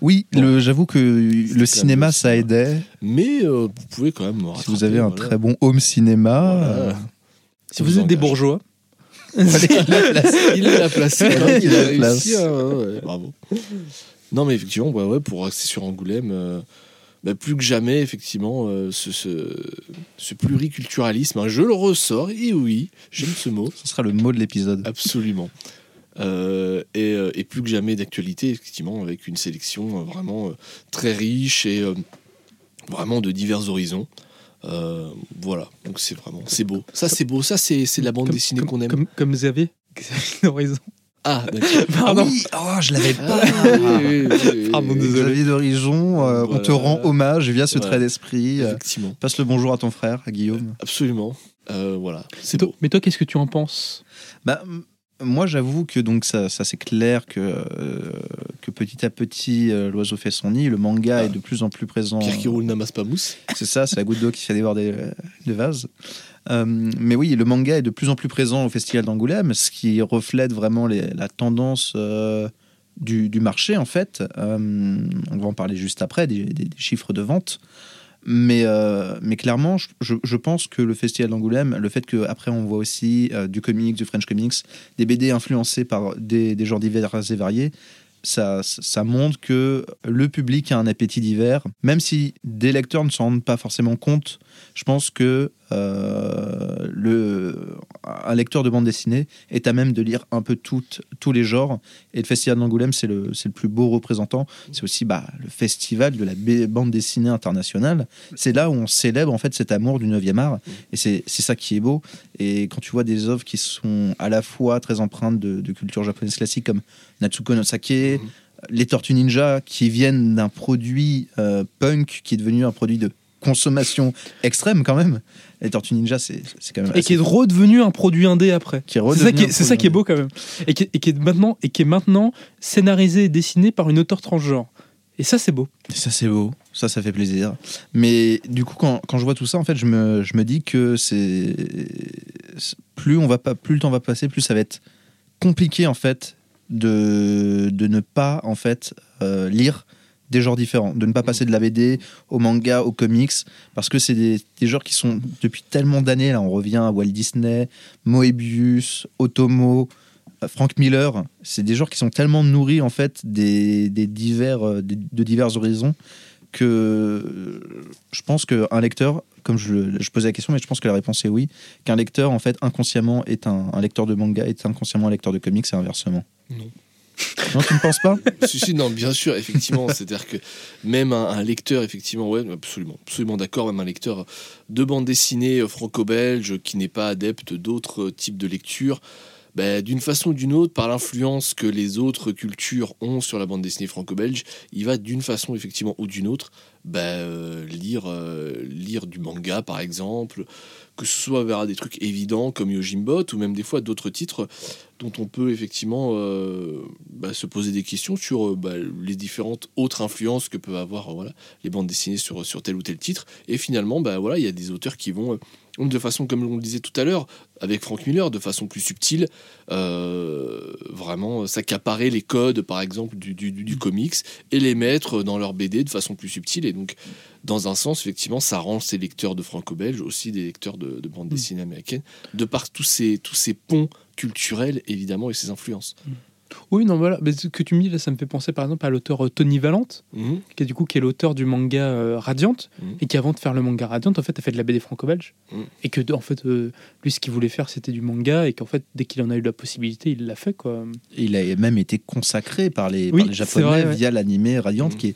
Oui, Bon. le- j'avoue que le cinéma, ça cinéma. aidait. Mais euh, vous pouvez quand même. Si rattraper, vous avez un voilà. très bon home cinéma, Voilà. euh, Si vous êtes des engage. bourgeois. il l'a placé. Il a la place. réussi, hein, ouais, ouais, bravo. Non, mais effectivement, ouais, ouais, pour rester sur Angoulême, euh, bah, plus que jamais, effectivement, euh, ce, ce, ce pluriculturalisme, hein, je le ressors, et oui, j'aime ce mot. Ce sera le mot de l'épisode. Absolument. Euh, et, et plus que jamais d'actualité, effectivement, avec une sélection vraiment très riche et vraiment de divers horizons. Voilà, donc c'est vraiment, c'est beau. Ça, c'est beau. Ça, c'est de la bande Comme- dessinée qu'on aime. Comme, comme Xavier. [LAUGHS] Xavier Horizon. Ah, [LAUGHS] d'accord. Pardon. Ah oui, oh, je l'avais Ah, pas. oui, oui, oui, oui, Pardon. Xavier d'Horizon, euh, on te rend hommage via ce Voilà. trait d'esprit. euh, Effectivement, passe le bonjour à ton frère, à Guillaume. absolument. Euh, voilà, c'est Toi- beau. Mais toi, qu'est-ce que tu en penses? Bah, moi, j'avoue que donc ça, ça c'est clair que, euh, que petit à petit, euh, l'oiseau fait son nid. Le manga Ah. est de plus en plus présent. Pierre qui roule n'amasse pas mousse. C'est ça, c'est la goutte d'eau qui fait déborder le, le vase. Euh, mais oui, le manga est de plus en plus présent au Festival d'Angoulême, ce qui reflète vraiment les- la tendance euh, du, du marché, en fait. Euh, on va en parler juste après, des, des- des chiffres de vente. Mais, euh, mais clairement, je, je- pense que le Festival d'Angoulême, le fait qu'après on voit aussi euh, du comics, du French comics, des BD influencés par des, des genres divers et variés, ça, ça montre que le public a un appétit divers, même si des lecteurs ne s'en rendent pas forcément compte. Je pense que euh, le, un lecteur de bande dessinée est à même de lire un peu toutes- tous les genres. Et le Festival d'Angoulême, c'est le, le plus beau représentant. C'est aussi bah, le festival de la bande dessinée internationale. C'est là où on célèbre en fait cet amour du 9e art. Et c'est ça qui est beau. Et quand tu vois des œuvres qui sont à la fois très empreintes de, de culture japonaise classique comme Natsuko no Sake, Mhm. les Tortues Ninja qui viennent d'un produit euh, punk qui est devenu un produit de consommation extrême quand même. Les Tortues Ninja, c'est quand même. Et qui est redevenu un produit indé après. C'est ça, qui est, ça qui est beau quand même. Et qui, et qui est maintenant, et qui est maintenant scénarisé et dessiné par une auteur transgenre. Et ça, c'est beau. Ça, c'est beau. Ça, ça fait plaisir. Mais du coup, quand, quand je vois tout ça, en fait, je me, je me dis que c'est. c'est- Plus, on va pas, plus le temps va passer, plus ça va être compliqué, en fait, de, de ne pas, en fait, euh, lire des genres différents. De ne pas passer de la BD au manga, au comics. Parce que c'est des, genres qui sont, depuis tellement d'années, là, on revient à Walt Disney, Moebius, Otomo. euh, Frank Miller, c'est des genres qui sont tellement nourris en fait des, divers, euh, de divers horizons que euh, je pense qu'un lecteur, comme je, je posais la question, mais je pense que la réponse est oui, qu'un lecteur, en fait, inconsciemment, est un, lecteur de manga, est inconsciemment un lecteur de comics et inversement. Non, tu ne penses pas? Si, non, bien sûr, effectivement. C'est-à-dire que même un, lecteur, effectivement, ouais, absolument, absolument d'accord, même un lecteur de bande dessinée franco-belge qui n'est pas adepte d'autres types de lecture, ben, d'une façon ou d'une autre, par l'influence que les autres cultures ont sur la bande dessinée franco-belge, il va d'une façon, effectivement, ou d'une autre, ben, euh, euh, lire du manga, par exemple, que ce soit vers des trucs évidents comme Yojimbot, ou même des fois d'autres titres dont on peut effectivement euh, bah, se poser des questions sur euh, bah, les différentes autres influences que peuvent avoir les bandes dessinées sur, tel ou tel titre. Et finalement, bah, il y a des auteurs qui vont, euh, de façon, comme on le disait tout à l'heure, avec Frank Miller, de façon plus subtile, euh, vraiment s'accaparer les codes, par exemple, du, du, du- du comics et les mettre dans leur BD de façon plus subtile. Et donc, dans un sens, effectivement, ça rend ces lecteurs de franco-belge aussi des lecteurs de, de bande dessinée américaine, de par tous ces, tous ces ponts culturels, évidemment, et ces influences. Oui, non, voilà. Mais ce que tu me dis là, ça me fait penser par exemple à l'auteur euh, Tony Valente, Mhm. qui est du coup qui est l'auteur du manga euh, Radiant, Mhm. et qui avant de faire le manga Radiant, en fait, a fait de la BD franco-belge, Mhm. et que en fait, euh, lui, ce qu'il voulait faire, c'était du manga, et qu'en fait, dès qu'il en a eu la possibilité, il l'a fait quoi. Il a même été consacré par les, Oui, par les Japonais vrai, ouais. via l'animé Radiant, Mhm. qui est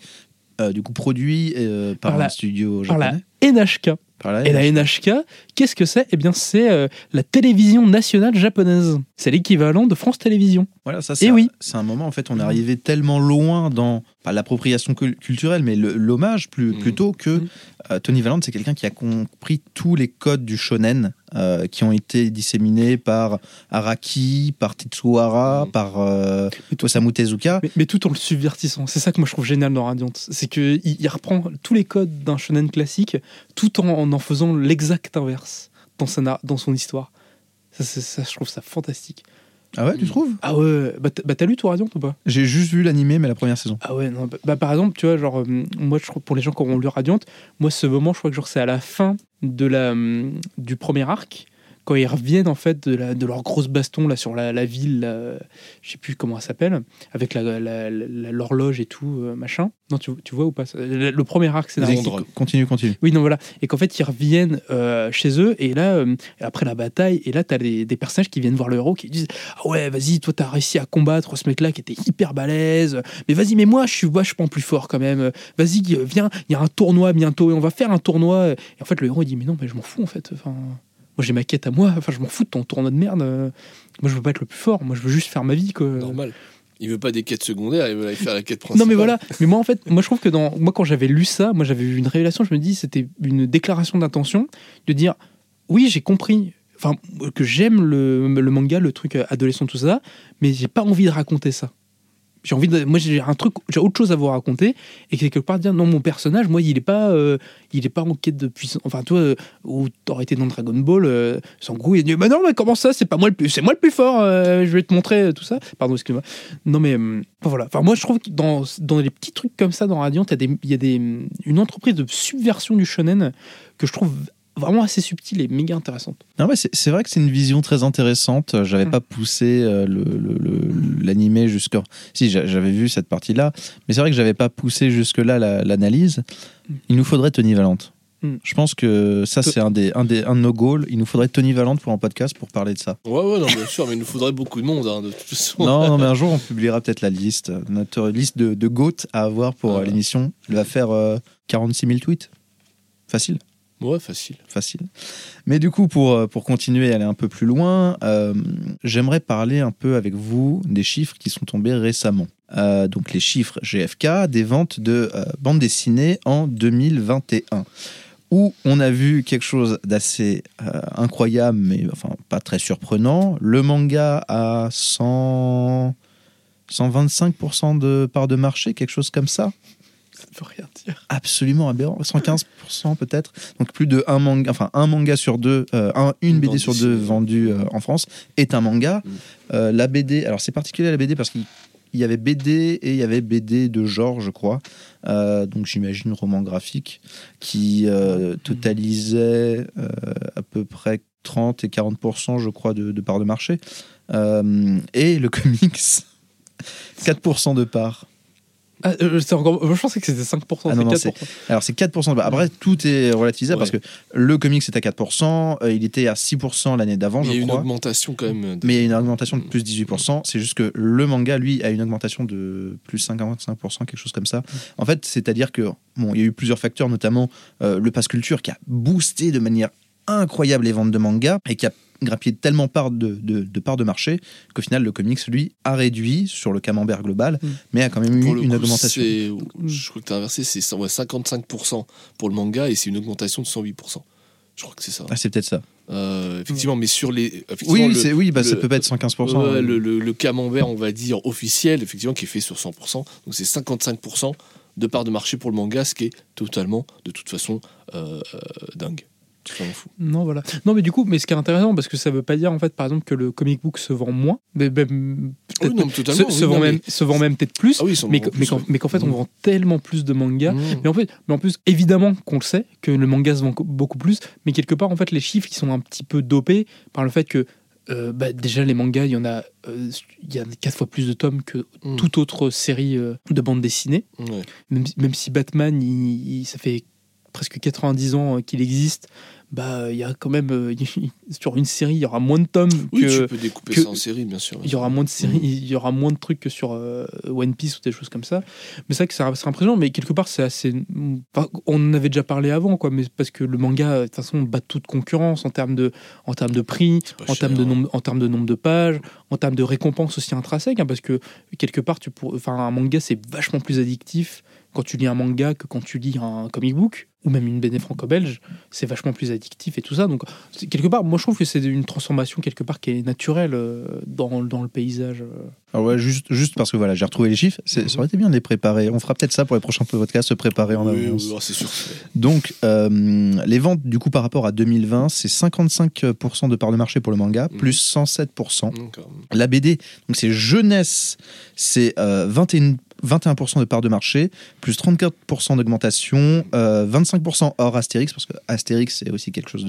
euh, du coup produit par, Par un la- studio Par la japonais. NHK. Par la Et la NHK, qu'est-ce que c'est? Eh bien, c'est euh, la télévision nationale japonaise. C'est l'équivalent de France Télévisions. Voilà, ça c'est un, oui. c'est un moment en fait on est arrivé tellement loin dans pas l'appropriation cul- culturelle mais le- l'hommage plus Mhm. plutôt que Mhm. euh, Tony Valente c'est quelqu'un qui a compris tous les codes du shonen euh, qui ont été disséminés par Araki, par Tetsuhara, Mhm. par euh, Osamu Tezuka. Mais, mais tout en le subvertissant. C'est ça que moi je trouve génial dans Radiant. C'est qu'il il reprend tous les codes d'un shonen classique tout en en, en faisant l'exact inverse dans, sa dans son histoire. Ça, je trouve ça fantastique. Ah ouais, tu Mhm. trouves Ah ouais, bah t'as bah, t'as lu tout Radiant ou pas? J'ai juste vu l'animé mais la première saison. Ah ouais, non, bah, bah, par exemple, tu vois, genre, euh, moi, je pour les gens qui auront lu Radiant, moi, ce moment, je crois que genre, c'est à la fin de la, hum, du premier arc, quand ils reviennent en fait de, la, de leur grosse baston là sur la, la ville, là, je sais plus comment elle s'appelle, avec l'horloge et tout, euh, machin. Non, tu, tu vois ou pas Le, le premier arc scénaristique. Londres. Continue, continue. Oui, non, voilà. Et qu'en fait, ils reviennent euh, chez eux, et là, euh, après la bataille, et là, t'as des, des personnages qui viennent voir le héros qui disent Ah ouais, vas-y, toi, t'as réussi à combattre ce mec-là qui était hyper balèze, mais vas-y, mais moi, je suis vachement plus fort quand même. Vas-y, euh, viens, il y a un tournoi bientôt, et on va faire un tournoi. Et en fait, le héros, il dit Mais non, mais je m'en fous, en fait. Enfin, moi, j'ai ma quête à moi, enfin, je m'en fous de ton tournoi de merde. Moi, je veux pas être le plus fort, moi, je veux juste faire ma vie, quoi. Normal. Il veut pas des quêtes secondaires, il veut aller faire la quête principale. Non mais voilà, mais moi en fait, moi je trouve que dans moi quand j'avais lu ça, moi j'avais eu une révélation, je me dis c'était une déclaration d'intention de dire oui, j'ai compris enfin que j'aime le, le manga, le truc euh, adolescent tout ça, mais j'ai pas envie de raconter ça. J'ai envie de moi j'ai un truc j'ai autre chose à vous raconter et quelque part dire non mon personnage moi il est pas euh, il est pas en quête de puissance enfin toi euh, t'aurais été dans Dragon Ball euh, Sangoku il dit bah non mais comment ça c'est pas moi le plus c'est moi le plus fort euh, je vais te montrer euh, tout ça. Pardon excuse-moi. Non mais enfin, voilà. Enfin moi je trouve que dans dans les petits trucs comme ça dans Radiant il y a des des une entreprise de subversion du shonen que je trouve vraiment assez subtile et méga intéressante Non, ouais, c'est vrai que c'est une vision très intéressante. J'avais Mm. pas poussé euh, le- le- le- l'animé jusqu'à. Si, j'a- j'avais vu cette partie-là, mais c'est vrai que j'avais pas poussé jusque-là la- l'analyse. Mm. Il nous faudrait Tony Valente. Mm. Je pense que ça, c'est un, des, un, des, un de nos goals. Il nous faudrait Tony Valente pour un podcast pour parler de ça. Ouais, ouais, non, bien sûr, mais il nous faudrait beaucoup de monde, hein, de toute façon. non, non, mais un jour, on publiera peut-être la liste. Notre liste de, de GOAT à avoir pour Ah euh, l'émission. Elle va faire euh, 46 000 tweets. Facile. Ouais, facile. facile. Mais du coup, pour, euh, pour continuer et aller un peu plus loin, euh, j'aimerais parler un peu avec vous des chiffres qui sont tombés récemment. Euh, donc les chiffres GFK des ventes de bandes dessinées en 2021 où on a vu quelque chose d'assez incroyable, mais enfin pas très surprenant. Le manga a 100... 125% de part de marché, quelque chose comme ça? Veut rien dire absolument aberrant, 115% peut-être. Donc plus de un manga, enfin un manga sur deux, euh, un- une BD sur deux vendue euh, en France est un manga. Mm. Euh, la BD, alors c'est particulier la BD parce qu'il il y avait BD et il y avait BD de genre, je crois. Euh, donc j'imagine roman graphique qui euh, totalisait euh, à peu près 30 et 40%, je crois, de, de part de marché. Euh, et le comics, [LAUGHS] 4% de part. Ah, euh, c'est encore je pensais que c'était 5% Ah non, non, c'est 4% Alors c'est 4%. de- Après, tout est relativisable Ouais. parce que le comics est à 4%, euh, il était à 6% l'année d'avant, Il y a une augmentation quand même. de- Mais il y a une augmentation de plus 18%. C'est juste que le manga, lui, a une augmentation de plus 55%, quelque chose comme ça. En fait, c'est-à-dire que bon, il y a eu plusieurs facteurs, notamment euh, le pass culture qui a boosté de manière incroyable les ventes de manga et qui a grappillé tellement part de, de, de parts de marché qu'au final, le comics, lui, a réduit sur le camembert global, Mm. mais a quand même Pour eu une coup, augmentation. c'est- Je crois que tu as inversé, c'est ouais, 55% pour le manga et c'est une augmentation de 108%. Je crois que c'est ça. Ah, c'est peut-être ça. Euh, effectivement, mais sur les. Oui, effectivement, oui, le- oui bah, ça peut pas être 115%. Ouais, hein. le, le- le camembert, on va dire, officiel, effectivement, qui est fait sur 100%. Donc c'est 55% de part de marché pour le manga, ce qui est totalement, de toute façon, euh, euh, Non, voilà. Non, mais du coup, mais ce qui est intéressant, parce que ça veut pas dire, en fait, par exemple, que le comic book se vend moins, mais Oui, non, se, vend non, même, mais- se vend même peut-être plus, Ah oui, mais, qu'en fait, on Mhm. vend tellement plus de mangas. Mmh. Mais en, fait, mais en plus, évidemment qu'on le sait, que le manga se vend co- beaucoup plus, mais quelque part, en fait, les chiffres, ils sont un petit peu dopés par le fait que, euh, bah, déjà, les mangas, il y en a, euh, il y a quatre fois plus de tomes que Mm. toute autre série euh, de bande dessinée. Même, si- même si Batman, il- il- ça fait presque 90 ans qu'il existe, bah il y a quand même euh, [LAUGHS] sur une série, il y aura moins de tomes Oui, que tu peux découper que- ça en série, bien sûr. il y aura moins de séries, il y aura moins de trucs que sur euh, One Piece ou des choses comme ça. Mais c'est vrai que c'est impressionnant, mais quelque part c'est assez. enfin, on en avait déjà parlé avant, quoi. Mais parce que le manga, de toute façon, bat toute concurrence en termes de, en termes de prix, en termes de hein. nombre, en termes de nombre de pages, en termes de récompenses aussi intrinsèques, hein, parce que quelque part, tu pour, enfin, un manga c'est vachement plus addictif quand tu lis un manga que quand tu lis un comic book ou même une BD franco-belge, c'est vachement plus addictif et tout ça. Donc quelque part, moi je trouve que c'est une transformation quelque part qui est naturelle euh, dans, dans le paysage. euh. Alors ouais, juste, juste parce que voilà, j'ai retrouvé les chiffres. C'est- Ça aurait été bien de les préparer. On fera peut-être ça pour les prochains podcasts, se préparer en Oui, avance. oui, oh, c'est sûr. Donc, euh, les ventes, du coup, par rapport à 2020, c'est 55% de part de marché pour le manga, Mhm. plus 107%. D'accord. La BD, donc c'est jeunesse, c'est euh, 21, 21% de part de marché, plus 34% d'augmentation, euh, 25% hors Astérix, parce que Astérix c'est aussi quelque chose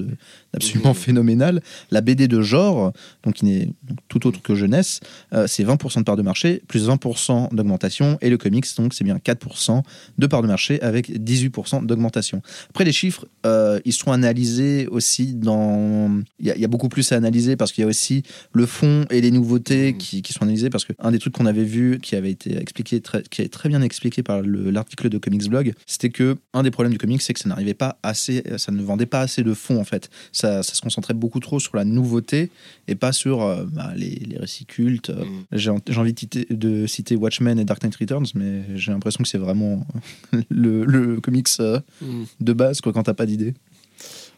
d'absolument Mmh. phénoménal. La BD de genre, donc qui n'est tout autre que jeunesse, euh, c'est 20% de part de marché, plus 20% d'augmentation, et le comics, donc c'est bien 4% de part de marché avec 18% d'augmentation. Après, les chiffres, euh, ils sont analysés aussi dans. Il y, a- il y a beaucoup plus à analyser parce qu'il y a aussi le fond et les nouveautés Mhm. qui, qui sont analysés. Parce qu'un des trucs qu'on avait vu, qui avait été expliqué, très, qui est très bien expliqué par le- l'article de Comics Blog, c'était que un des problèmes du comics, c'est que ça n'arrivait pas assez, ça ne vendait pas assez de fond en fait. Ça, ça se concentrait beaucoup trop sur la nouveauté et pas sur euh, bah, les, les récits cultes. Mm. J'ai envie de citer, de citer Watchmen et Dark Knight Returns, mais j'ai l'impression que c'est vraiment [LAUGHS] le, le comics euh, Mm. de base quoi, quand t'as pas d'idée.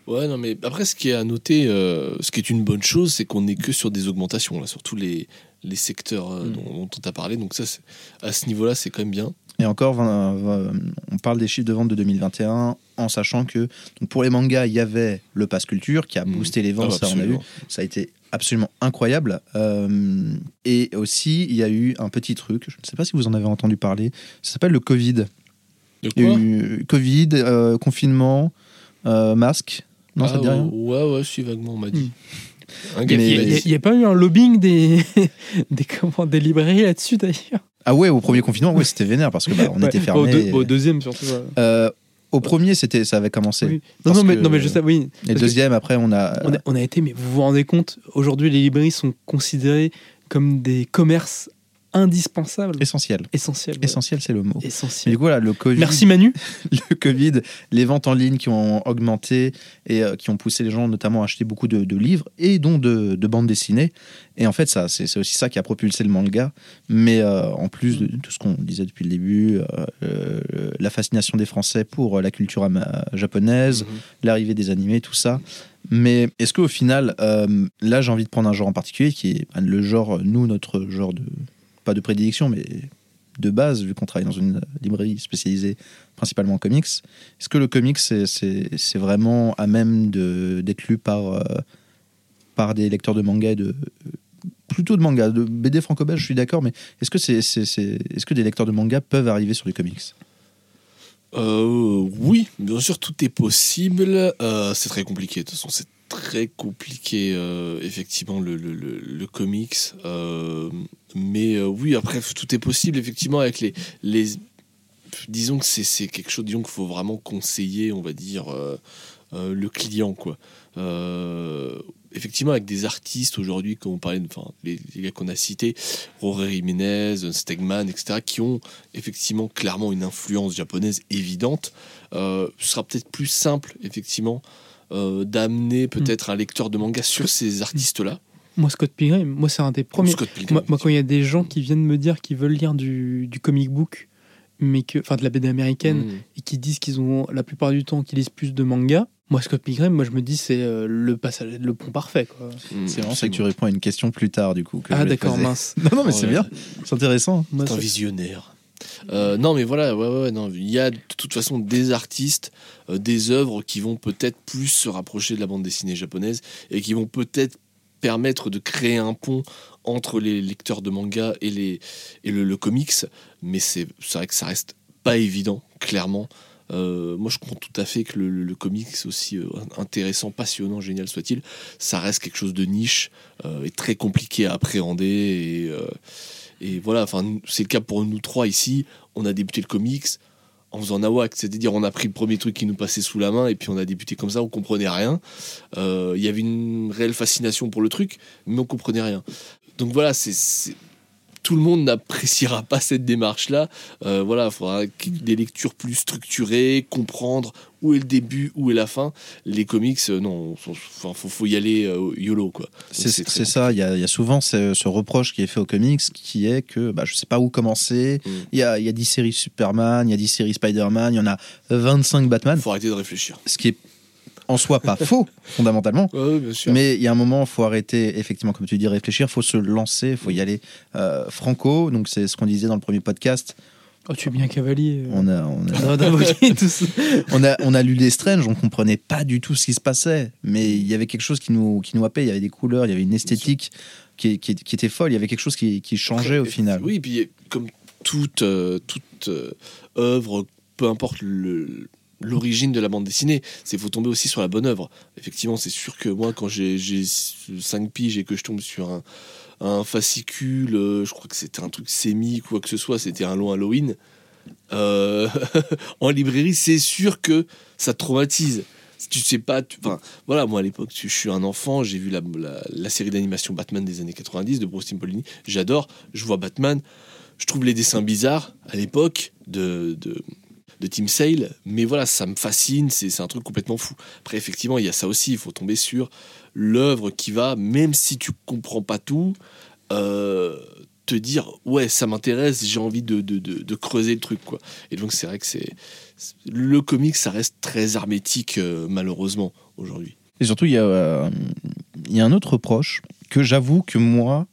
Ouais, non, mais après, ce qui est à noter, euh, ce qui est une bonne chose, c'est qu'on n'est que sur des augmentations, là, sur tous les, les secteurs euh, Mm. dont, dont on t'a parlé. Donc, ça, c'est- à ce niveau-là, c'est quand même bien. Et encore, on parle des chiffres de vente de 2021 en sachant que donc pour les mangas, il y avait le Pass Culture qui a Mm. boosté les Ah, ventes, bah, ça on a vu. Ça a été absolument incroyable. Euh, et aussi, il y a eu un petit truc, je ne sais pas si vous en avez entendu parler, ça s'appelle le Covid. De Il y a quoi? eu Covid, euh, confinement, euh, masque. Non, ça Ah, te dit rien? Ouais, ouais, si, vaguement, on m'a dit. Un Il n'y a, pas eu un lobbying des, [LAUGHS] des, comment, des librairies là-dessus d'ailleurs Ah ouais, au premier confinement, ouais, c'était vénère parce que bah, on Ouais, était Au, deux- au deuxième surtout. ouais. Euh, au premier, c'était, ça avait commencé. Oui. Non, non, mais, que- non, mais je sais, oui. Et deuxième, après, on a. On a, on a été, mais vous vous rendez compte, aujourd'hui les librairies sont considérées comme des commerces indispensables, Essentiel. essentiels. ouais. Essentiel, c'est le mot. Mais Essentiels. du coup, voilà, le Covid, Merci Manu. [LAUGHS] le Covid, les ventes en ligne qui ont augmenté et euh, qui ont poussé les gens notamment à acheter beaucoup de, de livres et dont de, de bandes dessinées. Et en fait, ça, c'est aussi ça qui a propulsé le manga. Mais euh, en plus de tout ce qu'on disait depuis le début, euh, la fascination des Français pour la culture japonaise, Mhm. l'arrivée des animés, tout ça. Mais est-ce qu'au final, là j'ai envie de prendre un genre en particulier qui est le genre, nous, notre genre de. Pas de prédilection, mais de base, vu qu'on travaille dans une librairie spécialisée principalement en comics. Est-ce que le comics, c'est- vraiment à même d'être lu par, euh, par des lecteurs de manga et de. Plutôt de manga, de BD franco-belge, je suis d'accord, mais est-ce que, c'est c'est- c'est- est-ce que des lecteurs de manga peuvent arriver sur du comics? Euh, oui, bien sûr, tout est possible. Euh, c'est très compliqué. De toute façon, très compliqué, euh, effectivement, le, comics. Euh, mais euh, oui, après, tout est possible, effectivement, avec les. les disons que c'est quelque chose, disons qu'il faut vraiment conseiller, on va dire, le client, quoi. Effectivement, avec des artistes aujourd'hui, comme on parlait, enfin, les, les gars qu'on a cités, Rory Jiménez, Stegman, etc., qui ont effectivement clairement une influence japonaise évidente, ce sera peut-être plus simple, effectivement, euh, d'amener peut-être un lecteur de manga sur ces artistes-là. Moi, Scott Pilgrim, moi, c'est un des premiers. Scott Pilgrim, Moi, moi, quand il y a des gens qui viennent me dire qu'ils veulent lire du, du comic book, mais que, enfin, de la BD américaine, Mm. et qui disent qu'ils ont la plupart du temps qu'ils lisent plus de manga, moi, Scott Pilgrim, moi, je me dis c'est euh, le passage, le pont parfait. Quoi. Mm, C'est vraiment ça que tu réponds à une question plus tard, du coup. que je Ah, d'accord, poser. mince. [LAUGHS] Non, non, mais c'est Ouais. bien, c'est intéressant. Moi, C'est un visionnaire. Euh, non, mais voilà, ouais, ouais, il y a de toute façon des artistes, euh, des œuvres qui vont peut-être plus se rapprocher de la bande dessinée japonaise et qui vont peut-être permettre de créer un pont entre les lecteurs de manga et, les, et le, comics. Mais c'est vrai que ça reste pas évident, clairement. Euh, moi, je comprends tout à fait que le, comics, aussi intéressant, passionnant, génial soit-il, ça reste quelque chose de niche et très compliqué à appréhender. Et voilà, enfin, c'est le cas pour nous trois ici. On a débuté le comics en faisant nawak, c'est-à-dire on a pris le premier truc qui nous passait sous la main et puis on a débuté comme ça, on comprenait rien. Euh, Il y avait une réelle fascination pour le truc, mais on comprenait rien. Donc voilà, c'est- tout le monde n'appréciera pas cette démarche-là. Euh, voilà, il faudra des lectures plus structurées, comprendre où est le début, où est la fin. Les comics, euh, non, faut, faut, faut y aller euh, YOLO, quoi. C'est ça, il y, a, il y a souvent ce, ce reproche qui est fait aux comics qui est que bah, je sais pas où commencer. Mm. Il y, a, il y a 10 séries Superman, il y a 10 séries Spider-Man, il y en a 25 Batman, Faut arrêter de réfléchir. ce qui est en soi pas [LAUGHS] faux, fondamentalement. Ouais, bien sûr. Mais il y a un moment, il faut arrêter, effectivement, comme tu dis, réfléchir, il faut se lancer, il faut y aller euh, franco. Donc, c'est ce qu'on disait dans le premier podcast. Oh, tu es bien cavalier. On a, on a, [LAUGHS] [LAUGHS] on a, on a lu les Strange, on comprenait pas du tout ce qui se passait, mais il y avait quelque chose qui nous, qui nous happait, il y avait des couleurs, il y avait une esthétique qui, qui, qui était folle, il y avait quelque chose qui, qui changeait au final. Oui, et puis comme toute, euh, toute euh, œuvre, peu importe le- l'origine de la bande dessinée, c'est faut tomber aussi sur la bonne œuvre. Effectivement, c'est sûr que moi, quand j'ai 5 piges et que je tombe sur un, fascicule, euh, je crois que c'était un truc sémique ou quoi que ce soit, c'était un long Halloween, euh, [LAUGHS] en librairie, c'est sûr que ça te traumatise. Tu sais pas, enfin voilà, moi à l'époque, je suis un enfant, j'ai vu la série d'animation Batman des années 90 de Bruce Timpolini, j'adore, je vois Batman, je trouve les dessins bizarres à l'époque de, de, de Tim Sale, mais voilà, ça me fascine, c'est un truc complètement fou. Après, effectivement, il y a ça aussi, il faut tomber sur l'œuvre qui va, même si tu comprends pas tout, euh, te dire ouais, ça m'intéresse, j'ai envie de, de, de- creuser le truc, quoi. Et donc, c'est vrai que c'est. Le comic, ça reste très hermétique, euh, malheureusement, aujourd'hui. Et surtout, il y, a, euh, y a un autre reproche que j'avoue que moi,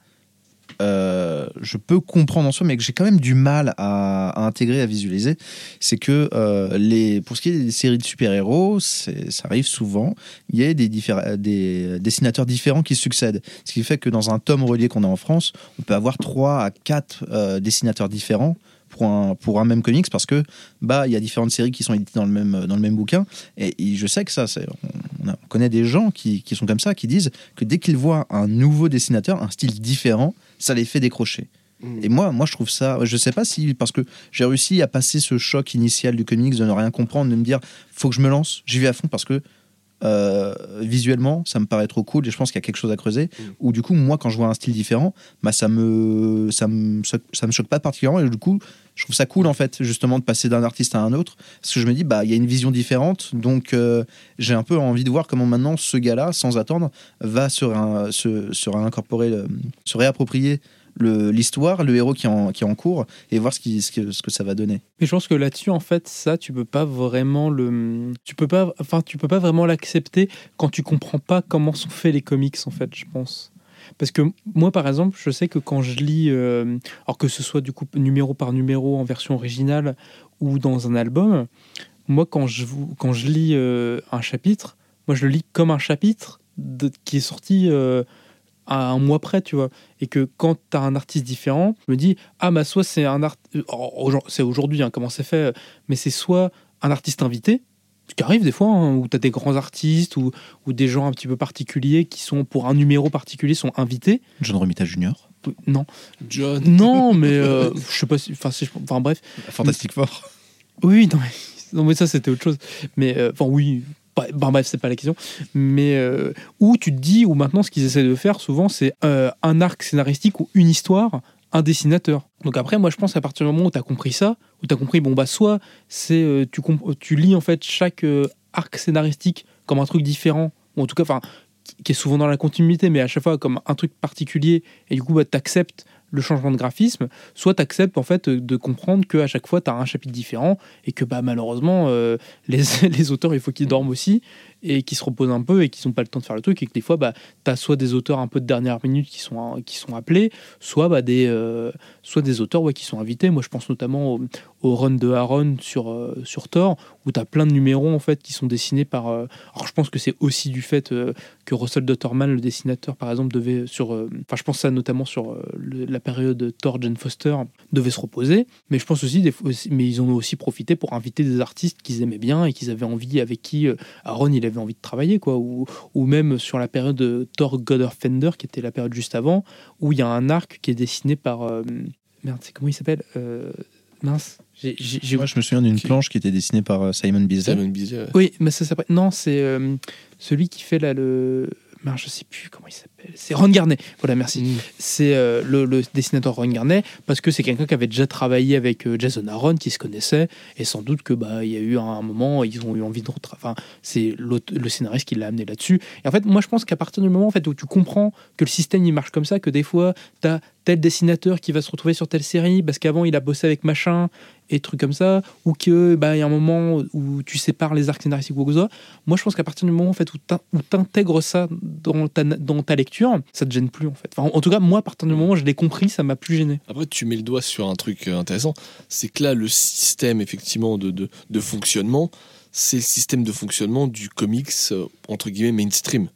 euh, je peux comprendre en soi, mais que j'ai quand même du mal à, intégrer, à visualiser. C'est que euh, les, pour ce qui est des séries de super-héros, ça arrive souvent, il y a des, des dessinateurs différents qui succèdent. Ce qui fait que dans un tome relié qu'on a en France, on peut avoir trois à quatre euh, dessinateurs différents pour un, pour un même comics parce que bah il y a différentes séries qui sont éditées dans le même dans le même bouquin et, je sais que ça c'est on, on connaît des gens qui, qui sont comme ça qui disent que dès qu'ils voient un nouveau dessinateur un style différent ça les fait décrocher. Et moi moi je trouve ça je sais pas si parce que j'ai réussi à passer ce choc initial du comics de ne rien comprendre de me dire faut que je me lance j'y vais à fond parce que euh, visuellement ça me paraît trop cool et je pense qu'il y a quelque chose à creuser. Mm. ou du coup moi quand je vois un style différent bah ça me ça me ça, me choque pas particulièrement et du coup je trouve ça cool en fait justement de passer d'un artiste à un autre. Parce que je me dis bah il y a une vision différente. Donc euh, j'ai un peu envie de voir comment maintenant ce gars-là sans attendre va se, se, se réincorporer se réapproprier l'histoire le héros qui est en, qui en cours et voir ce, qui, ce, que, ce que ça va donner Mais je pense que là-dessus, en fait, ça, tu peux pas vraiment le, tu peux pas, enfin, tu peux pas vraiment l'accepter quand tu comprends pas comment sont faits les comics, en fait, je pense. Parce que moi, par exemple, je sais que quand je lis, euh, alors que ce soit du coup numéro par numéro en version originale ou dans un album, moi, quand je, quand je lis euh, un chapitre, moi, je le lis comme un chapitre qui est sorti euh, à un mois près, tu vois. Et que quand tu as un artiste différent, je me dis, ah, bah, soit c'est un art, euh, aujourd- c'est aujourd'hui, hein, comment c'est fait, euh, mais c'est soit un artiste invité, ce qui arrive des fois, hein, où tu as des grands artistes ou, ou des gens un petit peu particuliers qui sont, pour un numéro particulier, sont invités. John Romita Jr. Non, John. non, mais euh, je sais pas si, enfin, si bref, Fantastic Four oui, non mais, non, mais ça c'était autre chose. Mais euh, enfin oui, bah, bref, c'est pas la question. Mais euh, où tu te dis, ou maintenant ce qu'ils essaient de faire souvent, c'est euh, un arc scénaristique ou une histoire, un dessinateur. Donc après, moi je pense qu'à partir du moment où tu as compris ça, où tu as compris, bon bah soit c'est euh, tu, tu lis en fait chaque arc scénaristique comme un truc différent, ou en tout cas, enfin qui- qui est souvent dans la continuité, mais à chaque fois comme un truc particulier, et du coup bah, tu acceptes le changement de graphisme, soit tu en fait de comprendre qu'à chaque fois tu as un chapitre différent et que bah, malheureusement euh, les, [LAUGHS] les auteurs il faut qu'ils dorment aussi et qu'ils se reposent un peu et qu'ils n'ont pas le temps de faire le truc et que des fois bah, as soit des auteurs un peu de dernière minute qui sont, qui sont appelés, soit, bah, des, euh, soit des auteurs ouais, qui sont invités. Moi je pense notamment au, run de Aaron sur, euh, sur Thor où tu as plein de numéros en fait qui sont dessinés par... euh, alors je pense que c'est aussi du fait que Russell Dotterman, le dessinateur par exemple, devait sur... Enfin je pense ça notamment sur la période Thor, Jane Foster, devait se reposer. Mais je pense aussi, des mais ils ont aussi profité pour inviter des artistes qu'ils aimaient bien et qu'ils avaient envie, avec qui Aaron il avait envie de travailler, quoi. Ou, ou même sur la période de Thor God of Fender, qui était la période juste avant, où il y a un arc qui est dessiné par. euh, merde, c'est comment il s'appelle Euh, Mince. J'ai, j'ai- j'ai- Moi, je me souviens d'une planche qui était dessinée par euh, Simon Bisley. Simon Bisley, ouais. Oui, mais ça s'appelle. Non, c'est euh, celui qui fait là le. Je sais plus comment il s'appelle. C'est Ron Garnet. Voilà, merci. Mm. c'est euh, le, le dessinateur Ron Garnet parce que c'est quelqu'un qui avait déjà travaillé avec euh, Jason Aaron qui se connaissait et sans doute que bah il y a eu un, un moment ils ont eu envie de enfin c'est le scénariste qui l'a amené là-dessus et en fait moi je pense qu'à partir du moment en fait où tu comprends que le système il marche comme ça que des fois tu as tel dessinateur qui va se retrouver sur telle série parce qu'avant il a bossé avec machin et trucs comme ça ou que bah y a un moment où tu sépares les arcs scénaristiques ou quoi moi je pense qu'à partir du moment en fait où t'in- où t'intègres ça dans ta, dans ta lecture ça te gêne plus en fait. En tout cas moi à partir du moment où je l'ai compris ça m'a plus gêné. Après, tu mets le doigt sur un truc euh, intéressant, c'est que là, le système effectivement de, de, de fonctionnement, c'est le système de fonctionnement du comics euh, entre guillemets mainstream.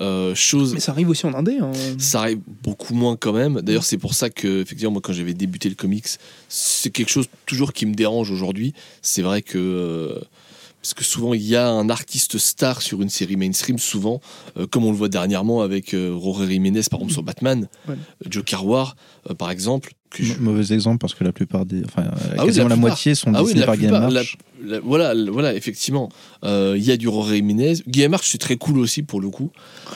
Euh, chose Mais ça arrive aussi en indé. hein. ça arrive beaucoup moins quand même. D'ailleurs, c'est pour ça que, effectivement, moi, quand j'avais débuté le comics, c'est quelque chose toujours qui me dérange aujourd'hui. C'est vrai que. Parce que souvent, il y a un artiste star sur une série mainstream, souvent, euh, comme on le voit dernièrement avec euh, Jorge Jiménez, par exemple, sur Batman, Ouais. euh, Joker War, euh, par exemple. Que je- Mauvais exemple parce que la plupart des. Enfin, Ah oui, quasiment la moitié sont Ah oui, dessinés la par plupart, Game la- March. la- voilà, la- voilà, effectivement. Euh, Il y a du Jorge Jiménez. March, c'est très cool aussi, pour le coup.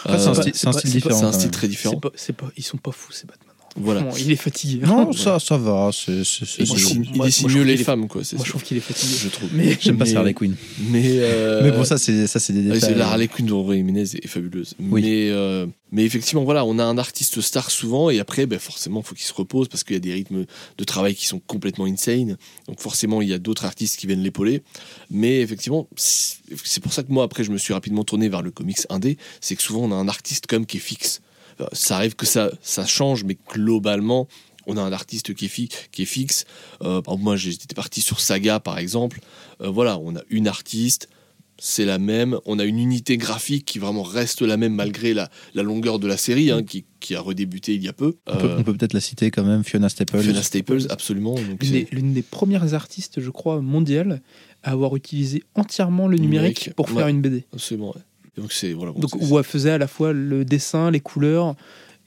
C'est un style- différent. c'est un style très différent. Pas, pas, ils sont pas fous, ces Batman. Voilà. Il est fatigué. Non, [LAUGHS] ça, ça va. c'est- c'est- c'est- Il moi, je il dessine mieux les qu'il est- femmes, quoi, c'est Moi, je trouve qu'il est fatigué. Je trouve. Mais J'aime pas Mais- Harley Quinn. Mais, euh, Mais bon, ça, c'est ça, c'est des Ah, détails. c'est la Harley Quinn de Jiménez est fabuleuse. Oui. Mais, euh, mais effectivement, voilà, on a un artiste star souvent, et après, ben, forcément, il faut qu'il se repose parce qu'il y a des rythmes de travail qui sont complètement insane. Donc forcément, il y a d'autres artistes qui viennent l'épauler. Mais effectivement, c'est c'est pour ça que moi, après, je me suis rapidement tourné vers le comics indé. C'est que souvent, on a un artiste comme qui est fixe. Ça arrive que ça, ça change, mais globalement, on a un artiste qui est, fi- qui est fixe. Euh, par exemple, moi, j'étais parti sur Saga, par exemple. Euh, voilà, on a une artiste, c'est la même. On a une unité graphique qui vraiment reste la même malgré la, la longueur de la série, hein, qui, qui a redébuté il y a peu. On peut, Euh, on peut peut-être la citer quand même, Fiona Staples. Fiona Staples, absolument. L'une des, c'est- l'une des premières artistes, je crois, mondiales à avoir utilisé entièrement le numérique, Numérique, pour faire ouais. une BD. absolument, ouais. Donc c'est voilà. Donc, faisait à la fois le dessin, les couleurs,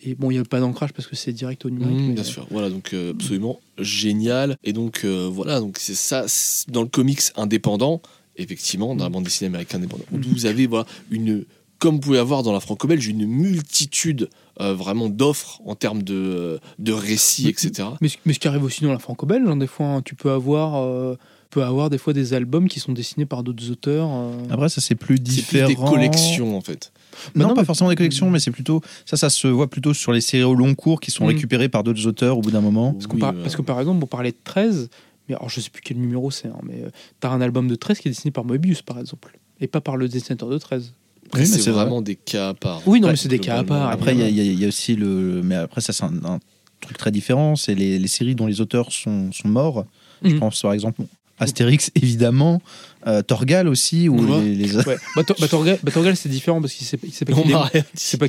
et bon, il n'y a pas d'ancrage parce que c'est direct au numérique. Mmh, bien sûr, voilà donc euh, absolument génial et donc euh, voilà donc c'est ça dans le comics indépendant effectivement dans la bande dessinée américaine indépendante Mhm. vous avez voilà une comme vous pouvez avoir dans la franco-belge une multitude euh, vraiment d'offres en termes de, de récits etc Mais, ce- mais ce qui arrive aussi dans la franco-belge, hein, des fois, hein, tu peux avoir, euh, peut avoir des fois des albums qui sont dessinés par d'autres auteurs. euh. Après, ça c'est plus c'est différent. plus des collections en fait Non, Bah non, pas mais- forcément des collections, mais c'est plutôt ça. Ça se voit plutôt sur les séries au long cours qui sont Mm. récupérées par d'autres auteurs au bout d'un moment. Parce, qu'on Oui, par- euh, parce que par exemple, on parlait de 13, mais alors je sais plus quel numéro c'est, hein, mais tu as un album de 13 qui est dessiné par Moebius par exemple, et pas par le dessinateur de 13. après, Oui, mais c'est c'est vrai. vraiment des cas à part Oui, non, Ouais, mais c'est des cas à part. Après, il y, a- évidemment. il y a- il y a aussi le. Mais après, ça, c'est un, un truc très différent. C'est les, les séries dont les auteurs sont, sont morts. Je Mhm. pense par exemple Astérix, évidemment. euh, Torgal aussi. Ou les, les- Ouais. Bah, bah, Torgal, bah, Torgal, c'est différent parce qu'il sait, sait pas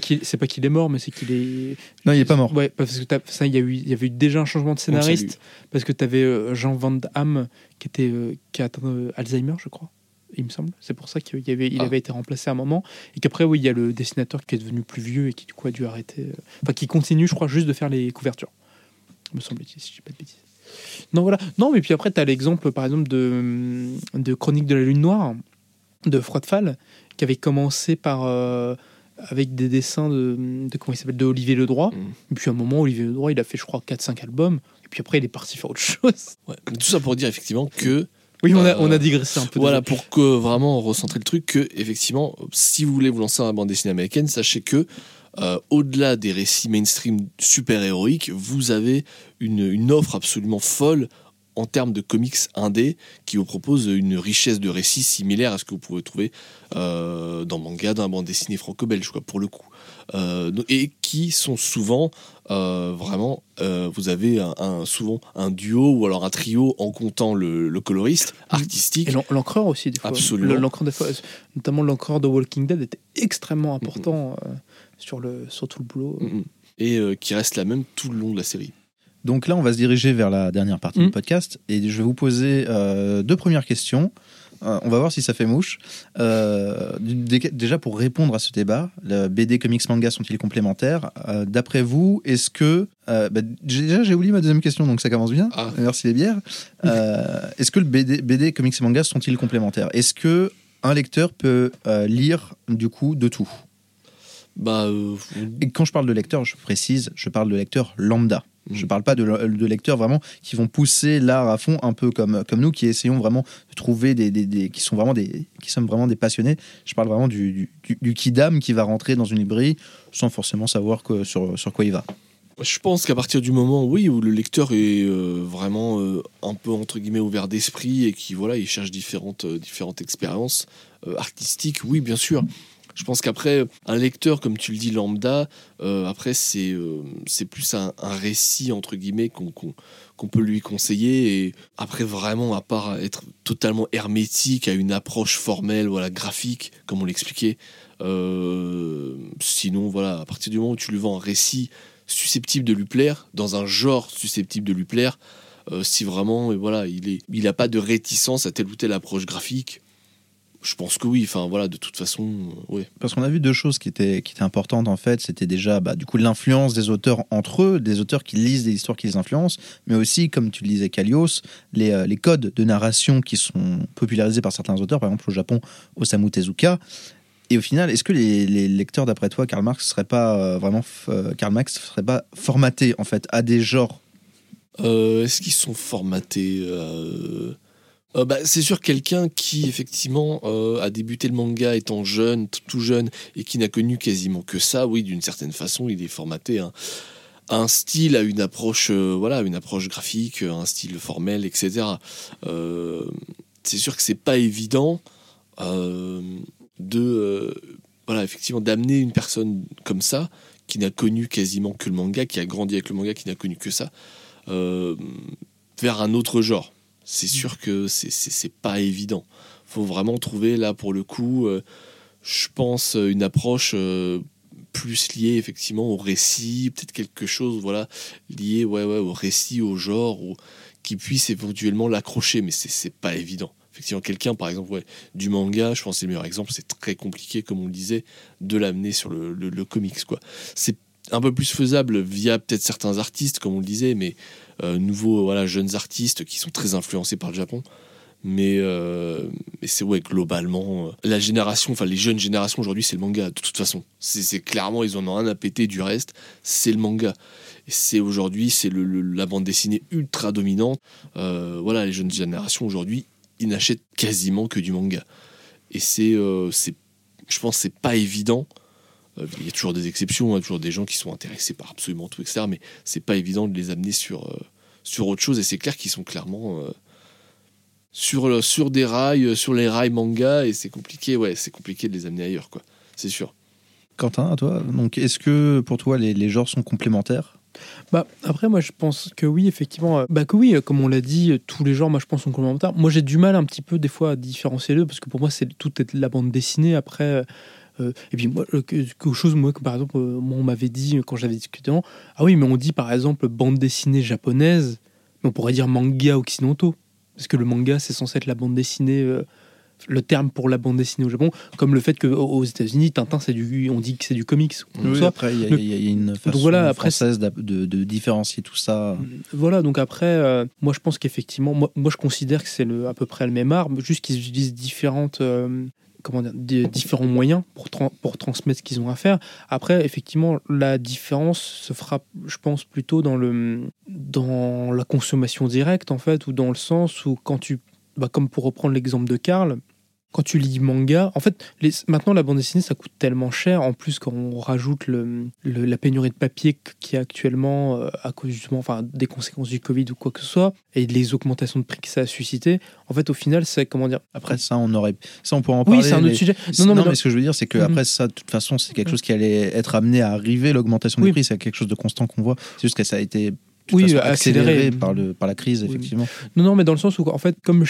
qu'il est, pas qu'il est mort, mais c'est qu'il est. Non, il est pas mort. Ouais, parce que ça, il y a eu, il y avait eu déjà un changement de scénariste parce que tu avais Jean Van Damme qui était euh, qui a atteint euh, Alzheimer, je crois. Il me semble. C'est pour ça qu'il y avait, il Ah. avait été remplacé à un moment et qu'après, oui, il y a le dessinateur qui est devenu plus vieux et qui du coup a dû arrêter. euh, Enfin, qui continue, je crois, juste de faire les couvertures. Me semble-t-il, si je dis pas de bêtises. Non, voilà. Non, mais puis après, tu as l'exemple, par exemple, de, de Chronique de la Lune Noire de Froidfall, qui avait commencé par. euh, avec des dessins de, de comment il s'appelle de Olivier Ledroit Mm. et puis à un moment Olivier Ledroit il a fait je crois 4-5 albums et puis après il est parti faire autre chose [LAUGHS] Ouais. Tout ça pour dire effectivement que oui on a, Euh, on a digressé un peu Voilà, désolé. pour que vraiment recentrer le truc, que effectivement, si vous voulez vous lancer dans la bande dessinée américaine, sachez que euh, au-delà des récits mainstream super héroïques, vous avez une, une offre absolument folle en termes de comics indé qui vous propose une richesse de récits similaire à ce que vous pouvez trouver euh, dans manga, dans la bande dessinée franco-belge, quoi, pour le coup. Euh, et qui sont souvent euh, vraiment, euh, vous avez un, un- souvent un duo ou alors un trio en comptant le, le coloriste artistique. et l'en- l'encreur aussi des fois Absolument. Le- l'encreur des fois notamment l'encreur de Walking Dead était extrêmement important euh, sur, le, sur tout le boulot Mm, mm. et euh, qui reste la même tout le long de la série. Donc là, on va se diriger vers la dernière partie Mm. du podcast et je vais vous poser euh, deux premières questions. Euh, on va voir si ça fait mouche. Euh, dé- déjà, pour répondre à ce débat, le BD, comics, manga sont-ils complémentaires? Euh, D'après vous, est-ce que... euh, bah, déjà, j'ai oublié ma deuxième question, donc ça commence bien. Ah. Merci les bières. Euh, [LAUGHS] est-ce que le BD, BD, comics et manga sont-ils complémentaires? Est-ce que un lecteur peut euh, lire du coup de tout? Bah, euh, Et quand je parle de lecteur, je précise, je parle de lecteur lambda. Mm. Je parle pas de, de lecteurs vraiment qui vont pousser l'art à fond, un peu comme, comme nous, qui essayons vraiment de trouver des, des- des- qui sont vraiment des, qui sommes vraiment des passionnés. Je parle vraiment du, du, du- kidam qui va rentrer dans une librairie sans forcément savoir que, sur, sur quoi il va. je pense qu'à partir du moment, oui, où le lecteur est euh, vraiment euh, un peu entre guillemets ouvert d'esprit et qui voilà, il cherche différentes euh, différentes expériences artistiques, oui, bien sûr. Je pense qu'après, un lecteur, comme tu le dis, lambda, euh, après, c'est euh, plus un, récit, entre guillemets, qu'on peut lui conseiller. Et après, vraiment, à part être totalement hermétique à une approche formelle, voilà, graphique, comme on l'expliquait, euh, sinon, voilà, à partir du moment où tu lui vends un récit susceptible de lui plaire, dans un genre susceptible de lui plaire, si vraiment, euh, voilà, il est, il pas de réticence à telle ou telle approche graphique, je pense que oui. Enfin, voilà, de toute façon, euh, ouais. Parce qu'on a vu deux choses qui étaient, qui étaient importantes en fait. C'était déjà bah, du coup l'influence des auteurs entre eux, des auteurs qui lisent des histoires qui les influencent, mais aussi, comme tu le disais, Kalios, les, euh, les codes de narration qui sont popularisés par certains auteurs, par exemple au Japon, Osamu Tezuka. Et au final, est-ce que les, les lecteurs, d'après toi, Karl Marx, serait pas euh, vraiment euh, Karl Marx serait pas formaté en fait à des genres? Euh, Est-ce qu'ils sont formatés euh, euh, bah, C'est sûr, quelqu'un qui, effectivement, euh, a débuté le manga étant jeune, tout jeune, et qui n'a connu quasiment que ça, oui, d'une certaine façon, il est formaté un style, à une approche, euh, voilà, une approche graphique, un style formel, etc. C'est sûr que c'est pas évident de, effectivement, d'amener une personne comme ça, qui n'a connu quasiment que le manga, qui a grandi avec le manga, qui n'a connu que ça, vers un autre genre. C'est sûr que c'est- pas évident. faut vraiment trouver là pour le coup, euh, je pense, euh, une approche euh, plus liée effectivement au récit, peut-être quelque chose voilà lié ouais, ouais, au récit, au genre, ou qui puisse éventuellement l'accrocher, mais c'est pas évident. Effectivement, quelqu'un, par exemple, ouais, du manga, je pense que c'est le meilleur exemple, c'est très compliqué, comme on le disait, de l'amener sur le, le, le comics. quoi. C'est un peu plus faisable via peut-être certains artistes, comme on le disait, mais nouveaux voilà, jeunes artistes qui sont très influencés par le Japon. Mais, euh, c'est ouais, globalement, euh, la génération, enfin les jeunes générations aujourd'hui, c'est le manga, de toute façon. C'est clairement, ils en ont un à péter du reste, c'est le manga. C'est aujourd'hui, c'est la bande dessinée ultra dominante. Euh, voilà, les jeunes générations aujourd'hui, ils n'achètent quasiment que du manga. Et c'est, euh, je pense, c'est pas évident. Euh, Il y a toujours des exceptions, hein, toujours des gens qui sont intéressés par absolument tout, etc. Mais c'est pas évident de les amener sur, euh, sur autre chose. Et c'est clair qu'ils sont clairement euh, sur, sur des rails, sur les rails manga. Et c'est compliqué, ouais, c'est compliqué de les amener ailleurs, quoi. C'est sûr. Quentin, à toi Donc, est-ce que pour toi les, les genres sont complémentaires? Bah, après, moi, je pense que oui, effectivement. Bah, que oui, comme on l'a dit, tous les genres, moi, je pense, sont complémentaires. Moi, j'ai du mal un petit peu, des fois, à différencier les deux, parce que pour moi, c'est tout est de la bande dessinée. Après, et puis, moi, euh, que- quelque chose, moi, que par exemple, euh, moi, on m'avait dit, euh, quand j'avais discuté, ah oui, mais on dit, par exemple, bande dessinée japonaise, mais on pourrait dire manga occidentaux. Parce que le manga, c'est censé être la bande dessinée. euh, le terme pour la bande dessinée au Japon, comme le fait qu'aux États-Unis, Tintin, c'est du, on dit que c'est du comics. ou Oui. Après, il y, a- y une façon voilà, après, française de, de différencier tout ça. Voilà, donc après, euh, moi je pense qu'effectivement, moi, moi je considère que c'est le, à peu près le même arbre, juste qu'ils utilisent différentes, euh, comment dire, di- différents moyens pour, pour transmettre ce qu'ils ont à faire. Après, effectivement, la différence se fera, je pense, plutôt dans, le, dans la consommation directe, en fait, ou dans le sens où quand tu, bah, comme pour reprendre l'exemple de Karl, quand tu lis manga, en fait, les- maintenant la bande dessinée ça coûte tellement cher. En plus, quand on rajoute le, le- la pénurie de papier qu- qui est actuellement euh, à cause justement, enfin, des conséquences du Covid ou quoi que ce soit, et les augmentations de prix que ça a suscité, en fait, au final, c'est comment dire Après, ça, on aurait, ça, on pourrait en parler. Oui, c'est un autre mais- sujet. Non, Non, non, mais, mais ce que je veux dire, c'est que Mhm. après ça, de toute façon, c'est quelque Mhm. chose qui allait être amené à arriver. L'augmentation Oui. des prix, c'est quelque chose de constant qu'on voit. C'est juste que ça a été Oui, façon, accéléré. accéléré par, le, par la crise, Oui. effectivement. non, non, mais dans le sens où, en fait, comme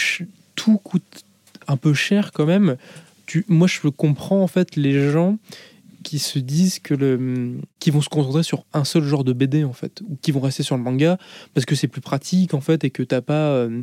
tout coûte un peu cher quand même, tu, moi, je comprends en fait les gens qui se disent que le qui vont se concentrer sur un seul genre de BD en fait ou qui vont rester sur le manga parce que c'est plus pratique en fait et que t'as pas euh,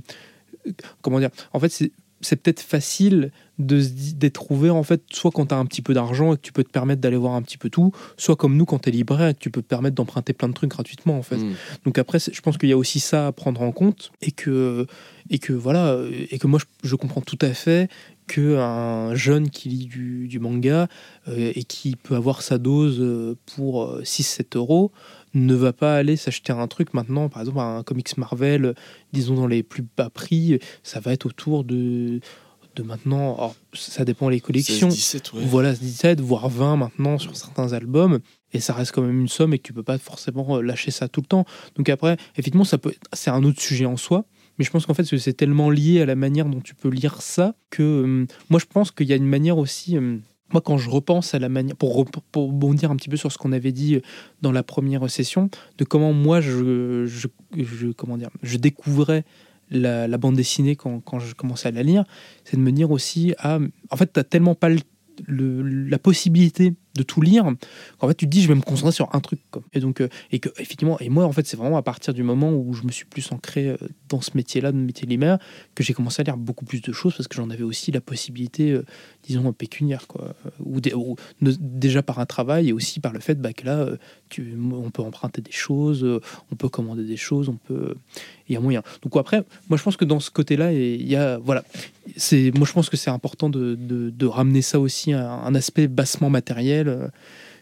comment dire en fait c'est c'est peut-être facile de d'être trouvé en fait soit quand tu as un petit peu d'argent et que tu peux te permettre d'aller voir un petit peu tout soit comme nous quand tu es libraire et que tu peux te permettre d'emprunter plein de trucs gratuitement en fait Mm. donc après, je pense qu'il y a aussi ça à prendre en compte et que et que voilà et que moi je, je comprends tout à fait que un jeune qui lit du, du manga euh, et qui peut avoir sa dose euh, pour 6-7 euros ne va pas aller s'acheter un truc maintenant, par exemple un comics Marvel, disons dans les plus bas prix, ça va être autour de de maintenant, alors, ça dépend les collections, 16-17, ouais. voilà 17 voire 20 maintenant sur certains albums et ça reste quand même une somme et que tu peux pas forcément euh, lâcher ça tout le temps donc après effectivement ça peut c'est un autre sujet en soi mais je pense qu'en fait c'est- c'est tellement lié à la manière dont tu peux lire ça que euh, moi je pense qu'il y a une manière aussi euh, moi, quand je repense à la manière, pour, re- pour bondir un petit peu sur ce qu'on avait dit dans la première session, de comment moi je, comment dire, je découvrais la, bande dessinée quand, je commençais à la lire, c'est de me dire aussi, ah, en fait, tu n'as tellement pas la possibilité de tout lire qu'en fait tu te dis je vais me concentrer sur un truc quoi. et donc euh, et que effectivement et moi en fait c'est vraiment à partir du moment où je me suis plus ancré euh, dans ce métier là dans le métier libraire que j'ai commencé à lire beaucoup plus de choses parce que j'en avais aussi la possibilité euh, disons pécuniaire quoi ou, ou déjà par un travail et aussi par le fait bah, que là tu, on peut emprunter des choses on peut commander des choses on peut il y a moyen donc après moi je pense que dans ce côté là il y a voilà moi je pense que c'est important de, de ramener ça aussi à un aspect bassement matériel euh,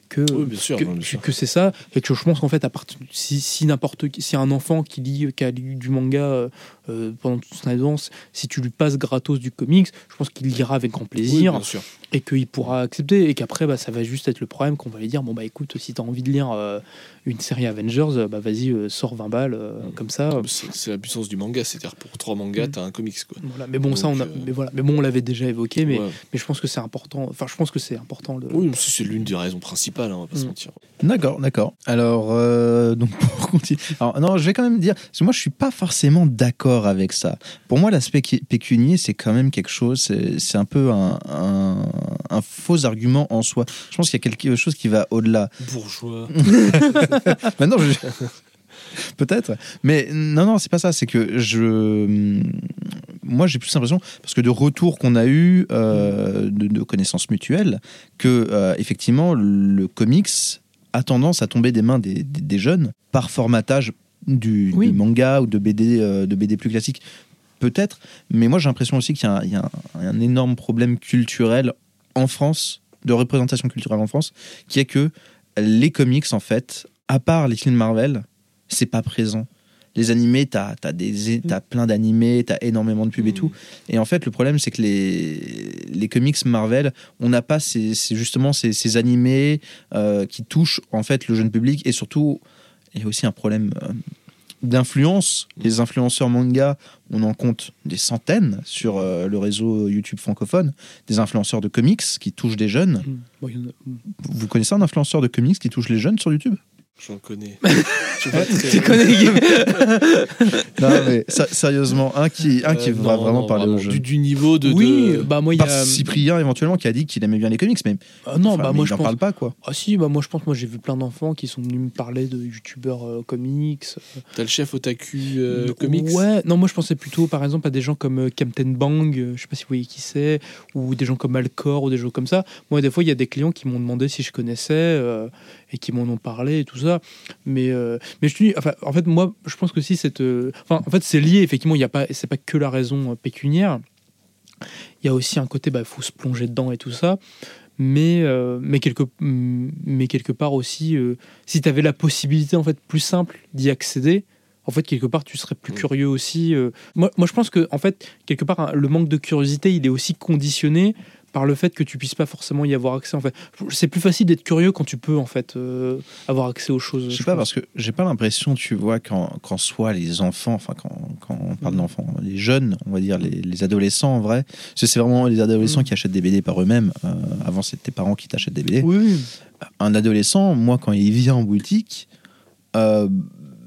que Oui, sûr, que, que- c'est ça. Et que je pense qu'en fait à partir si, si n'importe si un enfant qui lit qui a lu du manga euh, pendant toute son adolescence si tu lui passes gratos du comics je pense qu'il lira avec grand Oui, plaisir bien sûr. et qu'il pourra accepter et qu'après bah, ça va juste être le problème qu'on va lui dire bon bah écoute si t'as envie de lire euh, une série Avengers euh, bah vas-y euh, sors 20 balles euh, Mm. comme ça euh, C'est la puissance du manga, c'est-à-dire pour trois mangas, Mm. t'as un comics quoi. voilà. mais bon ça on a, euh, mais voilà mais bon on l'avait déjà évoqué mais, Ouais. mais je pense que c'est important enfin je pense que c'est important le, Oui, mais c'est l'une des raisons principales, hein, on va pas se Mm. mentir. D'accord, d'accord. Alors, euh, donc [LAUGHS] pour continuer. Alors, non, je vais quand même dire, parce que moi, je suis pas forcément d'accord avec ça. Pour moi, l'aspect pécunier, c'est quand même quelque chose, c'est un peu un, un- un faux argument en soi. Je pense qu'il y a quelque chose qui va au-delà. Bourgeois. [LAUGHS] Maintenant, je... peut-être, mais non, non, c'est pas ça. C'est que je, moi, j'ai plus l'impression parce que de retours qu'on a eu euh, de, de connaissances mutuelles, que euh, effectivement, le comics a tendance à tomber des mains des, des- des jeunes par formatage du, Oui. du manga ou de BD, euh, de BD plus classique. Peut-être, mais moi j'ai l'impression aussi qu'il y a, un, il y a un- un énorme problème culturel en France, de représentation culturelle en France, qui est que les comics, en fait, à part les films Marvel, c'est pas présent. Les animés, t'as as des, t'as plein d'animés, t'as énormément de pubs et Mm. tout. Et en fait, le problème, c'est que les, les comics Marvel, on n'a pas ces, ces- justement ces, ces animés euh, qui touchent en fait le jeune public. Et surtout, il y a aussi un problème euh, d'influence. Les influenceurs manga, on en compte des centaines sur euh, le réseau YouTube francophone. Des influenceurs de comics qui touchent des jeunes. Mm. A- Vous connaissez un influenceur de comics qui touche les jeunes sur YouTube? J'en connais. [LAUGHS] Tu vois, Tu connais [LAUGHS] Non, mais sé- sérieusement, un qui, un qui Euh, va non, vraiment non, parler vraiment, aux jeunes. Du, du niveau de. oui de- bah moi il y a Cyprien éventuellement qui a dit qu'il aimait bien les comics, mais Ah non enfin, bah mais moi je en pense parle pas quoi. ah si bah moi je pense moi j'ai vu plein d'enfants qui sont venus me parler de youtubeurs euh, comics T'as le chef otaku euh, comics? Ouais, non, moi je pensais plutôt par exemple à des gens comme euh, Captain Bang, euh, je sais pas si vous voyez qui c'est, ou des gens comme Alcor, ou des gens comme ça. Moi, des fois, il y a des clients qui m'ont demandé si je connaissais euh, et qui m'en ont parlé et tout ça. Mais, euh, mais je te dis, enfin, en fait, moi, je pense que si cette. euh, Enfin, en fait, c'est lié, effectivement, il y a pas, c'est pas que la raison euh, pécuniaire. Il y a aussi un côté, bah, faut se plonger dedans et tout ça. Mais, euh, mais, quelque, mais quelque part aussi, si tu avais la possibilité en fait plus simple d'y accéder, en fait, quelque part, tu serais plus Mm. curieux aussi. Moi, moi, je pense que, en fait, quelque part, hein, le manque de curiosité, il est aussi conditionné par le fait que tu puisses pas forcément y avoir accès. En fait, c'est plus facile d'être curieux quand tu peux, en fait, euh, avoir accès aux choses. Je sais pas, parce que j'ai pas l'impression, tu vois, qu'en qu'en soi, les enfants, enfin, quand, quand on parle Mhm. d'enfants, les jeunes, on va dire, les, les adolescents en vrai, parce que c'est vraiment les adolescents Mhm. qui achètent des BD par eux-mêmes. Euh, avant, c'était tes parents qui t'achètent des BD. Oui. Un adolescent, moi, quand il vient en boutique, euh,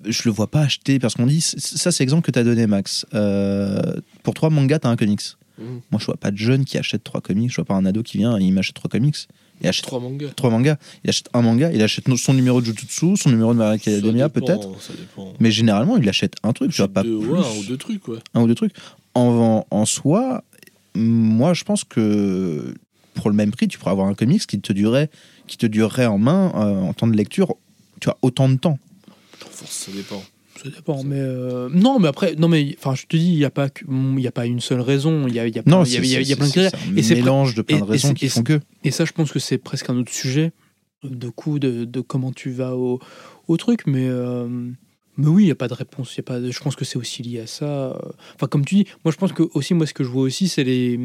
je le vois pas acheter, parce qu'on dit, ça, c'est l'exemple que tu as donné, Max. Euh, pour trois mangas, tu as un comics. Mhm. Moi, je vois pas de jeune qui achète trois comics, je vois pas un ado qui vient et il m'achète trois comics. Il achète Trois mangas. trois mangas. Il achète un manga, il achète son numéro de Jujutsu, son numéro de Hero Academia peut-être. Mais généralement, il achète un truc, tu vois, pas deux, plus, ouais, un ou deux trucs, ouais. un ou deux trucs. En, en soi, moi, je pense que pour le même prix, tu pourrais avoir un comics qui te durerait, qui te durerait en main euh, en temps de lecture, tu vois, autant de temps. Force, ça dépend. Ça dépend, mais euh, non, mais après, non, mais enfin, je te dis, il n'y a pas, il y a pas une seule raison. Il y a, il y a Non, plein- il y a, il y a- y a plein de critères. c'est Et un c'est mélange de plein de et raisons qui font que. Et ça, je pense que c'est presque un autre sujet, de coup, de, de comment tu vas au, au truc. Mais, euh, mais oui, il n'y a pas de réponse. Il Y a pas de- je pense que c'est aussi lié à ça. Enfin, comme tu dis, moi, je pense que aussi, moi, ce que je vois aussi, c'est les,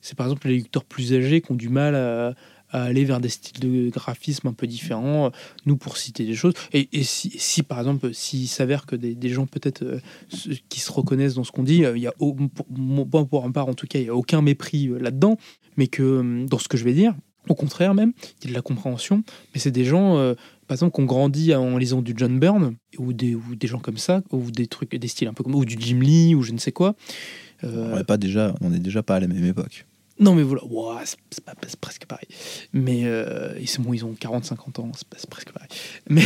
c'est par exemple les lecteurs plus âgés qui ont du mal à, à aller vers des styles de graphisme un peu différents, nous pour citer des choses. Et, si, par exemple, s'il s'avère que des, gens peut-être euh, qui se reconnaissent dans ce qu'on dit, euh, il y a, au- pour, pour ma part en tout cas, il n'y a aucun mépris euh, là-dedans, mais que euh, dans ce que je vais dire, Au contraire même, il y a de la compréhension, mais c'est des gens, euh, par exemple, qui ont grandi en lisant du John Byrne, ou des, ou des gens comme ça, ou des trucs, des styles un peu comme, ou du Jim Lee, ou je ne sais quoi. Euh, On n'est déjà, déjà pas à la même époque. Non mais voilà, c'est presque pareil. Mais euh, ils, sont, bon, ils ont 40-50 ans, c'est presque pareil. [LAUGHS] Mais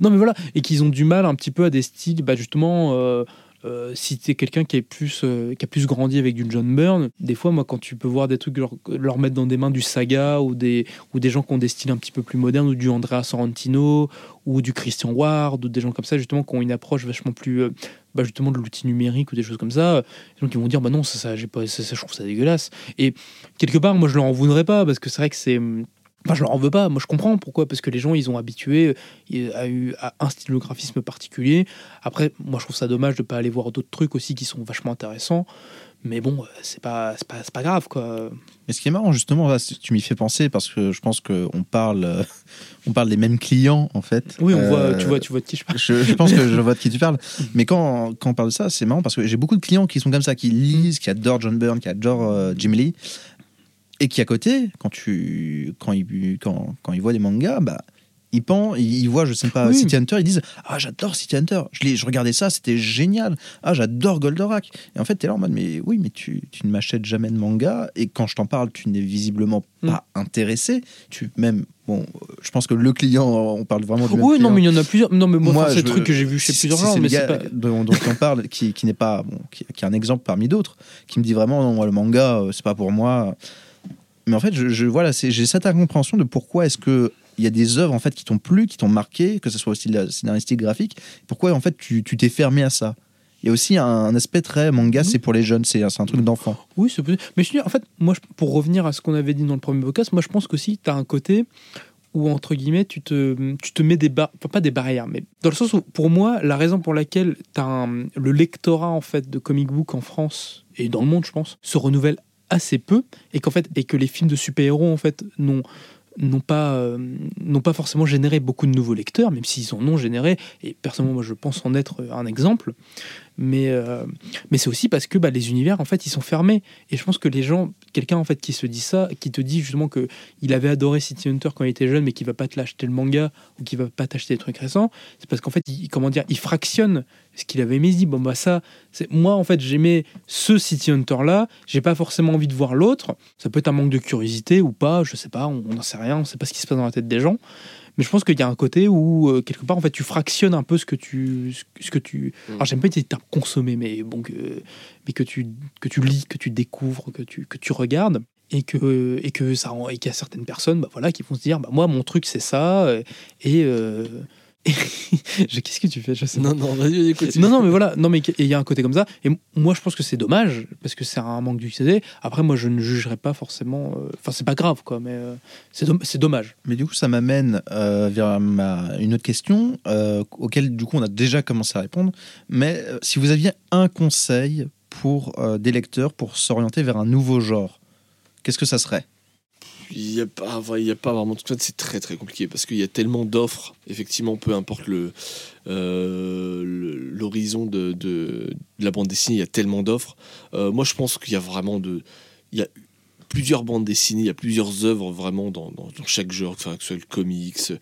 non mais voilà, et qu'ils ont du mal un petit peu à des styles, bah justement, euh, euh, si quelqu'un qui, plus, euh, qui a plus grandi avec du John Byrne, des fois, moi, quand tu peux voir des trucs leur, leur mettre dans des mains du Saga ou des, ou des gens qui ont des styles un petit peu plus modernes, ou du Andrea Sorrentino, ou du Christian Ward, ou des gens comme ça, justement, qui ont une approche vachement plus, euh, bah, justement, de l'outil numérique ou des choses comme ça, des gens qui vont dire, bah non, ça, ça, j'ai pas, ça, je trouve ça dégueulasse. Et quelque part, moi, je leur en voudrais pas, parce que c'est vrai que c'est. Enfin, je leur en veux pas. Moi, je comprends pourquoi. Parce que les gens, ils ont habitué euh, à, à un stylographisme particulier. Après, moi, je trouve ça dommage de pas aller voir d'autres trucs aussi qui sont vachement intéressants. Mais bon, euh, c'est pas, c'est pas, pas grave, quoi. Mais ce qui est marrant, justement, là, tu m'y fais penser parce que je pense qu'on parle, euh, on parle des mêmes clients, en fait. Oui, on voit, Euh, tu vois, tu vois de qui je parle. Je, je pense que je vois de qui tu parles. [LAUGHS] Mais quand, quand on parle de ça, c'est marrant parce que j'ai beaucoup de clients qui sont comme ça, qui lisent, qui adorent John Byrne, qui adorent euh, Jim Lee. Et qui, à côté, quand, tu, quand, ils, quand, quand ils voient des mangas, bah, ils, pensent, ils voient, je sais pas, Oui. City Hunter, ils disent Ah, j'adore City Hunter. Je, je regardais ça, c'était génial. Ah, j'adore Goldorak. Et en fait, t'es là en mode Mais oui, mais tu, tu ne m'achètes jamais de manga. Et quand je t'en parle, tu n'es visiblement pas intéressé. Tu, même, bon, je pense que le client, on parle vraiment même Oui, non, client. mais il y en a plusieurs. Non, mais moi, Moi, c'est trucs que j'ai vu chez si- plusieurs si gens, mais c'est pas. dont, dont on parle, qui, qui n'est pas, bon, qui, qui est un exemple parmi d'autres, qui me dit vraiment non, moi, le manga, euh, c'est pas pour moi. Mais en fait, je, je voilà, j'ai cette incompréhension de pourquoi est-ce que il y a des œuvres en fait qui t'ont plu, qui t'ont marqué, que ce soit au style scénaristique, graphique. Pourquoi en fait tu t'es fermé à ça? Il y a aussi un, aspect très manga, c'est pour les jeunes, c'est un truc d'enfant. Oui, c'est possible. Mais je veux dire, en fait, moi, pour revenir à ce qu'on avait dit dans le premier podcast, moi, je pense qu'aussi, tu as un côté où, entre guillemets, tu te, tu te mets des barrières, enfin, pas des barrières, mais dans le sens où, pour moi, la raison pour laquelle as le lectorat, en fait, de comic book en France et dans le monde, je pense, se renouvelle assez peu et qu'en fait, et que les films de super-héros, en fait, n'ont n'ont pas, euh, pas forcément généré beaucoup de nouveaux lecteurs, même s'ils en ont généré, et personnellement, moi, je pense en être un exemple. Mais, euh, mais c'est aussi parce que bah, les univers, en fait, ils sont fermés. Et je pense que les gens, quelqu'un en fait qui se dit ça, qui te dit justement que il avait adoré City Hunter quand il était jeune, mais qui va pas te l'acheter le manga ou qui va pas t'acheter des trucs récents, c'est parce qu'en fait, il, comment dire, il fractionne ce qu'il avait aimé. Il dit bon bah ça, c'est moi en fait j'aimais ce City Hunter là, j'ai pas forcément envie de voir l'autre. Ça peut être un manque de curiosité ou pas, je sais pas, on n'en sait rien, on sait pas ce qui se passe dans la tête des gens. Mais je pense qu'il y a un côté où euh, quelque part en fait tu fractionnes un peu ce que tu ce que- tu Mm. alors j'aime pas dire consommer mais bon que mais que tu que tu lis que tu découvres que tu que tu regardes et que et que ça et qu'il y a certaines personnes bah voilà qui vont se dire bah moi mon truc c'est ça euh, et euh, [LAUGHS] qu'est-ce que tu fais? Je sais pas. Non, non, vas-y, écoute. Non, non, mais voilà, non, mais il y a un côté comme ça. Et moi, je pense que c'est dommage parce que c'est un manque d'utilité. Après, moi, je ne jugerai pas forcément. euh, Enfin, c'est pas grave, quoi, mais euh, c'est domm- c'est dommage. Mais du coup, ça m'amène euh, vers ma, une autre question euh, auquel du coup on a déjà commencé à répondre. Mais euh, si vous aviez un conseil pour euh, des lecteurs pour s'orienter vers un nouveau genre, qu'est-ce que ça serait? Il n'y a, pas- il y a pas vraiment c'est très très compliqué parce qu'il y a tellement d'offres, effectivement, peu importe le euh, l'horizon de, de- la bande dessinée, il y a tellement d'offres. Euh, moi, je pense qu'il y a vraiment de. Il y a plusieurs bandes dessinées, il y a plusieurs œuvres vraiment dans, dans- chaque genre, enfin, que ce soit le comics,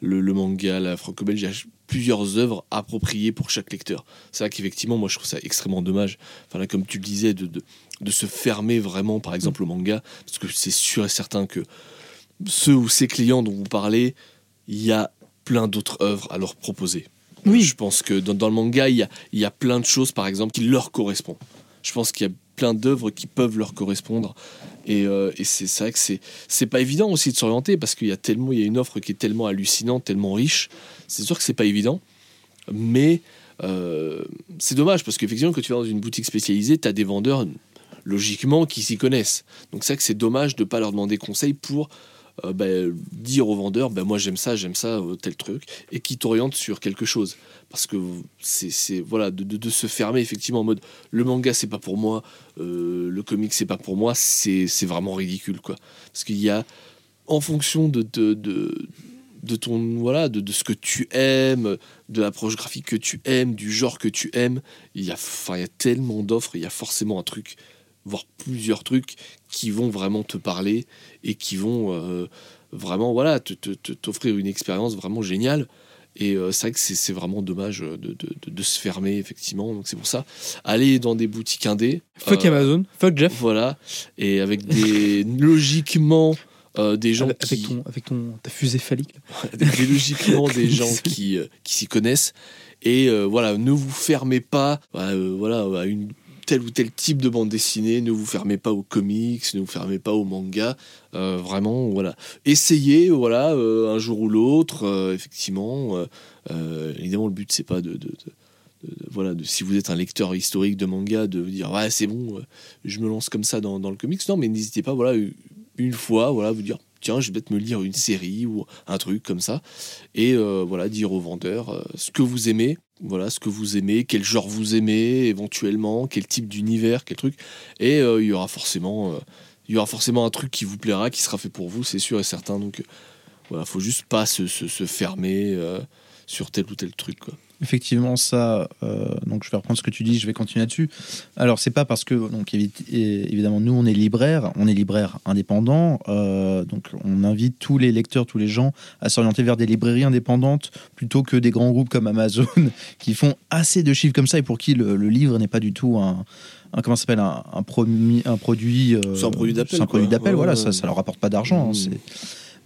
le, le manga, la franco-belge, plusieurs œuvres appropriées pour chaque lecteur. C'est vrai qu'effectivement, moi, je trouve ça extrêmement dommage. Enfin, là, comme tu le disais, de, de, de se fermer vraiment, par exemple, au manga, parce que c'est sûr et certain que ceux ou ces clients dont vous parlez, il y a plein d'autres œuvres à leur proposer. Oui. Je pense que dans, dans le manga, il y, a, il y a plein de choses, par exemple, qui leur correspondent. Je pense qu'il y a plein d'œuvres qui peuvent leur correspondre. Et, euh, c'est vrai que c'est c'est pas évident aussi de s'orienter parce qu'il y a tellement il y a une offre qui est tellement hallucinante, tellement riche. C'est sûr que c'est pas évident, mais euh, c'est dommage parce qu'effectivement quand tu vas dans une boutique spécialisée, tu as des vendeurs logiquement qui s'y connaissent. Donc c'est vrai que c'est dommage de pas leur demander conseil pour euh, ben, dire aux vendeurs ben moi j'aime ça, j'aime ça, tel truc, et qui t'orientent sur quelque chose. Parce que c'est voilà de, se fermer effectivement en mode le manga c'est pas pour moi, euh, le comic c'est pas pour moi, c'est vraiment ridicule quoi. Parce qu'il y a en fonction de, de, de, ton voilà de, de ce que tu aimes, de l'approche graphique que tu aimes, du genre que tu aimes, il y a enfin il y a tellement d'offres, il y a forcément un truc voire plusieurs trucs qui vont vraiment te parler et qui vont euh, vraiment voilà te- te- te- t'offrir une expérience vraiment géniale. Et euh, c'est vrai que c'est vraiment dommage de, de- de- de se fermer, effectivement. Donc c'est pour ça, aller dans des boutiques indées. Fuck euh, Amazon, fuck Jeff. Voilà. Et avec des, [LAUGHS] logiquement, euh, des gens avec, qui... ton, avec ton, ta fusée phallique. là. [LAUGHS] des- logiquement [LAUGHS] des gens qui, euh, qui s'y connaissent. Et euh, voilà, ne vous fermez pas euh, voilà, à une tel ou tel type de bande dessinée, ne vous fermez pas aux comics, ne vous fermez pas aux mangas. Euh, vraiment, voilà. Essayez, voilà, euh, un jour ou l'autre, euh, effectivement. évidemment, le but, c'est pas de, voilà, si vous êtes un lecteur historique de manga, de dire ouais c'est bon, je me lance comme ça dans, dans le comics. Non, mais n'hésitez pas, voilà, une fois, voilà, vous dire tiens, je vais peut-être me lire une série ou un truc comme ça, et voilà, dire au vendeur ce que vous aimez, voilà, ce que vous aimez, quel genre vous aimez éventuellement, quel type d'univers, quel truc, et euh, il y aura forcément, euh, y aura forcément un truc qui vous plaira, qui sera fait pour vous, c'est sûr et certain. Donc euh, voilà, faut juste pas se, se, fermer euh, sur tel ou tel truc. Effectivement, ça. euh, donc, je vais reprendre ce que tu dis. Je vais continuer là-dessus. Alors, c'est pas parce que, donc, évidemment, nous, on est libraire, on est libraire indépendant. euh, donc, on invite tous les lecteurs, tous les gens à s'orienter vers des librairies indépendantes plutôt que des grands groupes comme Amazon [LAUGHS] qui font assez de chiffres comme ça et pour qui le, le livre n'est pas du tout un. un- comment s'appelle un, un, promi- un produit euh, C'est un produit d'appel, c'est un produit d'appel voilà ça ça leur rapporte pas d'argent hein, Mmh. c'est-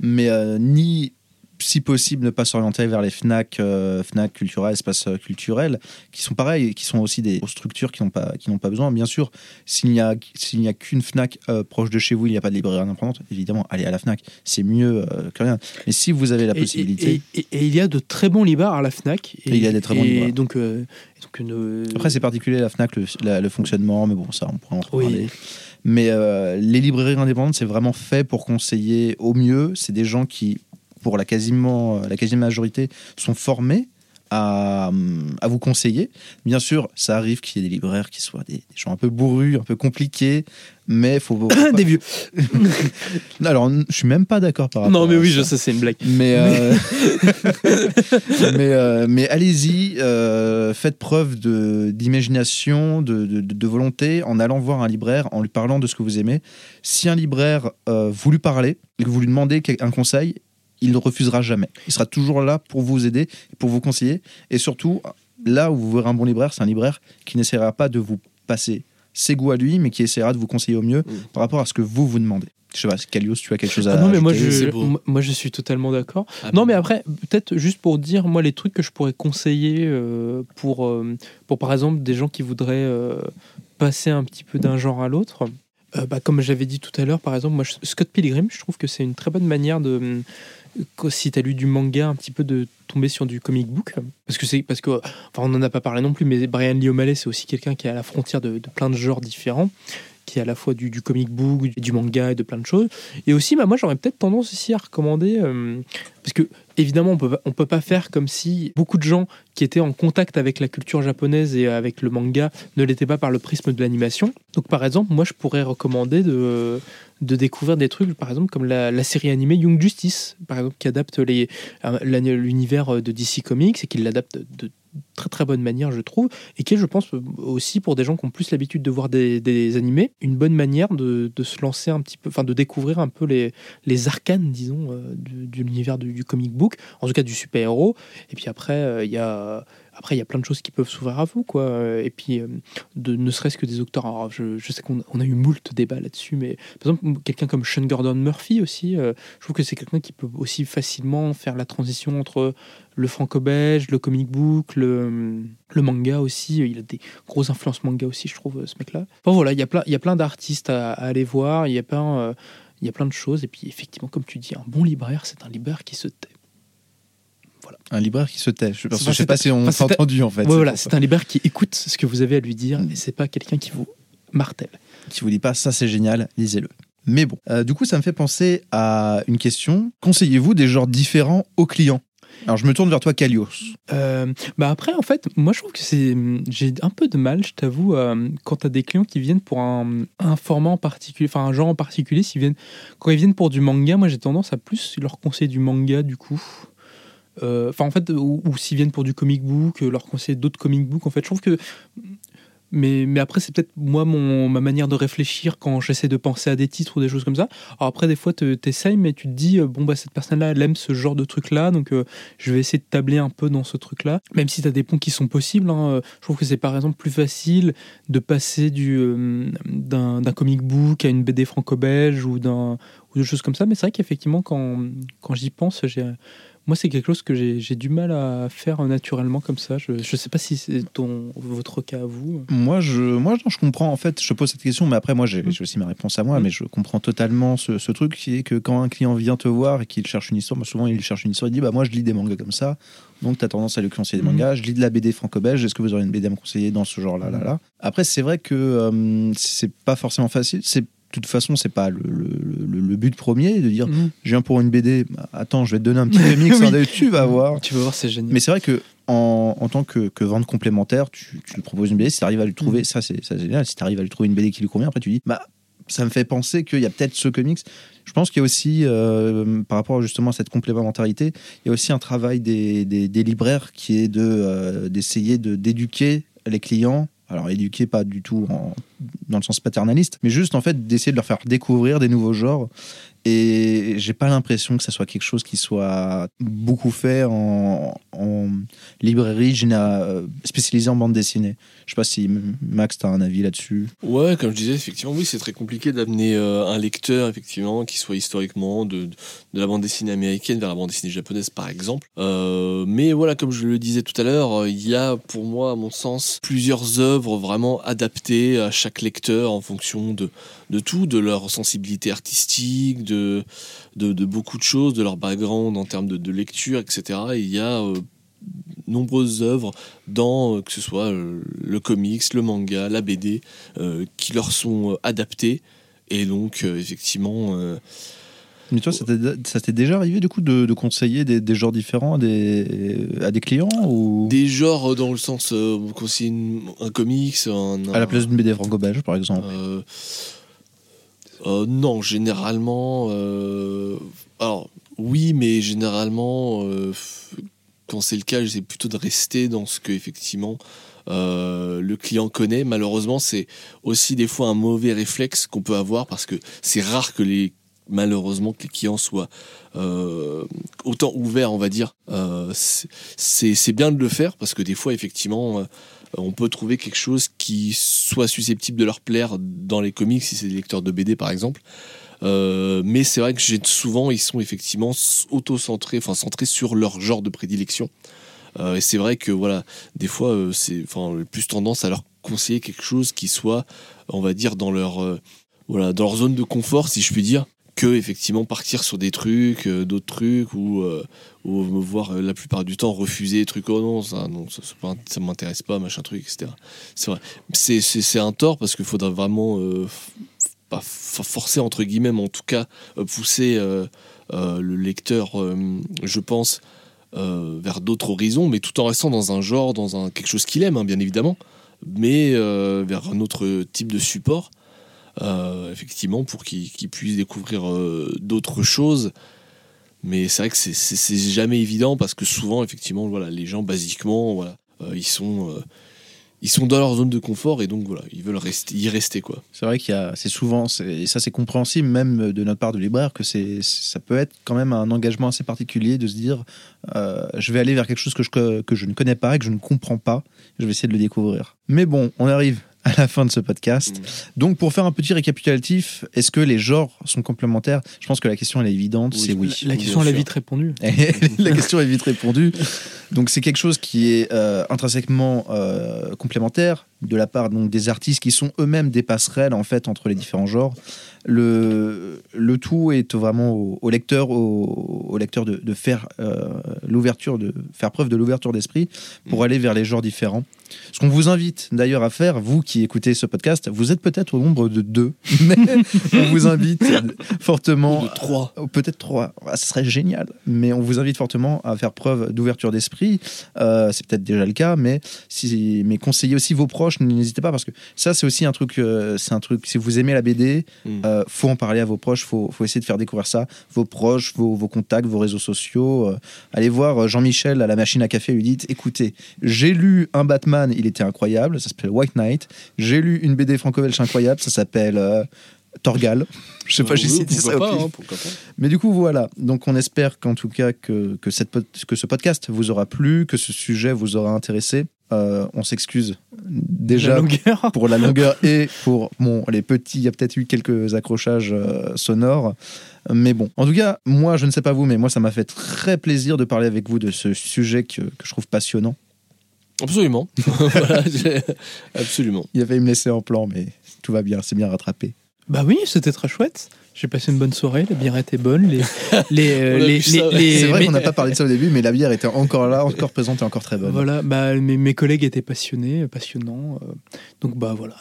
mais euh, ni si possible ne pas s'orienter vers les Fnac, euh, Fnac culturel, espace euh, culturel, qui sont pareils, qui sont aussi des structures qui n'ont pas, qui n'ont pas besoin. Bien sûr, s'il n'y a, s'il n'y a qu'une Fnac euh, proche de chez vous, il n'y a pas de librairie indépendante. Évidemment, allez à la Fnac, c'est mieux euh, que rien. Mais si vous avez la Et- possibilité, Et, et- et il y a de très bons libraires à la Fnac. Et il y a des très bons et libraires. Donc, donc une- après c'est particulier la Fnac, le, la- le fonctionnement, mais bon, ça on pourra en Oui. reparler. Mais les librairies indépendantes, c'est vraiment fait pour conseiller au mieux. C'est des gens qui, pour la quasiment la quasi majorité, sont formés à, à vous conseiller. Bien sûr, ça arrive qu'il y ait des libraires qui soient des, des gens un peu bourrus, un peu compliqués, mais faut. [COUGHS] faut des vieux. [LAUGHS] Alors, je suis même pas d'accord par rapport. Non, mais à oui, ça. je sais, c'est une blague. Mais, euh, [LAUGHS] mais, euh, mais allez-y, euh, faites preuve de- d'imagination, de, de, de volonté en allant voir un libraire, en lui parlant de ce que vous aimez. Si un libraire vous lui parlez et que vous lui demandez un conseil, il ne refusera jamais. Il sera toujours là pour vous aider, pour vous conseiller. Et surtout, là où vous verrez un bon libraire, c'est un libraire qui n'essaiera pas de vous passer ses goûts à lui, mais qui essaiera de vous conseiller au mieux Mm. par rapport à ce que vous vous demandez. Je sais pas, Kalios, tu as quelque chose à Ah non, mais moi je, moi, je suis totalement d'accord. Ah, Non, mais après, peut-être juste pour dire, moi, les trucs que je pourrais conseiller euh, pour, euh, pour, par exemple, des gens qui voudraient euh, passer un petit peu d'un genre à l'autre. euh, bah, comme j'avais dit tout à l'heure, par exemple, moi, Scott Pilgrim, je trouve que c'est une très bonne manière de, euh, si tu as lu du manga, un petit peu de tomber sur du comic book. Parce que c'est parce que, enfin, on n'en a pas parlé non plus, mais Brian Lee O'Malley, c'est aussi quelqu'un qui est à la frontière de, plein de genres différents qui est à la fois du, comic book, du manga et de plein de choses. Et aussi, bah, moi, j'aurais peut-être tendance aussi à recommander, euh, parce que évidemment, on peut, on peut pas faire comme si beaucoup de gens qui étaient en contact avec la culture japonaise et avec le manga ne l'étaient pas par le prisme de l'animation. Donc, par exemple, moi, je pourrais recommander de, de découvrir des trucs, par exemple, comme la, série animée Young Justice, par exemple, qui adapte les- euh, l'univers de DC Comics et qui l'adapte de très très bonne manière, je trouve, et qui est, je pense, aussi pour des gens qui ont plus l'habitude de voir des, des animés, une bonne manière de, de se lancer un petit peu, enfin de découvrir un peu les, les arcanes, disons, euh, de l'univers du, du comic book, en tout cas du super-héros. Et puis après, euh, il y a. Après, il y a plein de choses qui peuvent s'ouvrir à vous, quoi. Euh, Et puis, euh, de, ne serait-ce que des auteurs. Alors, je, sais qu'on on a eu moult débats là-dessus, mais par exemple, quelqu'un comme Sean Gordon Murphy aussi, euh, je trouve que c'est quelqu'un qui peut aussi facilement faire la transition entre le franco-belge, le comic book, le, manga aussi. Il a des grosses influences manga aussi, je trouve, ce mec-là. Enfin voilà, il y a plein, plein d'artistes à, aller voir, il y a plein, euh, il y a plein de choses. Et puis effectivement, comme tu dis, un bon libraire, c'est un libraire qui se tait. Un libraire qui se tait. Je, Enfin, je sais pas si on s'est entendu en fait. Ouais, voilà, c'est un libraire qui écoute ce que vous avez à lui dire, et c'est pas quelqu'un qui vous martèle. Qui vous dit pas ça c'est génial, lisez-le. Mais bon, Euh, du coup ça me fait penser à une question. Conseillez-vous des genres différents aux clients? Alors je me tourne vers toi Kalios. Euh, bah après, en fait, moi je trouve que c'est. J'ai un peu de mal, je t'avoue, euh, quand t'as des clients qui viennent pour un, un format en particulier, enfin un genre en particulier, s'ils viennent, quand ils viennent pour du manga, moi j'ai tendance à plus leur conseiller du manga du coup. Euh, Enfin, en fait, ou, s'ils viennent pour du comic book, euh, leur conseiller d'autres comic books. En fait, je trouve que Mais, mais après, c'est peut-être moi, mon, ma manière de réfléchir quand j'essaie de penser à des titres ou des choses comme ça. Alors après, des fois, tu essayes, mais tu te dis, euh, bon, bah, cette personne-là, elle aime ce genre de truc-là, donc je vais essayer de tabler un peu dans ce truc-là. Même si tu as des ponts qui sont possibles, hein, je trouve que c'est par exemple plus facile de passer du, d'un, comic book à une BD franco-belge ou, d'un, ou de choses comme ça. Mais c'est vrai qu'effectivement, quand, quand j'y pense, j'ai moi, c'est quelque chose que j'ai du mal à faire naturellement comme ça. Je ne sais pas si c'est votre cas à vous. Moi, je, moi je comprends. En fait, je pose cette question, mais après, moi, j'ai mm. aussi ma réponse à moi, mm. mais je comprends totalement ce, truc qui est que quand un client vient te voir et qu'il cherche une histoire, bah, souvent, il cherche une histoire, il dit bah, Moi, je lis des mangas comme ça. Donc, tu as tendance à lui conseiller des mm. mangas. Je lis de la BD franco-belge. Est-ce que vous auriez une BD à me conseiller dans ce genre-là là, là? Après, c'est vrai que euh, c'est pas forcément facile. C'est toute façon, c'est pas le, le, but premier de dire mmh. je viens pour une BD. Bah, attends, je vais te donner un petit [LAUGHS] remix, hein, tu vas voir. Tu vas voir, c'est génial. Mais c'est vrai que en, en, tant que, que vente complémentaire, tu, tu lui proposes une BD. Si tu arrives à lui trouver, mmh. ça c'est génial. Si tu arrives à lui trouver une BD qui lui convient, après tu dis bah ça me fait penser qu'il y a peut-être ce comics. Je pense qu'il y a aussi, euh, par rapport justement à cette complémentarité, il y a aussi un travail des, des, libraires qui est de euh, d'essayer de d'éduquer les clients alors éduquer pas du tout dans le sens paternaliste, mais juste en fait d'essayer de leur faire découvrir des nouveaux genres et j'ai pas l'impression que ça soit quelque chose qui soit beaucoup fait en, librairie euh, spécialisée en bande dessinée. Je sais pas si Max, tu un avis là-dessus. Ouais, comme je disais, effectivement, oui, c'est très compliqué d'amener euh, un lecteur, effectivement, qui soit historiquement de, de, la bande dessinée américaine vers la bande dessinée japonaise, par exemple. Euh, mais voilà, comme je le disais tout à l'heure, il y a pour moi, à mon sens, plusieurs œuvres vraiment adaptées à chaque lecteur en fonction de, de tout, de leur sensibilité artistique, de, de, beaucoup de choses, de leur background en termes de, lecture, etc. il y a euh, nombreuses œuvres dans euh, que ce soit euh, le comics, le manga, la BD, qui leur sont adaptées. Et donc, effectivement. mais toi, ça t'est déjà arrivé du coup de, conseiller des, genres différents à des, à des clients ou... Des genres dans le sens, conseiller un comics, À la place d'une BD franco-belge par exemple euh, non, généralement. Euh, alors, oui, mais généralement, euh, quand c'est le cas, j'essaie plutôt de rester dans ce que, effectivement, le client connaît. Malheureusement, c'est aussi des fois un mauvais réflexe qu'on peut avoir parce que c'est rare que les malheureusement que les clients soient autant ouverts, on va dire. c'est bien de le faire parce que des fois, effectivement, euh, on peut trouver quelque chose qui soit susceptible de leur plaire dans les comics, si c'est des lecteurs de BD par exemple. Euh, mais c'est vrai que j'ai souvent, ils sont effectivement auto-centrés, enfin centrés sur leur genre de prédilection. Euh, et c'est vrai que voilà, des fois, c'est enfin plus tendance à leur conseiller quelque chose qui soit, on va dire, dans leur voilà, dans leur zone de confort, si je puis dire que effectivement partir sur des trucs, euh, d'autres trucs, ou, euh, me voir euh, la plupart du temps refuser des trucs, oh non, ça, non, m'intéresse pas, machin truc, etc. C'est vrai. C'est un tort parce qu'il faudra vraiment, pas forcer entre guillemets, mais en tout cas pousser le lecteur, je pense, vers d'autres horizons, mais tout en restant dans un genre, dans un, quelque chose qu'il aime, hein, bien évidemment, mais vers un autre type de support. Euh, effectivement, pour qu'ils puissent découvrir euh, d'autres choses. Mais c'est vrai que c'est jamais évident parce que souvent, effectivement, voilà, les gens, basiquement, voilà, euh, ils sont ils sont dans leur zone de confort et donc voilà, ils veulent rester, y rester quoi. C'est vrai qu'il y a, c'est souvent, et ça c'est compréhensible même de notre part de libraire que ça peut être quand même un engagement assez particulier de se dire, je vais aller vers quelque chose que je, que je ne connais pas et que je ne comprends pas, je vais essayer de le découvrir. Mais bon, on arrive à la fin de ce podcast. Mm. Donc, pour faire un petit récapitulatif, est-ce que les genres sont complémentaires? Je pense que la question elle est évidente, c'est oui. La, question elle est vite répondue. [LAUGHS] la question est vite répondue. Donc, c'est quelque chose qui est euh, intrinsèquement euh, complémentaire de la part donc, des artistes qui sont eux-mêmes des passerelles en fait entre les différents genres. Le, le tout est vraiment au, lecteur, au, lecteur de, de faire euh, l'ouverture, de faire preuve de l'ouverture d'esprit pour mm. aller vers les genres différents. Ce qu'on vous invite d'ailleurs à faire, vous qui écoutez ce podcast, vous êtes peut-être au nombre de deux, [LAUGHS] mais on vous invite fortement. de trois. Peut-être trois. Ah, ce serait génial. Mais on vous invite fortement à faire preuve d'ouverture d'esprit. Euh, c'est peut-être déjà le cas, mais, si, mais conseillez aussi vos proches n'hésitez pas parce que ça c'est aussi un truc, euh, c'est un truc. Si vous aimez la BD, Mm. euh, faut en parler à vos proches, faut, faut essayer de faire découvrir ça, vos proches, vos, vos contacts, vos réseaux sociaux. euh, allez voir euh, Jean-Michel à la machine à café, lui dites écoutez, j'ai lu un Batman, il était incroyable, ça s'appelle White Knight. J'ai lu une BD franco-belge incroyable, ça s'appelle euh, Torgal. Je sais pas, Euh, j'ai cité ça au pas, pif. hein, pas. Mais du coup, voilà. Donc, on espère qu'en tout cas, que, que, cette pod- que ce podcast vous aura plu, que ce sujet vous aura intéressé. Euh, on s'excuse déjà La pour la longueur et pour bon, les petits. Il y a peut-être eu quelques accrochages euh, sonores. Mais bon, en tout cas, moi, je ne sais pas vous, mais moi, ça m'a fait très plaisir de parler avec vous de ce sujet que, que je trouve passionnant. Absolument. [LAUGHS] Voilà, absolument. Il a failli me laisser en plan, mais tout va bien, c'est bien rattrapé. Bah oui, c'était très chouette. J'ai passé une bonne soirée, la bière était bonne, les [LAUGHS] les euh, les, les- C'est vrai qu'on n'a pas parlé de ça au début, mais la bière était encore là, encore présente et encore très bonne. Voilà, bah mes, mes collègues étaient passionnés, passionnants. euh, donc bah voilà.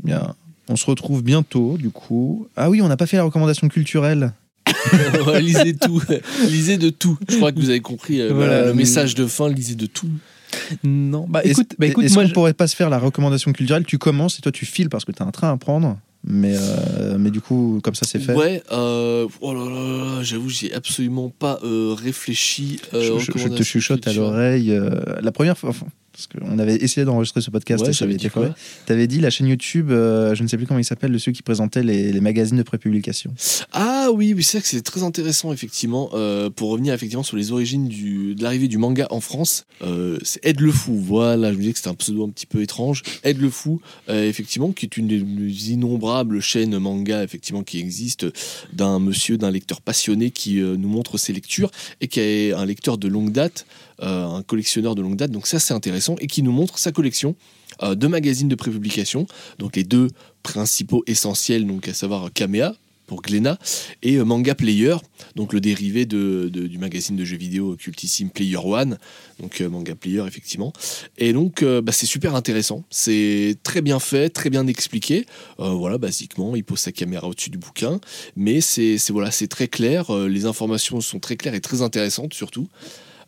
Eh Bien, on se retrouve bientôt, du coup. Ah oui, on n'a pas fait la recommandation culturelle. [LAUGHS] Lisez tout. lisez de tout. Je crois que vous avez compris euh, Voilà. voilà, le message de fin, lisez de tout. Non, bah Est-ce- écoute, bah écoute, est-ce moi qu'on je- pourrait pas se faire la recommandation culturelle? Tu commences et toi tu files parce que tu as un train à prendre. Mais, euh, mais du coup, comme ça c'est fait. Ouais, euh, oh là là là, j'avoue, j'ai absolument pas euh, réfléchi. euh, je, je- je te chuchote à l'oreille. la première fois, enfin, parce qu'on avait essayé d'enregistrer ce podcast Ouais, et ça avait dit quoi foiré. Tu avais dit la chaîne YouTube, euh, je ne sais plus comment il s'appelle, de ceux qui présentaient les, les magazines de prépublication. Ah oui, oui c'est vrai que c'est très intéressant, effectivement. euh, pour revenir effectivement sur les origines du, de l'arrivée du manga en France, euh, c'est Ed le Fou. Voilà, je me disais que c'était un pseudo un petit peu étrange. Ed le Fou, effectivement, qui est une des innombrables chaînes manga, effectivement, qui existe d'un monsieur, d'un lecteur passionné qui nous montre ses lectures et qui est un lecteur de longue date, un collectionneur de longue date. Donc ça, c'est intéressant et qui nous montre sa collection euh, de magazines de prépublication. Donc les deux principaux essentiels, donc à savoir Kamea pour Glénat et euh, Manga Player, donc le dérivé de, du magazine de jeux vidéo cultissime Player One, donc euh, Manga Player effectivement. Et donc euh, bah, c'est super intéressant, c'est très bien fait, très bien expliqué. Euh, voilà, basiquement, il pose sa caméra au-dessus du bouquin, mais c'est voilà, c'est très clair, euh, les informations sont très claires et très intéressantes surtout.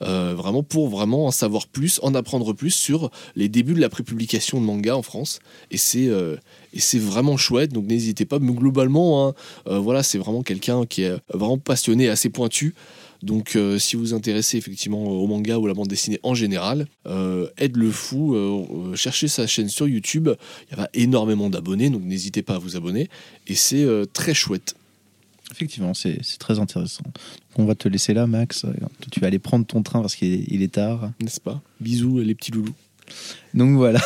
Euh, vraiment pour vraiment en savoir plus, en apprendre plus sur les débuts de la prépublication de manga en France. Et c'est euh, et c'est vraiment chouette, donc n'hésitez pas. Mais globalement, hein, euh, voilà, c'est vraiment quelqu'un qui est vraiment passionné, assez pointu. Donc, si vous vous intéressez effectivement au manga ou à la bande dessinée en général, aide le fou, cherchez sa chaîne sur YouTube. Il y a énormément d'abonnés, donc n'hésitez pas à vous abonner. Et c'est très chouette. Effectivement, c'est très intéressant. On va te laisser là, Max. Tu vas aller prendre ton train parce qu'il est, est tard. N'est-ce pas? Bisous, les petits loulous. Donc voilà.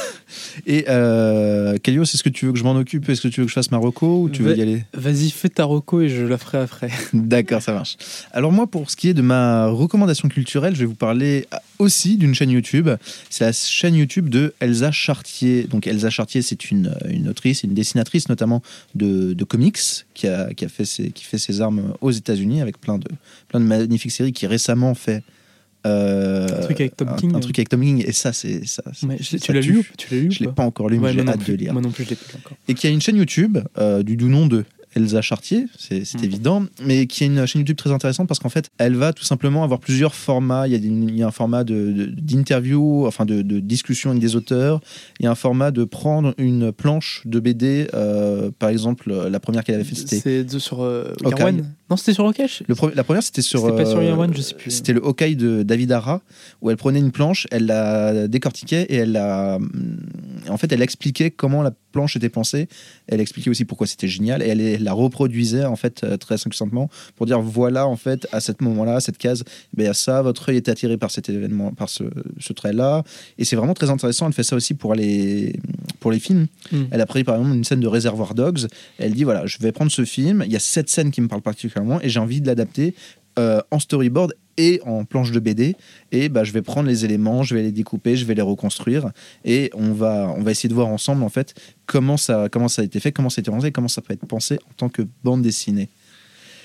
Et euh, Kalios, est-ce que tu veux que je m'en occupe? Est-ce que tu veux que je fasse Marocco ou tu veux Va- y aller? Vas-y, fais ta reco et je la ferai après. [LAUGHS] D'accord, ça marche. Alors moi, pour ce qui est de ma recommandation culturelle, je vais vous parler aussi d'une chaîne YouTube. C'est la chaîne YouTube de Elsa Chartier. Donc Elsa Chartier, c'est une, une autrice, une dessinatrice notamment de, de comics qui, a, qui, a fait ses, qui fait ses armes aux États-Unis avec plein de, plein de magnifiques séries qui récemment fait... euh, Un truc avec Tom un- King. Un, truc avec Tom King. Et ça, c'est ça. Ouais, je- ça tu l'as lu ou- Tu l'as lu Je l'ai pas? encore lu, mais Ouais, j'ai hâte de lire Moi non plus, je l'ai pas lu encore. et qui a une chaîne YouTube euh, du doux nom de Elsa Chartier, c'est Mhm. évident, mais qui est une chaîne YouTube très intéressante parce qu'en fait, elle va tout simplement avoir plusieurs formats. Il y a, des- il y a un format de- de- d'interview, enfin de, de discussion avec des auteurs. Il y a un format de prendre une planche de BD. euh, par exemple, la première qu'elle avait fait, c'était C'est de- sur euh, Hawkeye. Non, c'était sur pre- la première, c'était sur. C'était pas sur euh, Year One, je sais plus. C'était le Hawkeye de David Ara, où elle prenait une planche, elle la décortiquait et elle la. En fait, elle expliquait comment la planche était pensée. Elle expliquait aussi pourquoi c'était génial et elle, elle la reproduisait en fait euh, très succinctement pour dire voilà en fait à ce moment-là, à cette case, ben, il y a ça, votre œil est attiré par cet événement, par ce, ce trait-là. Et c'est vraiment très intéressant. Elle fait ça aussi pour les pour les films. Mm. Elle a pris par exemple une scène de Réservoir Dogs. Elle dit voilà, je vais prendre ce film. Il y a cette scène qui me parle particulièrement et j'ai envie de l'adapter euh, en storyboard et en planche de BD. Et bah, je vais prendre les éléments, je vais les découper, je vais les reconstruire. Et on va, on va essayer de voir ensemble en fait comment ça, comment ça a été fait, comment ça a été pensé, comment ça peut être pensé en tant que bande dessinée.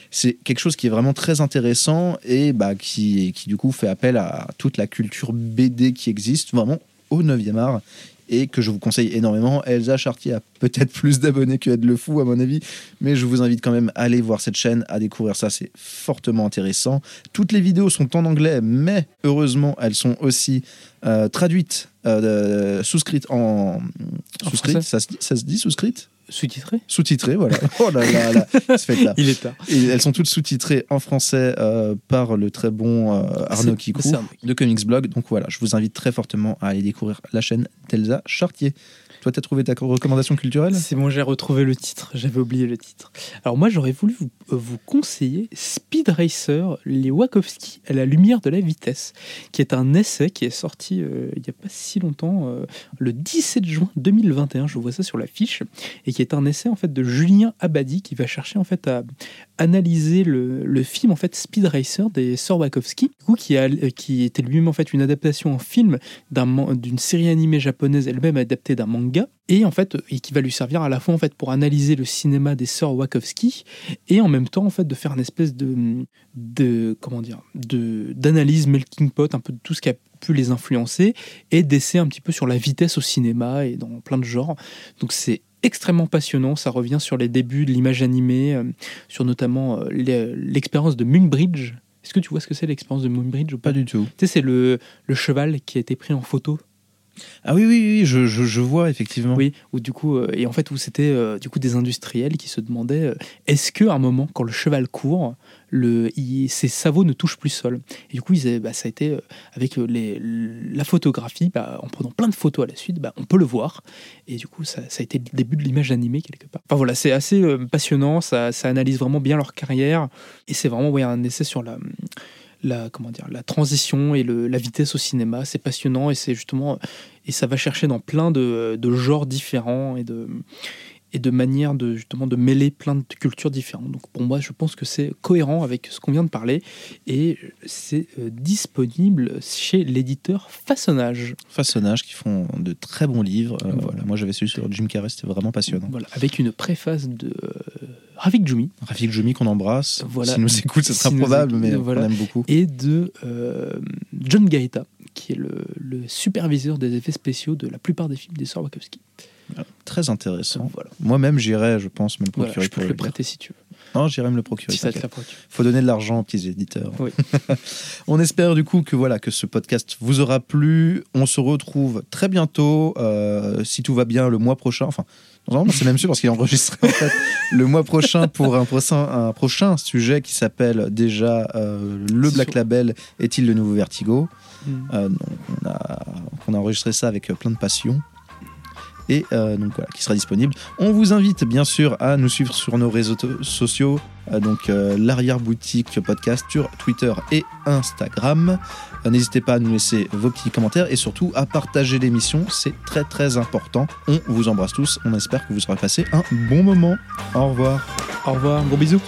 C'est quelque chose qui est vraiment très intéressant et bah, qui, qui du coup fait appel à toute la culture BD qui existe vraiment au 9e art et que je vous conseille énormément. Elsa Chartier a peut-être [LAUGHS] plus d'abonnés que Ed le Fou, à mon avis, mais je vous invite quand même à aller voir cette chaîne, à découvrir ça, c'est fortement intéressant. Toutes les vidéos sont en anglais, mais heureusement, elles sont aussi euh, traduites, euh, souscrites en. En souscrites, ça, se dit- ça se dit souscrites? Sous-titré? Sous-titrées, voilà. [LAUGHS] Oh là là là, ça se fait là. [LAUGHS] Il est tard. Et elles sont toutes sous-titrées en français euh, par le très bon euh, Arnaud Arnaud. de Comics Blog. Donc voilà, je vous invite très fortement à aller découvrir la chaîne d'Elsa Chartier. Toi, t'as trouvé ta recommandation culturelle? C'est bon, j'ai retrouvé le titre. J'avais oublié le titre. Alors moi, j'aurais voulu vous, euh, vous conseiller Speed Racer, les Wachowski à la lumière de la vitesse, qui est un essai qui est sorti euh, il n'y a pas si longtemps, euh, le 17 juin 2021. Je vois ça sur la fiche, et qui est un essai en fait de Julien Abadi qui va chercher en fait à analyser le, film en fait Speed Racer des sœurs Wachowski, qui, a, qui était lui-même en fait une adaptation en film d'une série animée japonaise elle-même adaptée d'un manga et en fait et qui va lui servir à la fois en fait pour analyser le cinéma des sœurs Wachowski et en même temps en fait de faire une espèce de de comment dire de d'analyse melting pot un peu de tout ce qui a pu les influencer et d'essais un petit peu sur la vitesse au cinéma et dans plein de genres donc c'est extrêmement passionnant ça revient sur les débuts de l'image animée euh, sur notamment euh, l'expérience de Moonbridge est-ce que tu vois ce que c'est l'expérience de Moonbridge ou pas? Pas du tout. tu sais, c'est le, le cheval qui a été pris en photo. Ah oui, oui, oui, je, je, vois effectivement. Oui, du coup, euh, et en fait, c'était euh, du coup des industriels qui se demandaient euh, est-ce que à un moment, quand le cheval court, le, ses sabots ne touchent plus sol? Et du coup, bah, ça a été avec les, la photographie, bah, en prenant plein de photos à la suite, bah, on peut le voir. Et du coup, ça, ça a été le début de l'image animée quelque part. Enfin voilà, c'est assez passionnant, ça, ça analyse vraiment bien leur carrière, et c'est vraiment ouais, un essai sur la la transition et la vitesse au cinéma c'est passionnant et c'est justement et ça va chercher dans plein de, de genres différents et de et de manières de justement de mêler plein de cultures différentes donc pour moi je pense que c'est cohérent avec ce qu'on vient de parler et c'est euh, disponible chez l'éditeur Façonnage Façonnage qui font de très bons livres. Euh, Voilà. Moi, j'avais su sur Jim Carrey, c'était vraiment passionnant. voilà avec une préface de euh, Ravik Djoumi Rafik Jumi qu'on embrasse. Voilà. S'il nous écoute, ce sera nous probable, écoute, mais voilà. on aime beaucoup. et de John Gaeta qui est le, le superviseur des effets spéciaux de la plupart des films des sœurs Très intéressant. Voilà. Moi-même, j'irai, je pense, me le Voilà, procurer je peux pour te le prêter si tu veux. Non, j'irai me le procurer. Si ça te faut donner de l'argent aux petits éditeurs. Oui. [LAUGHS] On espère du coup que voilà que ce podcast vous aura plu. On se retrouve très bientôt, euh, si tout va bien, le mois prochain. Enfin, non, c'est même sûr parce qu'il est enregistré en fait [LAUGHS] le mois prochain pour un prochain, un prochain sujet qui s'appelle déjà euh, le Black Label est-il le nouveau Vertigo? Mm. Euh, on, a, on a enregistré ça avec plein de passion. Et euh, donc voilà, qui sera disponible. On vous invite bien sûr à nous suivre sur nos réseaux sociaux, euh, donc euh, l'arrière-boutique podcast sur Twitter et Instagram. N'hésitez pas à nous laisser vos petits commentaires et surtout à partager l'émission, c'est très très important. On vous embrasse tous, on espère que vous aurez passé un bon moment. Au revoir. Au revoir, gros bisous.